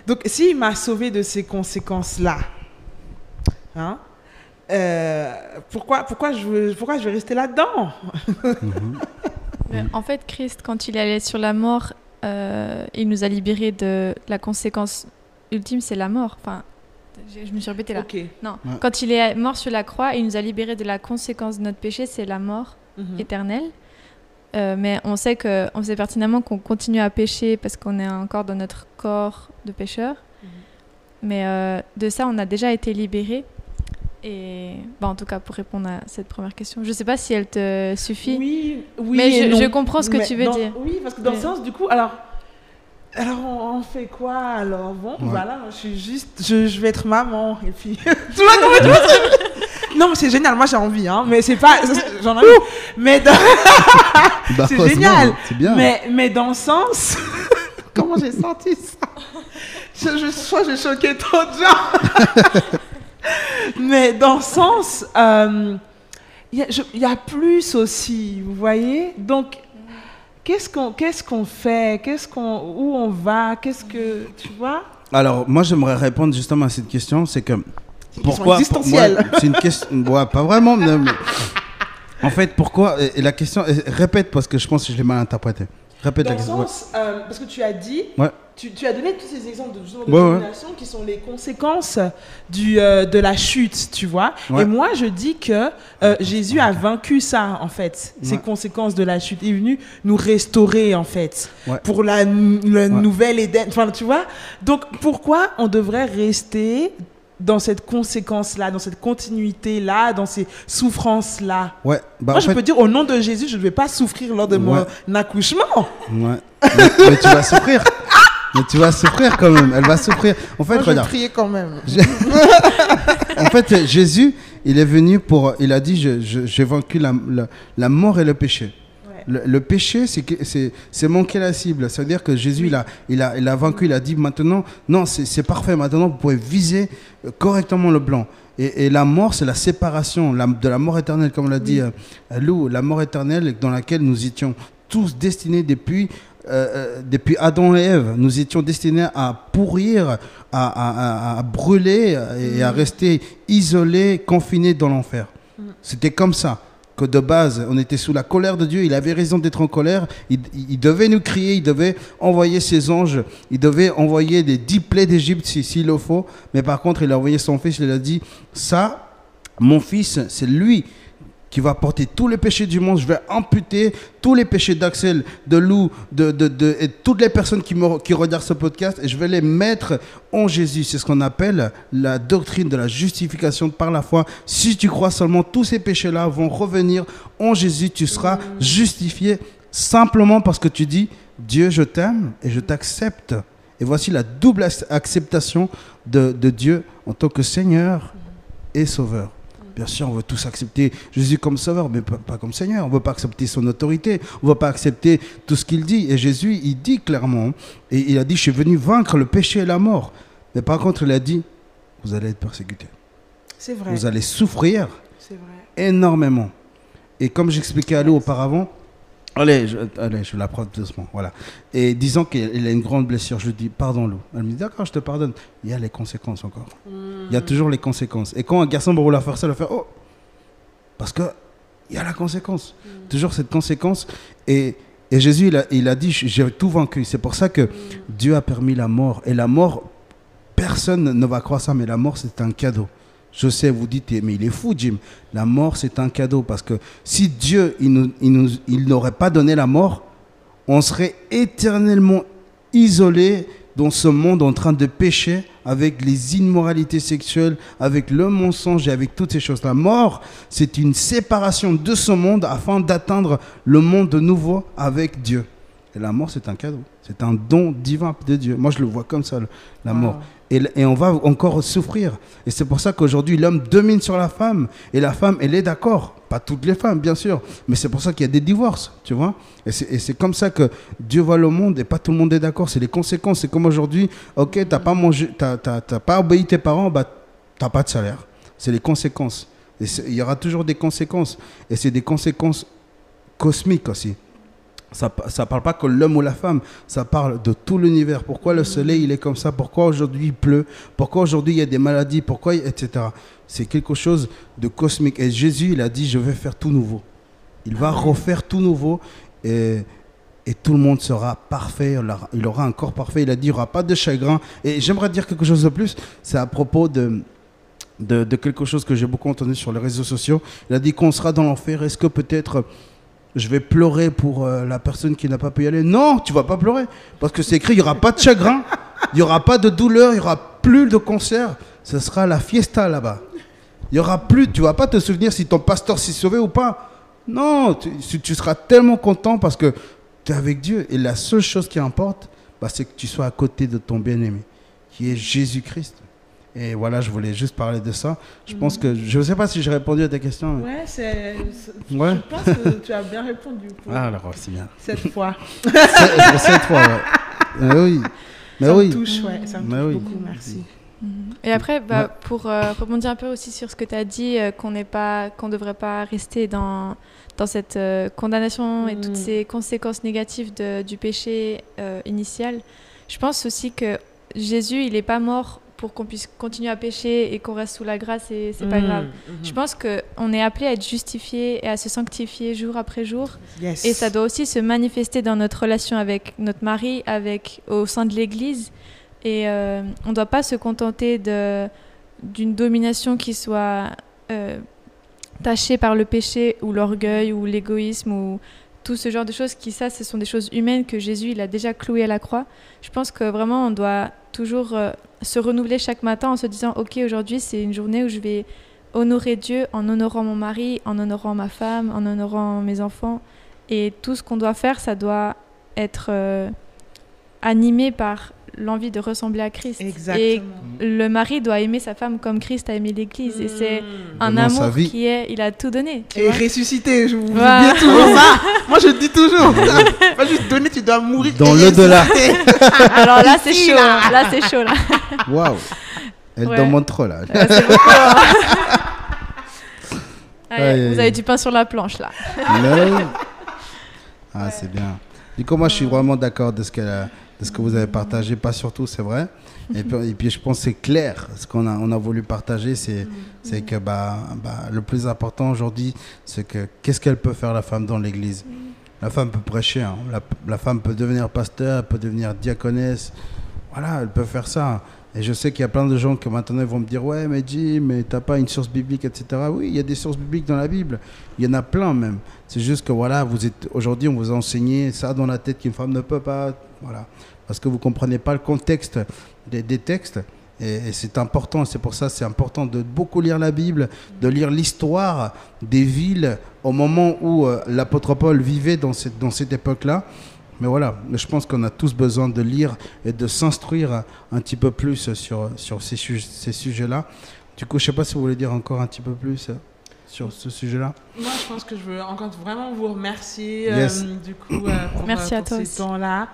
S3: Donc, s'il m'a sauvé de ces conséquences-là, hein, euh, pourquoi, pourquoi, je pourquoi je vais rester là-dedans?
S4: En fait, Christ, quand il allé sur la mort, il nous a libérés de la conséquence ultime, c'est la mort. Enfin, je, je me suis répétée là. Non,
S2: Ouais.
S4: quand il est mort sur la croix, il nous a libérés de la conséquence de notre péché, c'est la mort
S3: Mhm.
S4: éternelle. Euh, mais on sait que, on sait pertinemment qu'on continue à pécher parce qu'on est encore dans notre corps de pécheur.
S3: Mhm.
S4: Mais euh, de ça, on a déjà été libérés. Et bah, en tout cas, pour répondre à cette première question, je sais pas si elle te suffit.
S3: Oui, oui.
S4: Mais je- comprends ce que
S3: Mais
S4: tu veux
S3: dans-
S4: dire.
S3: Oui, parce que dans le sens, du coup, alors. Alors, on, fait quoi Alors, bon,
S2: Ouais.
S3: voilà, je suis juste. Je, je vais être maman. Et puis. tu vois, mais tu vois Non, mais c'est génial, moi j'ai envie, hein. Mais c'est pas. J'en ai envie. Mais dans,
S2: Bah,
S3: C'est génial.
S2: C'est bien.
S3: mais, mais dans le sens. Comment j'ai senti ça? Je, je, que j'ai choqué trop de gens. mais dans le sens. euh, Il y, y a plus aussi, vous voyez? Donc, qu'est-ce qu'on qu'est-ce qu'on fait? Qu'est-ce qu'on Où on va? Qu'est-ce que. Tu vois?
S2: Alors, moi, j'aimerais répondre justement à cette question. C'est que pourquoi pour- moi. C'est une question. ouais, pas vraiment. mais- mais- en fait, pourquoi et- et la question. et- Répète parce que je pense que je l'ai mal interprété. Répète
S3: Dans
S2: la question. ouais.
S3: euh, parce que tu as dit.
S2: Ouais.
S3: Tu, tu as donné tous ces exemples de, justement, de
S2: Ouais, ouais.
S3: domination qui sont les conséquences du, euh, de la chute, tu vois.
S2: Ouais.
S3: Et moi, je dis que euh, Jésus a vaincu ça, en fait, ces conséquences de la chute. Il est venu nous restaurer, en fait, pour la, le nouvelle Éden. Enfin, tu vois. Donc, pourquoi on devrait rester dans cette conséquence-là, dans cette continuité-là, dans ces souffrances-là?
S2: Ouais. Bah,
S3: Moi, je
S2: fait-
S3: peux dire, au nom de Jésus, je ne vais pas souffrir lors de
S2: Ouais.
S3: mon accouchement.
S2: Ouais. mais, mais tu vas souffrir. Mais tu vas souffrir quand même. Elle va souffrir. En fait,
S3: Moi, je
S2: regarde.
S3: priais quand même.
S2: En fait, Jésus, il est venu pour. Il a dit J'ai vaincu la, la- la mort et le péché.
S3: Ouais.
S2: Le, le péché, c'est que- c'est c'est manquer la cible. Ça veut dire que Jésus, il, a, il, a, il a vaincu, il a dit maintenant, non, c'est parfait. Maintenant, vous pouvez viser euh, correctement le blanc. Et, et la mort, c'est la séparation la- de la mort éternelle, comme l'a dit euh, Lou, la mort éternelle dans laquelle nous étions tous destinés depuis, euh, euh, depuis Adam et Ève. Nous étions destinés à pourrir, à, à- à- à brûler et à rester isolés, confinés dans l'enfer. C'était comme ça que de base, on était sous la colère de Dieu. Il avait raison d'être en colère. Il, devait nous crier, il devait envoyer ses anges, il devait envoyer les dix plaies d'Égypte si- s'il le faut. Mais par contre, il a envoyé son fils, il a dit, ça, mon fils, c'est lui qui va porter tous les péchés du monde. Je vais amputer tous les péchés d'Axel, de Lou, de, de, de- et toutes les personnes qui, me, qui regardent ce podcast et je vais les mettre en Jésus. C'est ce qu'on appelle la doctrine de la justification par la foi. Si tu crois seulement, tous ces péchés-là vont revenir en Jésus. Tu seras justifié simplement parce que tu dis Dieu, je t'aime et je t'accepte. Et voici la double ac- acceptation de, de Dieu en tant que Seigneur et Sauveur. Bien sûr, on veut tous accepter Jésus comme Sauveur, mais pas, pas comme Seigneur. On ne veut pas accepter son autorité. On ne veut pas accepter tout ce qu'il dit. Et Jésus, il dit clairement, et il a dit, je suis venu vaincre le péché et la mort. Mais par contre, il a dit, vous allez être persécutés.
S3: C'est vrai.
S2: Vous allez souffrir
S3: vrai.
S2: énormément. Et comme j'expliquais à Lou auparavant, allez, je, allez, je la prends doucement, voilà. Et disant qu'il a une grande blessure, je lui dis, pardon Lou. Elle me dit, d'accord, je te pardonne. Il y a les conséquences encore. Il y a toujours les conséquences. Et quand un garçon va vouloir faire ça, il va faire, oh, parce que il y a la conséquence. Toujours cette conséquence. Et, et Jésus, il a, il a dit, j'ai tout vaincu. C'est pour ça que Dieu a permis la mort. Et la mort, personne ne va croire ça, mais la mort, c'est un cadeau. Je sais, vous dites, mais il est fou, Jim. La mort, c'est un cadeau. Parce que si Dieu, il n'aurait pas donné la mort, on serait éternellement isolé dans ce monde en train de pécher avec les immoralités sexuelles, avec le mensonge et avec toutes ces choses. La mort, c'est une séparation de ce monde afin d'atteindre le monde de nouveau avec Dieu. Et la mort, c'est un cadeau. C'est un don divin de Dieu. Moi, je le vois comme ça, la mort. Et, on va encore souffrir. Et c'est pour ça qu'aujourd'hui, l'homme domine sur la femme. Et la femme, elle est d'accord. Pas toutes les femmes, bien sûr. Mais c'est pour ça qu'il y a des divorces, tu vois. Et c'est comme ça que Dieu voit le monde et pas tout le monde est d'accord. C'est les conséquences. C'est comme aujourd'hui, ok, t'as pas mangé, t'as pas obéi tes parents, bah t'as pas de salaire. C'est les conséquences. Il y aura toujours des conséquences. Et c'est des conséquences cosmiques aussi. Ça ne parle pas que l'homme ou la femme, ça parle de tout l'univers. Pourquoi le soleil, il est comme ça? Pourquoi aujourd'hui il pleut? Pourquoi aujourd'hui il y a des maladies? Pourquoi, etc. C'est quelque chose de cosmique. Et Jésus, il a dit, je vais faire tout nouveau. Il va refaire tout nouveau et, et tout le monde sera parfait. Il aura, un corps parfait. Il a dit, il n'y aura pas de chagrin. Et j'aimerais dire quelque chose de plus. C'est à propos de, de, de quelque chose que j'ai beaucoup entendu sur les réseaux sociaux. Il a dit qu'on sera dans l'enfer. Est-ce que peut-être je vais pleurer pour euh, la personne qui n'a pas pu y aller. Non, tu vas pas pleurer. Parce que c'est écrit, il n'y aura pas de chagrin, il n'y aura pas de douleur, il n'y aura plus de concert. Ce sera la fiesta là-bas. Il n'y aura plus, tu vas pas te souvenir si ton pasteur s'est sauvé ou pas. Non, tu, seras tellement content parce que tu es avec Dieu. Et la seule chose qui importe, bah, c'est que tu sois à côté de ton bien-aimé, qui est Jésus-Christ. Et voilà, je voulais juste parler de ça. Je pense que, je ne sais pas si j'ai répondu à ta question.
S3: Ouais, c'est. c'est-
S2: Ouais.
S3: Je pense que tu as bien répondu pour
S2: Ah, alors, c'est bien.
S3: cette fois.
S2: Cette fois, ouais. Oui. Mais
S3: ça
S2: oui.
S3: me touche, ouais. Ça me
S2: Mais
S3: touche
S2: oui.
S3: beaucoup, merci.
S4: Et après, bah,
S2: Ouais.
S4: pour euh, rebondir un peu aussi sur ce que tu as dit, euh, qu'on n'est pas, qu'on devrait pas rester dans, dans cette euh, condamnation et
S3: Mm.
S4: toutes ces conséquences négatives de- du péché euh, initial, je pense aussi que Jésus, il n'est pas mort pour qu'on puisse continuer à pécher et qu'on reste sous la grâce et c'est pas
S3: Mm,
S4: grave.
S3: mhm.
S4: Je pense qu'on est appelé à être justifié et à se sanctifier jour après jour.
S3: Yes.
S4: Et ça doit aussi se manifester dans notre relation avec notre mari, avec au sein de l'Église. Et euh, on ne doit pas se contenter de d'une domination qui soit euh, tachée par le péché ou l'orgueil ou l'égoïsme ou tout ce genre de choses qui ça ce sont des choses humaines que Jésus il a déjà clouées à la croix. Je pense que vraiment on doit toujours euh, se renouveler chaque matin en se disant ok aujourd'hui c'est une journée où je vais honorer Dieu en honorant mon mari, en honorant ma femme, en honorant mes enfants. Et tout ce qu'on doit faire, ça doit être euh, animé par l'envie de ressembler à Christ.
S3: Exactement.
S4: Et le mari doit aimer sa femme comme Christ a aimé l'Église. Et c'est
S3: Mm.
S4: un
S2: Donnant
S4: amour
S2: vie.
S4: qui est, il a tout donné. tu
S3: Et
S4: vois.
S3: ressusciter, je vous dis
S4: Voilà.
S3: toujours ça. Moi, je dis toujours. Pas juste donner, tu dois mourir.
S2: Dans l'au-delà.
S4: Alors là, c'est chaud.
S3: là.
S4: Là, c'est chaud. Là.
S2: Waouh. Elle
S4: Ouais.
S2: demande trop là.
S4: Ouais, hein. Allez,
S2: Aïe,
S4: vous
S2: aïe.
S4: avez du pain sur la planche là.
S2: Non. Ah, c'est bien. Du coup, moi, je suis vraiment d'accord de ce qu'elle a- de ce que vous avez partagé, pas surtout, c'est vrai. Et puis, je pense que c'est clair. Ce qu'on a, on a voulu partager, c'est, c'est que bah, bah, le plus important aujourd'hui, c'est que qu'est-ce qu'elle peut faire la femme dans l'église? La femme peut prêcher, hein. la, la femme peut devenir pasteur, elle peut devenir diaconesse. Voilà, elle peut faire ça. Et je sais qu'il y a plein de gens qui maintenant vont me dire Ouais, mais Jim, mais t'as pas une source biblique, etc. Oui, il y a des sources bibliques dans la Bible. Il y en a plein même. C'est juste que voilà, vous êtes aujourd'hui, on vous a enseigné ça dans la tête qu'une femme ne peut pas. Voilà. Parce que vous comprenez pas le contexte des, des textes. Et, et c'est important, c'est pour ça c'est important de beaucoup lire la Bible, de lire l'histoire des villes au moment où euh, l'apôtre Paul vivait dans cette, dans cette époque-là. Mais voilà, je pense qu'on a tous besoin de lire et de s'instruire un petit peu plus sur, sur ces, su- ces sujets-là. Du coup, je sais pas si vous voulez dire encore un petit peu plus euh, sur ce sujet-là.
S3: Moi, je pense que je veux encore vraiment vous remercier
S2: Yes.
S3: euh, du coup euh, pour,
S4: Merci
S3: euh,
S4: à
S3: pour
S4: toi
S3: ces temps-là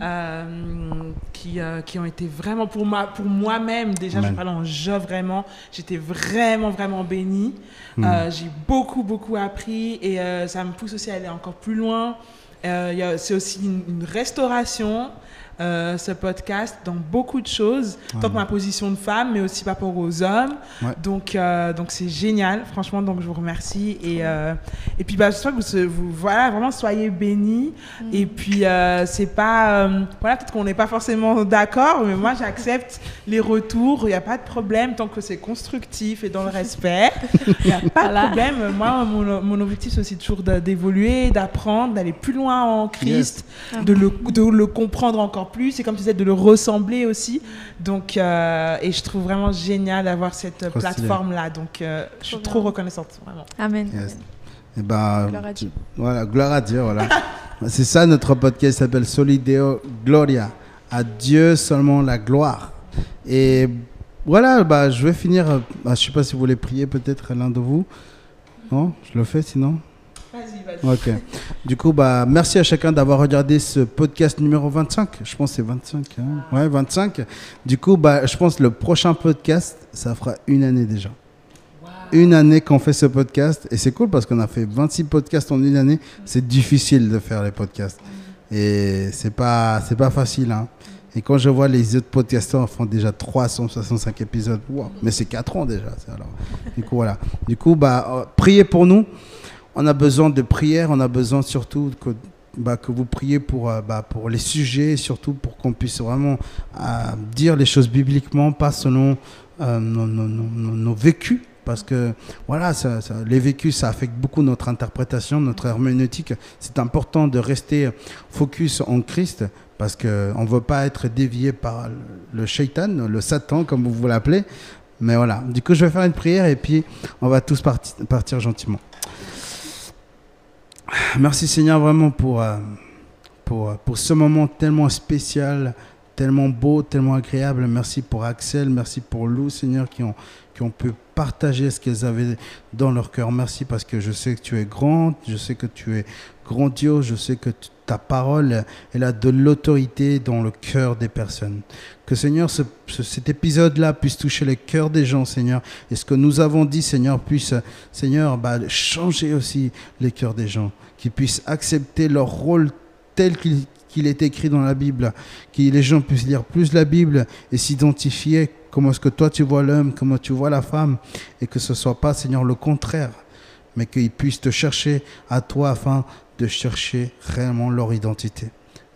S3: euh, qui, euh, qui ont été vraiment pour moi pour moi-même. Déjà
S2: Amen.
S3: je parle en je vraiment. J'étais vraiment vraiment bénie.
S2: Hmm.
S3: Euh, j'ai beaucoup beaucoup appris et ça me pousse aussi à aller encore plus loin. C'est aussi une, une restauration euh, ce podcast dans beaucoup de choses tant que ma position de femme mais aussi par rapport aux hommes.
S2: Ouais.
S3: donc euh, donc c'est génial. Franchement donc je vous remercie. Et euh, et puis bah j'espère que vous, voilà vraiment soyez bénis. Et puis euh, c'est pas euh, voilà peut-être qu'on n'est pas forcément d'accord mais moi j'accepte les retours. Il n'y a pas de problème tant que c'est constructif et dans le respect. Il n'y a pas
S4: Voilà.
S3: de problème. Moi mon, mon objectif c'est aussi toujours d'évoluer d'apprendre d'aller plus loin en Christ de le de le comprendre encore plus c'est comme tu disais de le ressembler aussi donc euh, et je trouve vraiment génial d'avoir cette
S2: Trop stylé.
S3: plateforme là donc euh, je suis
S4: Trop
S3: reconnaissante vraiment
S4: Amen.
S2: Yes. Et ben,
S4: Gloire à Dieu.
S2: Voilà, gloire à Dieu, voilà. C'est ça notre podcast s'appelle Solideo Gloria. À Dieu seulement la gloire. Et voilà, bah, je vais finir. euh, bah, je sais pas si vous voulez prier peut-être l'un de vous. Non, je le fais sinon?
S3: Vas-y vas-y
S2: Ok. Du coup, bah, merci à chacun d'avoir regardé ce podcast numéro 25. Je pense que c'est 25. hein. Ouais, 25. Du coup, bah, je pense que le prochain podcast, ça fera une année déjà. Une année qu'on fait ce podcast. Et c'est cool parce qu'on a fait 26 podcasts en une année. C'est difficile de faire les podcasts. Et c'est pas, c'est pas facile. hein. Et quand je vois les autres podcasteurs font déjà 365 épisodes, wow. mais c'est 4 ans déjà. c'est Alors. Du coup, voilà. Du coup, bah, euh, priez pour nous on a besoin de prière, on a besoin surtout que, bah, que vous priez pour, euh, bah, pour les sujets, surtout pour qu'on puisse vraiment euh, dire les choses bibliquement, pas selon euh, nos, vécus. Parce que voilà, les vécus, ça affecte beaucoup notre interprétation, notre herméneutique. C'est important de rester focus en Christ parce qu'on ne veut pas être dévié par le shaitan, le Satan, comme vous l'appelez. Mais voilà, du coup, je vais faire une prière et puis on va tous parti- partir gentiment. Merci Seigneur vraiment pour, euh, pour, euh, pour ce moment tellement spécial, tellement beau, tellement agréable. Merci pour Axel, merci pour Lou Seigneur qui ont, qui ont pu partager ce qu'elles avaient dans leur cœur. Merci parce que je sais que tu es grand, je sais que tu es grandiose, je sais que ta parole, elle a de l'autorité dans le cœur des personnes. Que Seigneur, ce- ce- cet épisode-là puisse toucher les cœurs des gens, Seigneur. Et ce que nous avons dit, Seigneur, puisse, Seigneur, bah, changer aussi les cœurs des gens. Qu'ils puissent accepter leur rôle tel qu'il est écrit dans la Bible. Que les gens puissent lire plus la Bible et s'identifier comment est-ce que toi tu vois l'homme, comment tu vois la femme. Et que ce soit pas, Seigneur, le contraire. Mais qu'ils puissent te chercher à toi afin de chercher réellement leur identité.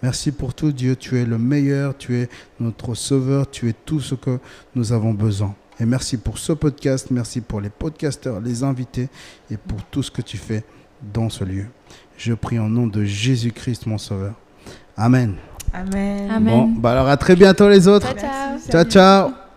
S2: Merci pour tout, Dieu. Tu es le meilleur, tu es notre sauveur, tu es tout ce que nous avons besoin. Et merci pour ce podcast, merci pour les podcasteurs, les invités et pour tout ce que tu fais dans ce lieu. Je prie en nom de Jésus-Christ, mon sauveur. Amen.
S3: amen
S4: Amen.
S2: Bon, bah alors à très bientôt les autres.
S4: Ciao, ciao.
S2: Ciao, ciao.